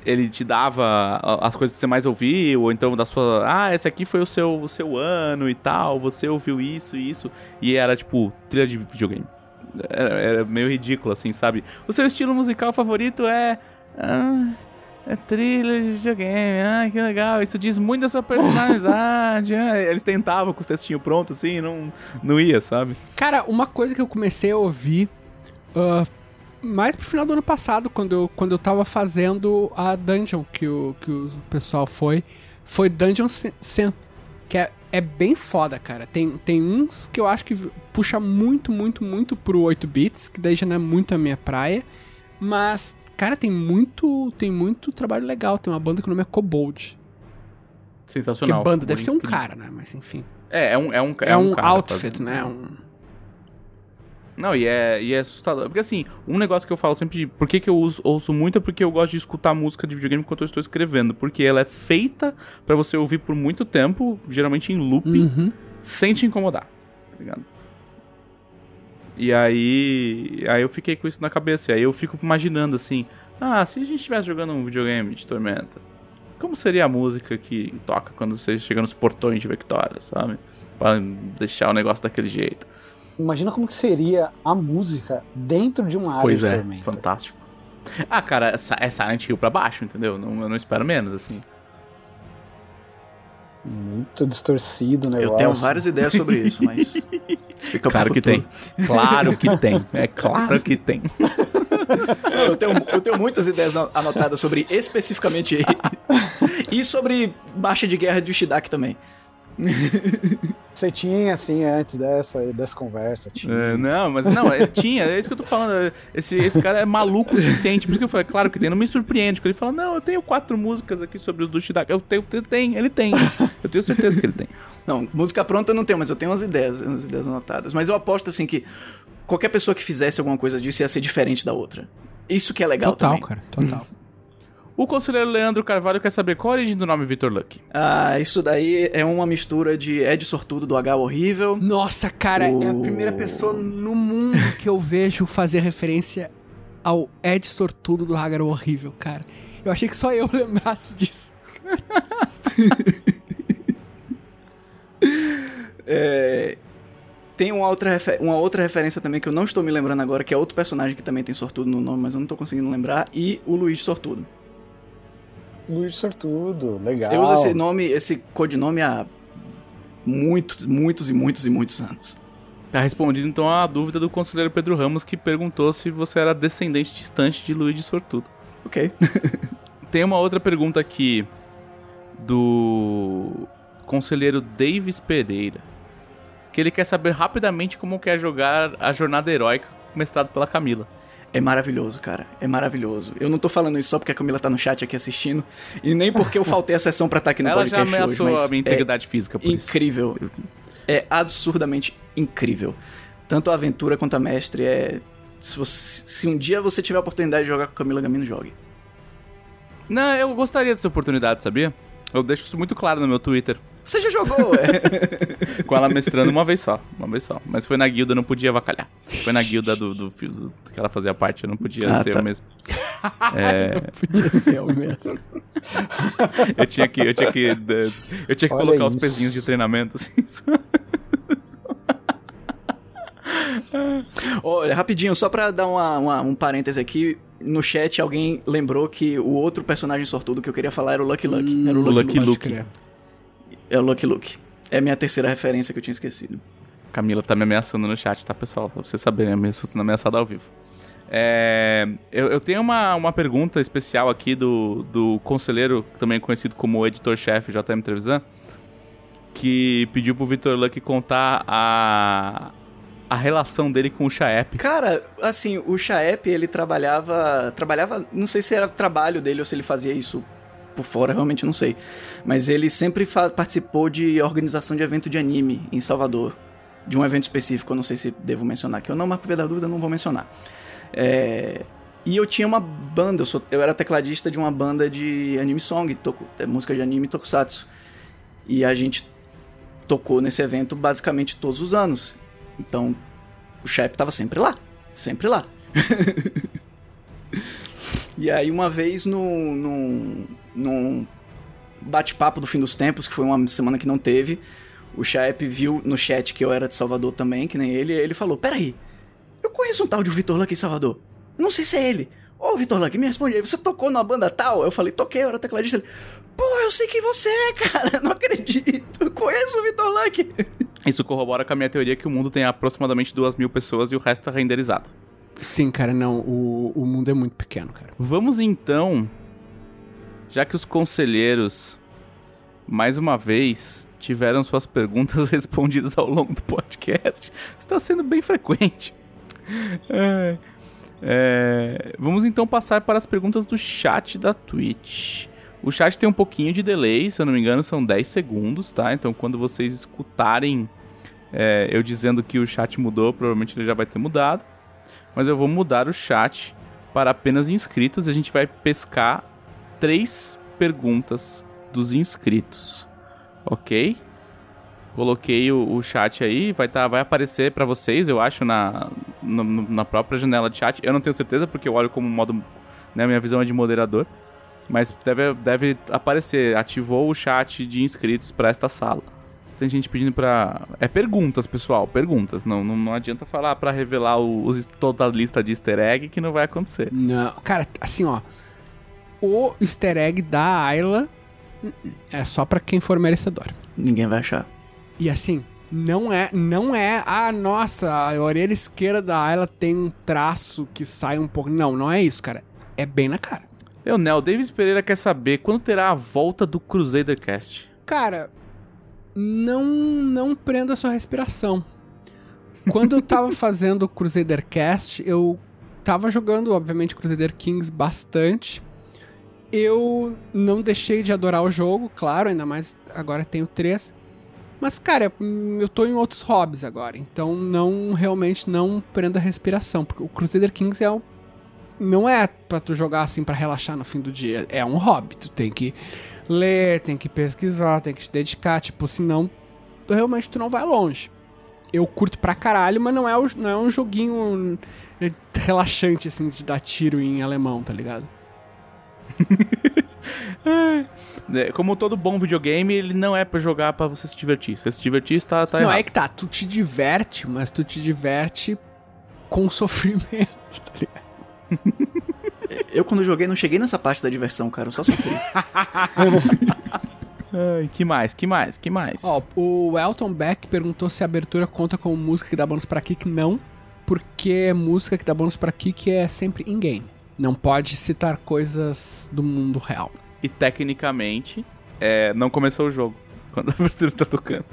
Ele te dava as coisas que você mais ouviu, ou então da sua. Ah, esse aqui foi o seu, o seu ano e tal, você ouviu isso e isso. E era tipo, trilha de videogame. Era, era meio ridículo, assim, sabe? O seu estilo musical favorito é. ah, é trilha de videogame, ah, que legal. Isso diz muito da sua personalidade. ah. Eles tentavam com os textinhos prontos, assim, não, não ia, sabe? Cara, uma coisa que eu comecei a ouvir ah, mais pro final do ano passado, quando eu, quando eu tava fazendo a dungeon que o, que o pessoal foi, foi Dungeon Syn- Synth, que é, é bem foda, cara. Tem, tem uns que eu acho que puxa muito, muito, muito pro 8 bits, que daí já não é muito a minha praia, mas, cara, tem muito, tem muito trabalho legal. Tem uma banda que o nome é Kobold. Que Sensacional. banda, deve ser um Incrível. cara, né? Mas enfim. É, é um, é um, É, um, cara outfit, né? Um... Não, e é, e é assustador. Porque assim, um negócio que eu falo sempre de. Por que, que eu uso- ouço muito é porque eu gosto de escutar música de videogame enquanto eu estou escrevendo. Porque ela é feita pra você ouvir por muito tempo, geralmente em loop, Uhum. sem te incomodar. Tá ligado? E aí. Aí eu fiquei com isso na cabeça. E aí eu fico imaginando assim. Ah, se a gente estivesse jogando um videogame de Tormenta, como seria a música que toca quando você chega nos portões de Victoria, sabe? Pra deixar o negócio daquele jeito. Imagina como que seria a música dentro de uma área Pois de é, tormenta. fantástico. Ah, cara, é Silent Hill pra baixo, entendeu? Não, eu não espero menos, assim. Muito distorcido o negócio. Eu tenho várias ideias sobre isso, mas. Isso fica Claro que tem. Claro que tem. É claro que tem. Eu, tenho, eu tenho muitas ideias no- anotadas sobre especificamente eles. E sobre marcha de guerra de Ushidaki também. Você tinha, assim, antes dessa, dessa conversa, tinha. É, não, mas não, ele tinha, é isso que eu tô falando. Esse, esse cara é maluco o suficiente. Por isso que eu falei, claro que tem. Não me surpreende. Quando ele fala, não, eu tenho quatro músicas aqui sobre os do Shidaki. Eu tenho, ele tem, ele tem. Eu tenho certeza que ele tem. Não, música pronta eu não tenho, mas eu tenho umas ideias, umas ideias anotadas. Mas eu aposto, assim, que qualquer pessoa que fizesse alguma coisa disso ia ser diferente da outra. Isso que é legal Total, também. cara, total. O conselheiro Leandro Carvalho quer saber qual a origem do nome Victor Luck. Ah, isso daí é uma mistura de Ed Sortudo do H horrível. Nossa, cara, é a O- primeira pessoa no mundo que eu vejo fazer referência ao Ed Sortudo do Hagar Horrível, cara. Eu achei que só eu lembrasse disso. É, Tem uma outra, uma outra referência também que eu não estou me lembrando agora, que é outro personagem que também tem sortudo no nome, mas eu não tô conseguindo lembrar, e o Luigi Sortudo. Luiz Sortudo, legal. Eu uso esse nome, esse codinome há muitos, muitos e muitos e muitos anos. Tá respondido então a dúvida do conselheiro Pedro Ramos, que perguntou se você era descendente distante de Luigi Sortudo. Ok. Tem uma outra pergunta aqui do conselheiro Davis Pereira, que ele quer saber rapidamente como quer jogar a jornada heróica mestrado pela Camila. É maravilhoso, cara. É maravilhoso. Eu não tô falando isso só porque a Camila tá no chat aqui assistindo, e nem porque eu faltei a sessão pra estar aqui no Ela já podcast ameaçou hoje, mas a minha é integridade física por isso. incrível. É absurdamente incrível. Tanto a aventura quanto a mestre é... Se, você- se um dia você tiver a oportunidade de jogar com a Camila Gamino, jogue. Não, eu gostaria dessa oportunidade, sabia? Eu deixo isso muito claro no meu Twitter. Você já jogou, é? Com ela mestrando uma vez só. Uma vez só. Mas foi na guilda, eu não podia avacalhar. Foi na guilda do, do, do- que ela fazia parte, eu não podia Ah, ser tá. eu mesmo. É, Podia ser eu mesmo. eu tinha que, eu tinha que, eu tinha que Olha colocar os isso. pezinhos de treinamento, assim. Olha, rapidinho, só pra dar uma- uma- um parêntese aqui. No chat, alguém lembrou que o outro personagem sortudo que eu queria falar era o Lucky Lucky. era o Lucky, Lucky Luke. É o Lucky Luke. É a minha terceira referência que eu tinha esquecido. Camila tá me ameaçando no chat, tá, pessoal? Pra vocês saberem, me sendo ameaçada ao vivo. É, eu, eu tenho uma, uma pergunta especial aqui do, do conselheiro, também conhecido como editor-chefe JM Trevisan, que pediu pro Victor Luck contar a, a relação dele com o Chaep. Cara, assim, o Chaep, ele trabalhava. Trabalhava. Não sei se era trabalho dele ou se ele fazia isso por fora, realmente não sei. Mas ele sempre participou de organização de evento de anime em Salvador. De um evento específico, eu não sei se devo mencionar aqui ou não, mas por via da dúvida eu não vou mencionar. É, E eu tinha uma banda, eu, sou- eu era tecladista de uma banda de anime song, toco, é, música de anime tokusatsu. E a gente tocou nesse evento basicamente todos os anos. Então, o Shep tava sempre lá. Sempre lá. e aí, uma vez no, num, num bate-papo do fim dos tempos, que foi uma semana que não teve, o Shep viu no chat que eu era de Salvador também, que nem ele, e ele falou: Peraí, eu conheço um tal de Vitor Luck em Salvador. Não sei se é ele. Ô, Vitor Luck, me responde aí, você tocou na banda tal? Eu falei, toquei, eu era tecladista. Ele, Pô, eu sei quem você é, cara, não acredito. Eu conheço o Vitor Luck. Isso corrobora com a minha teoria que o mundo tem aproximadamente duas mil pessoas e o resto é renderizado. Sim, cara, não. O, o mundo é muito pequeno, cara. Vamos então, já que os conselheiros, mais uma vez, tiveram suas perguntas respondidas ao longo do podcast, está sendo bem frequente. É. É, vamos então passar para as perguntas do chat da Twitch. O chat tem um pouquinho de delay, se eu não me engano, são 10 segundos, tá? Então quando vocês escutarem é, eu dizendo que o chat mudou, provavelmente ele já vai ter mudado. Mas eu vou mudar o chat para apenas inscritos a gente vai pescar três perguntas dos inscritos. Ok? Coloquei o, o chat aí, vai, tá, vai aparecer para vocês, eu acho, na, na, na própria janela de chat. Eu não tenho certeza porque eu olho como modo. Né, minha visão é de moderador. Mas deve, deve aparecer. Ativou o chat de inscritos para esta sala. Tem gente pedindo pra. É perguntas, pessoal. Perguntas. Não, não, não adianta falar pra revelar o- os, toda a lista de easter egg que não vai acontecer. Não, cara, assim, ó. O easter egg da Ayla é só pra quem for merecedor. Ninguém vai achar. E assim, não é, não é, ah, nossa, a orelha esquerda da Ayla tem um traço que sai um pouco. Não, não é isso, cara. É bem na cara. Leonel, Davis Pereira quer saber quando terá a volta do Crusader Cast. Cara, não não prenda sua respiração. Quando eu tava fazendo o Crusader Cast, eu tava jogando, obviamente, Crusader Kings bastante. Eu não deixei de adorar o jogo, claro, ainda mais agora tenho três. Mas, cara, eu tô em outros hobbies agora, então não realmente não prenda a respiração, porque o Crusader Kings é um, não é pra tu jogar assim pra relaxar no fim do dia, é um hobby, tu tem que ler, tem que pesquisar, tem que te dedicar, tipo, senão realmente tu não vai longe. Eu curto pra caralho, mas não é, não é um joguinho eh, relaxante, assim, de dar tiro em alemão, tá ligado? É, Como todo bom videogame, ele não é pra jogar pra você se divertir. Se você se divertir, tá, tá não, errado. é que tá, tu te diverte, mas tu te diverte com sofrimento, tá ligado? Eu, quando joguei, não cheguei nessa parte da diversão, cara. Eu só sofri. Ai, que mais? Que mais? Que mais? Ó, o Elton Beck perguntou se a abertura conta como música que dá bônus pra kick. Não, porque música que dá bônus pra kick é sempre in-game. Não pode citar coisas do mundo real. E tecnicamente, é, não começou o jogo quando a abertura tá tocando.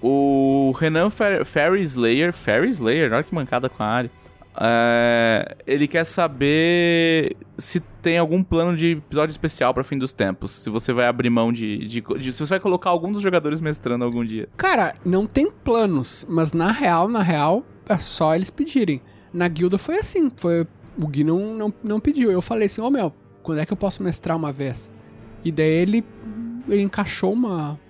O Renan Fer Ferry Slayer, Ferry Slayer, olha que mancada com a área. É, ele quer saber se tem algum plano de episódio especial pra fim dos tempos. Se você vai abrir mão de, de, de- Se você vai colocar algum dos jogadores mestrando algum dia. Cara, não tem planos, mas na real, na real, é só eles pedirem. Na guilda foi assim, foi o Gui não, não, não pediu. Eu falei assim, ô meu, quando é que eu posso mestrar uma vez? E daí ele, ele encaixou uma,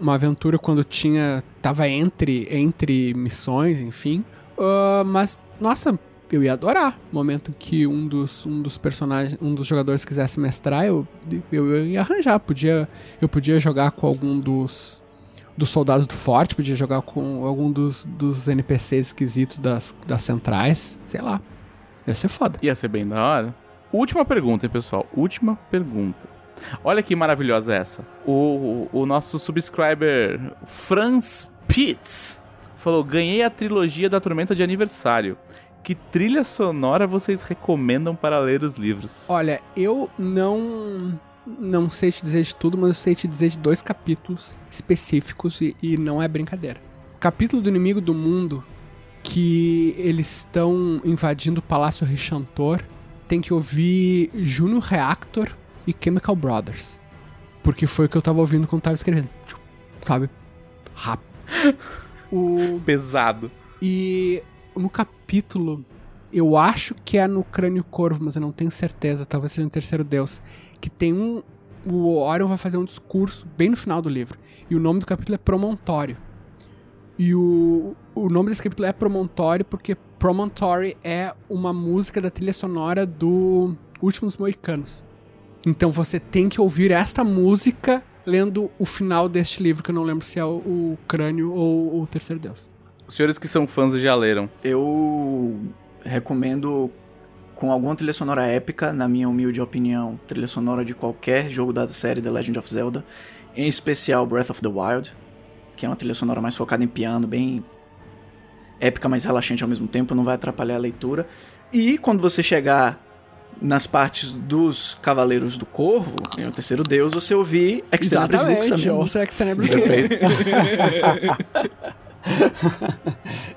uma aventura quando tinha. tava entre, entre missões, enfim. Ah, mas, nossa, eu ia adorar. No momento que um dos, um dos personagens, um dos jogadores quisesse mestrar, eu, eu ia arranjar. Podia, eu podia jogar com algum dos, dos soldados do forte, podia jogar com algum dos, dos NPCs esquisitos das, das centrais, sei lá. Ia ser foda. Ia ser bem da hora. Última pergunta, hein, pessoal? Última pergunta. Olha que maravilhosa essa. O, o, o nosso subscriber Franz Pitts falou: ganhei a trilogia da Tormenta de aniversário. Que trilha sonora vocês recomendam para ler os livros? Olha, eu não não sei te dizer de tudo, mas eu sei te dizer de dois capítulos específicos e, e não é brincadeira. O capítulo do Inimigo do Mundo, que eles estão invadindo o Palácio Richantor, tem que ouvir Juno Reactor e Chemical Brothers. Porque foi o que eu tava ouvindo quando tava escrevendo. Sabe? Rápido. O... Pesado. E no capítulo, eu acho que é no Crânio Corvo, mas eu não tenho certeza, talvez seja no Terceiro Deus, que tem um. O Orion vai fazer um discurso bem no final do livro. E o nome do capítulo é Promontório. E o, o nome desse capítulo é Promontório porque Promontory é uma música da trilha sonora do Últimos Moicanos. Então você tem que ouvir esta música lendo o final deste livro, que eu não lembro se é o, o Crânio ou o Terceiro Deus. Os senhores que são fãs já leram. Eu recomendo com alguma trilha sonora épica, na minha humilde opinião, trilha sonora de qualquer jogo da série The Legend of Zelda, em especial Breath of the Wild, que é uma trilha sonora mais focada em piano, bem épica, mas relaxante ao mesmo tempo, não vai atrapalhar a leitura. E quando você chegar nas partes dos Cavaleiros do Corvo, em O Terceiro Deus, você ouvir Extenabris Lux Exatamente, também. ouça Extenabris Lux. Perfeito.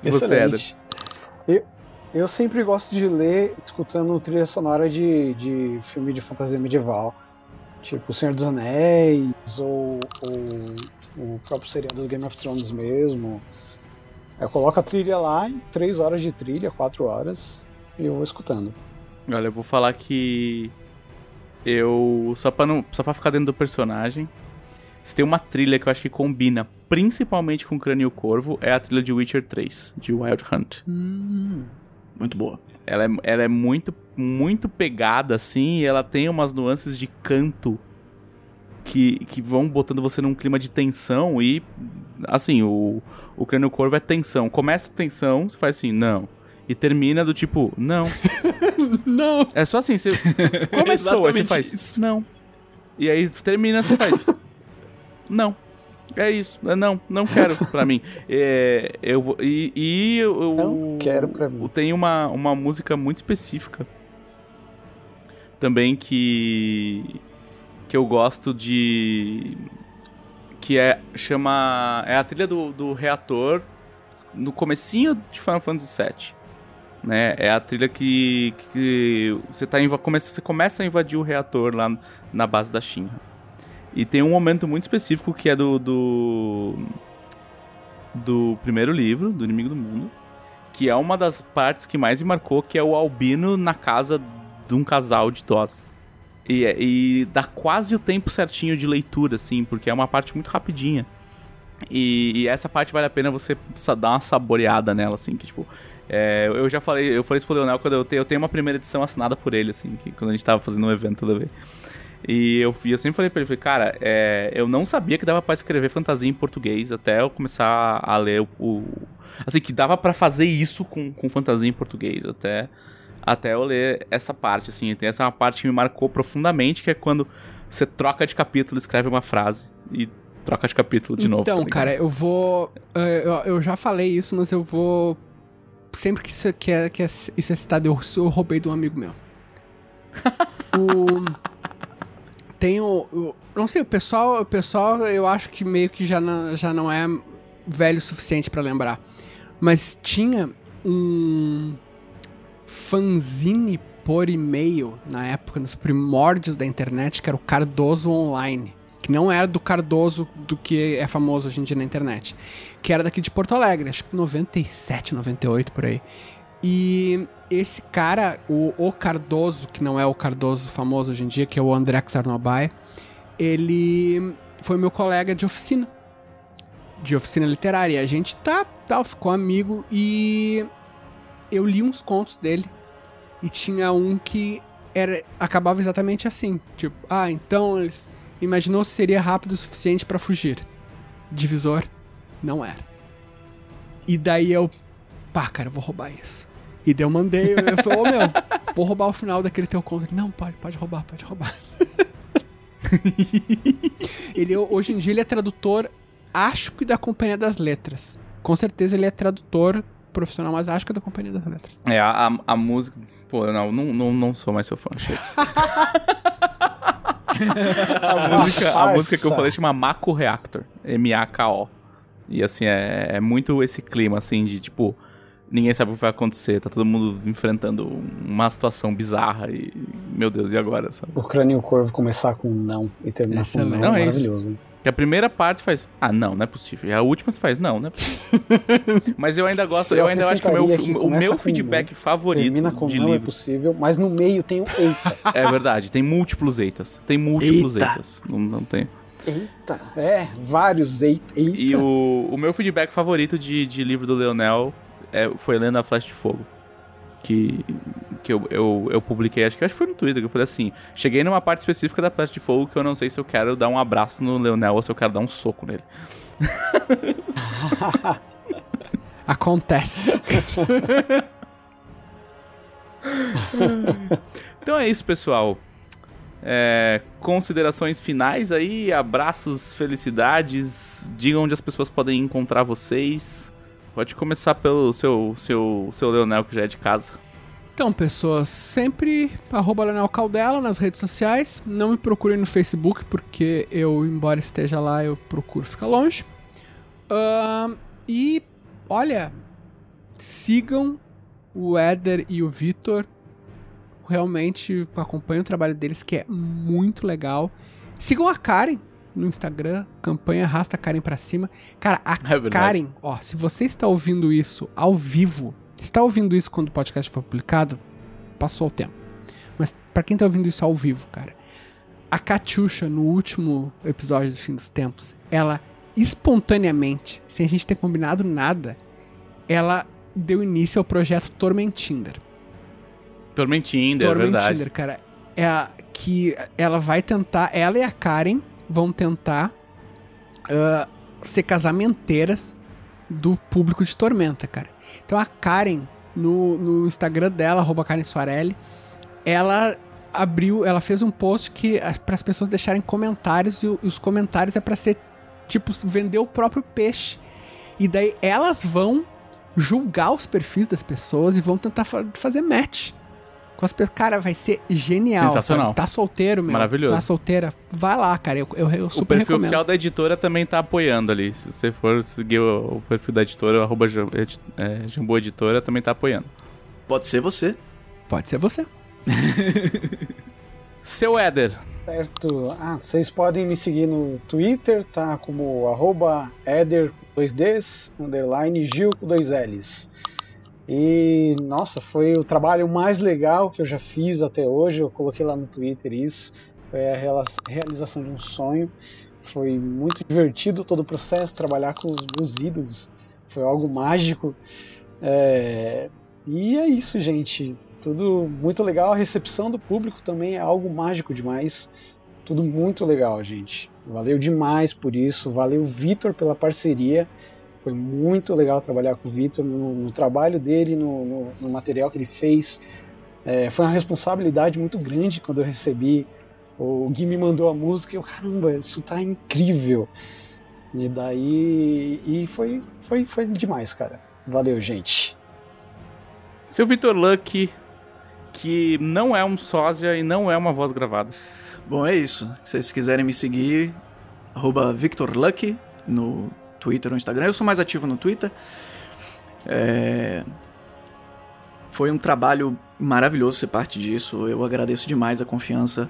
Você, Excelente. Eu, Eu sempre gosto de ler escutando trilha sonora de, de filme de fantasia medieval. Tipo O Senhor dos Anéis, ou, ou o próprio seriado do Game of Thrones mesmo. Eu coloco a trilha lá em 3 horas de trilha, 4 horas, e eu vou escutando. Olha, eu vou falar que eu só para não, só para ficar dentro do personagem, se tem uma trilha que eu acho que combina principalmente com Crânio Corvo, é a trilha de Witcher 3, de Wild Hunt. Muito boa. Ela é, ela é muito, muito pegada, assim, e ela tem umas nuances de canto que, que vão botando você num clima de tensão e, assim, o, o Crânio Corvo é tensão. Começa a tensão, você faz assim, não. E termina do tipo, não. Não. É só assim, você começou, aí você faz, isso. não. E aí termina, você faz, não. É isso, É, não, não quero pra mim. É, eu vou, e, e eu, eu- Não quero pra mim. Tem uma, uma música muito específica também que que eu gosto de que é chama é a trilha do, do reator no comecinho de Final Fantasy VII né é a trilha que, que você tá começa você começa a invadir o reator lá na base da Shinra e tem um momento muito específico que é do do, do primeiro livro do inimigo do mundo que é uma das partes que mais me marcou, que é o albino na casa de um casal de idosos. E, e dá quase o tempo certinho de leitura, assim, porque é uma parte muito rapidinha. E, e essa parte vale a pena você dar uma saboreada nela, assim, que tipo. É, eu já falei, eu falei isso pro Leonel quando eu tenho, eu tenho uma primeira edição assinada por ele, assim, que, quando a gente tava fazendo um evento toda vez. E eu, eu sempre falei pra ele, falei, cara, é, eu não sabia que dava pra escrever fantasia em português até eu começar a ler o. o- assim, que dava pra fazer isso com, com fantasia em português, até, até eu ler essa parte, assim. Tem essa é uma parte que me marcou profundamente, que é quando você troca de capítulo, escreve uma frase e troca de capítulo de novo. então, tá cara, eu vou. eh, Eu, eu já falei isso, mas eu vou. Sempre que isso, que é, que é- isso é citado, eu, eu roubei de um amigo meu. o. Tem o. o- não sei, o pessoal, o pessoal eu acho que meio que já não, já não é velho o suficiente pra lembrar. Mas tinha um fanzine por e-mail na época, nos primórdios da internet, que era o Cardoso Online. Que não era do Cardoso do que é famoso hoje em dia na internet. Que era daqui de Porto Alegre, acho que 97, 98 por aí. E esse cara, o, o Cardoso, que não é o Cardoso famoso hoje em dia, que é o André Xarnobai, ele foi meu colega de oficina. De oficina literária. E a gente tá, tal, ficou amigo e eu li uns contos dele. E tinha um que era acabava exatamente assim. Tipo, ah, então eles imaginou se seria rápido o suficiente pra fugir. Divisor, não era. E daí eu, pá, cara, eu vou roubar isso. E daí eu mandei, eu falei, ô meu, vou roubar o final daquele teu conto. Ele, não, pode, pode roubar, pode roubar. ele, hoje em dia, ele é tradutor, acho que da Companhia das Letras. Com certeza ele é tradutor profissional, mas acho que é da Companhia das Letras. É, a, a, a música. Pô, não, não, não, não sou mais seu fã. a, música, a música que eu falei chama Mako Reactor. M-A-K-O. E assim, é, é muito esse clima, assim, de tipo. Ninguém sabe o que vai acontecer, tá todo mundo enfrentando uma situação bizarra e. Meu Deus, e agora, sabe? O crânio corvo começar com não e terminar Excelente. com Não, não, é é isso. Que a primeira parte faz. Ah, não, não é possível. E a última você faz, não, não é possível. Mas eu ainda gosto, eu, Eu ainda acho que o meu, que o meu com feedback favorito Termina com de não é livro. possível, mas no meio tem um eita. É verdade, tem múltiplos eitas. Tem múltiplos Eita. eitas. Não, não tem. eita. É, vários eita. eita. E o, o meu feedback favorito de, de livro do Leonel é, foi lendo a Flash de Fogo. Que, que eu, eu, eu publiquei, acho que acho que foi no Twitter, que eu falei assim: cheguei numa parte específica da Flash de Fogo que eu não sei se eu quero dar um abraço no Leonel ou se eu quero dar um soco nele. Acontece. Então é isso, pessoal. É, considerações finais aí, abraços, felicidades. Digam onde as pessoas podem encontrar vocês. Pode começar pelo seu, seu, seu Leonel, que já é de casa. Então, pessoas, sempre arroba Leonel Caldela nas redes sociais. Não me procurem no Facebook, porque eu, embora esteja lá, eu procuro ficar longe. Ahn, e, olha, sigam o Éder e o Vitor. Realmente acompanho o trabalho deles, que é muito legal. Sigam a Karen no Instagram, campanha Arrasta a Karen pra cima. Cara, a É. Karen, ó, se você está ouvindo isso ao vivo, está ouvindo isso quando o podcast for publicado, passou o tempo. Mas pra quem tá ouvindo isso ao vivo, cara, a Katyusha, no último episódio do Fim dos Tempos, ela espontaneamente, sem a gente ter combinado nada, ela deu início ao projeto Tormentinder. Tormentinder, é verdade. Tormentinder, cara, é a, que ela vai tentar, ela e a Karen vão tentar ah, ser casamenteiras do público de Tormenta, cara. Então a Karen, no, no Instagram dela, arroba Karen Soarelli, ela abriu, ela fez um post que para as pessoas deixarem comentários e os comentários é pra ser tipo vender o próprio peixe. E daí elas vão julgar os perfis das pessoas e vão tentar fa- fazer match. Com as pessoas. Cara, vai ser genial. Sensacional. sabe? Tá solteiro, meu. Maravilhoso. Tá solteira. Vai lá, cara. Eu, eu, eu O super perfil recomendo. oficial da editora também tá apoiando ali. Se você for seguir o, o perfil da editora, arroba é, Jambô Editora, também tá apoiando. Pode ser você. Pode ser você. Seu Éder, Certo. Ah, vocês podem me seguir no Twitter, tá? Como arroba Eder 2Ds, underline Gil com dois L's. E, nossa, foi o trabalho mais legal que eu já fiz até hoje. Eu coloquei lá no Twitter isso. Foi a realização de um sonho. Foi muito divertido todo o processo, trabalhar com os meus ídolos. Foi algo mágico. É, E é isso, gente. Tudo muito legal. A recepção do público também é algo mágico demais. Tudo muito legal, gente. Valeu demais por isso. Valeu, Vitor, pela parceria. Foi muito legal trabalhar com o Vitor no, no trabalho dele, no, no- no material que ele fez. É, foi uma responsabilidade muito grande quando eu recebi. O Gui me mandou a música e eu, caramba, isso tá incrível. E daí. E foi, foi, foi demais, cara. Valeu, gente. seu Vitor Luck, que não é um sósia e não é uma voz gravada. Bom, é isso. Se vocês quiserem me seguir, arroba VictorLucky no Twitter ou Instagram. Eu sou mais ativo no Twitter. É, Foi um trabalho maravilhoso ser parte disso. Eu agradeço demais a confiança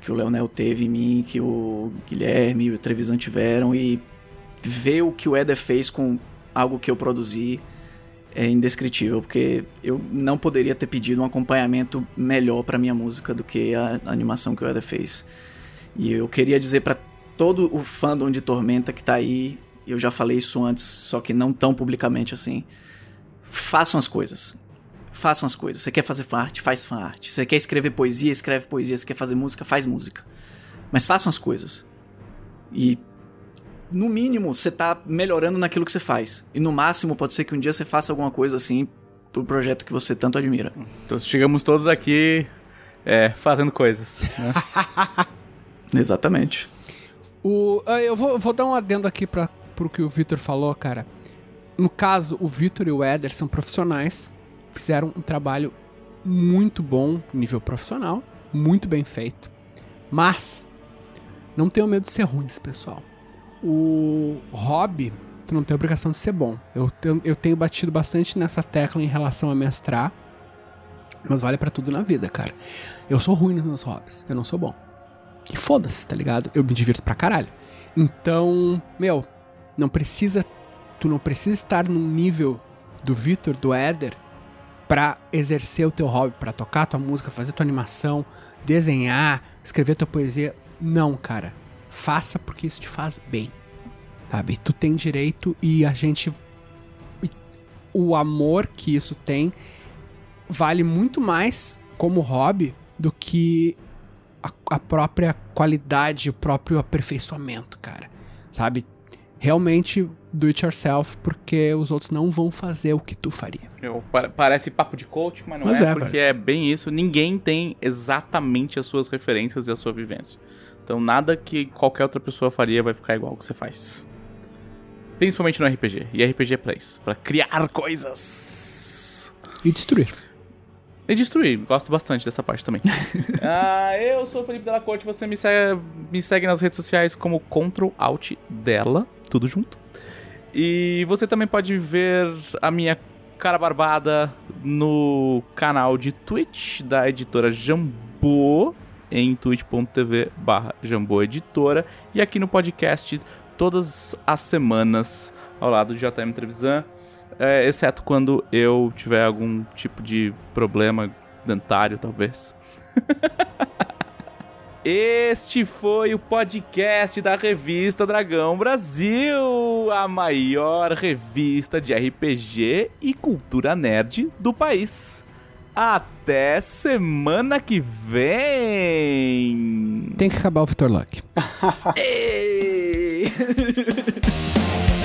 que o Leonel teve em mim, que o Guilherme e o Trevisan tiveram e ver o que o Eder fez com algo que eu produzi é indescritível, porque eu não poderia ter pedido um acompanhamento melhor pra minha música do que a animação que o Eder fez. E eu queria dizer pra todo o fandom de Tormenta que tá aí, eu já falei isso antes, só que não tão publicamente assim. Façam as coisas. Façam as coisas. Você quer fazer fanart? Faz fanart. Você quer escrever poesia? Escreve poesia. Você quer fazer música? Faz música. Mas façam as coisas. E no mínimo, você tá melhorando naquilo que você faz. E no máximo, pode ser que um dia você faça alguma coisa assim pro projeto que você tanto admira. Então chegamos todos aqui é, fazendo coisas. né? Exatamente. O, ah, eu vou, vou dar um adendo aqui para pro que o Vitor falou, cara. No caso, o Vitor e o Éder são profissionais, fizeram um trabalho muito bom, nível profissional, muito bem feito. Mas não tenham medo de ser ruins, pessoal. O hobby, tu não tem obrigação de ser bom. Eu, tenho- eu tenho batido bastante nessa tecla em relação a mestrar, mas vale pra tudo na vida, cara. Eu sou ruim nos meus hobbies, eu não sou bom. E foda-se, tá ligado? Eu me divirto pra caralho. Então, meu, não precisa. Tu não precisa estar num nível do Vitor, do Éder, pra exercer o teu hobby, pra tocar tua música, fazer tua animação, desenhar, escrever tua poesia. Não, cara. Faça porque isso te faz bem. Sabe? Tu tem direito e a gente. O amor que isso tem vale muito mais como hobby do que a, a própria qualidade, o próprio aperfeiçoamento, cara. Sabe? Realmente do it yourself, porque os outros não vão fazer o que tu faria. Eu- pa- parece papo de coach, mas não Mas é, é, porque é bem isso. Ninguém tem exatamente as suas referências e a sua vivência. Então nada que qualquer outra pessoa faria vai ficar igual ao que você faz. Principalmente no RPG. E RPG é pra isso, pra criar coisas. E destruir. E destruir, gosto bastante dessa parte também. ah, eu sou o Felipe Della Corte, você me segue, me segue nas redes sociais como Ctrl Alt dela, tudo junto. E você também pode ver a minha Cara Barbada no canal de Twitch da editora Jambô, em twitch.tv barra Editora, e aqui no podcast todas as semanas ao lado de JM Trevisan, é, exceto quando eu tiver algum tipo de problema dentário, talvez. Este foi o podcast da revista Dragão Brasil, a maior revista de RPG e cultura nerd do país. Até semana que vem! Tem que acabar o Vitor Luck.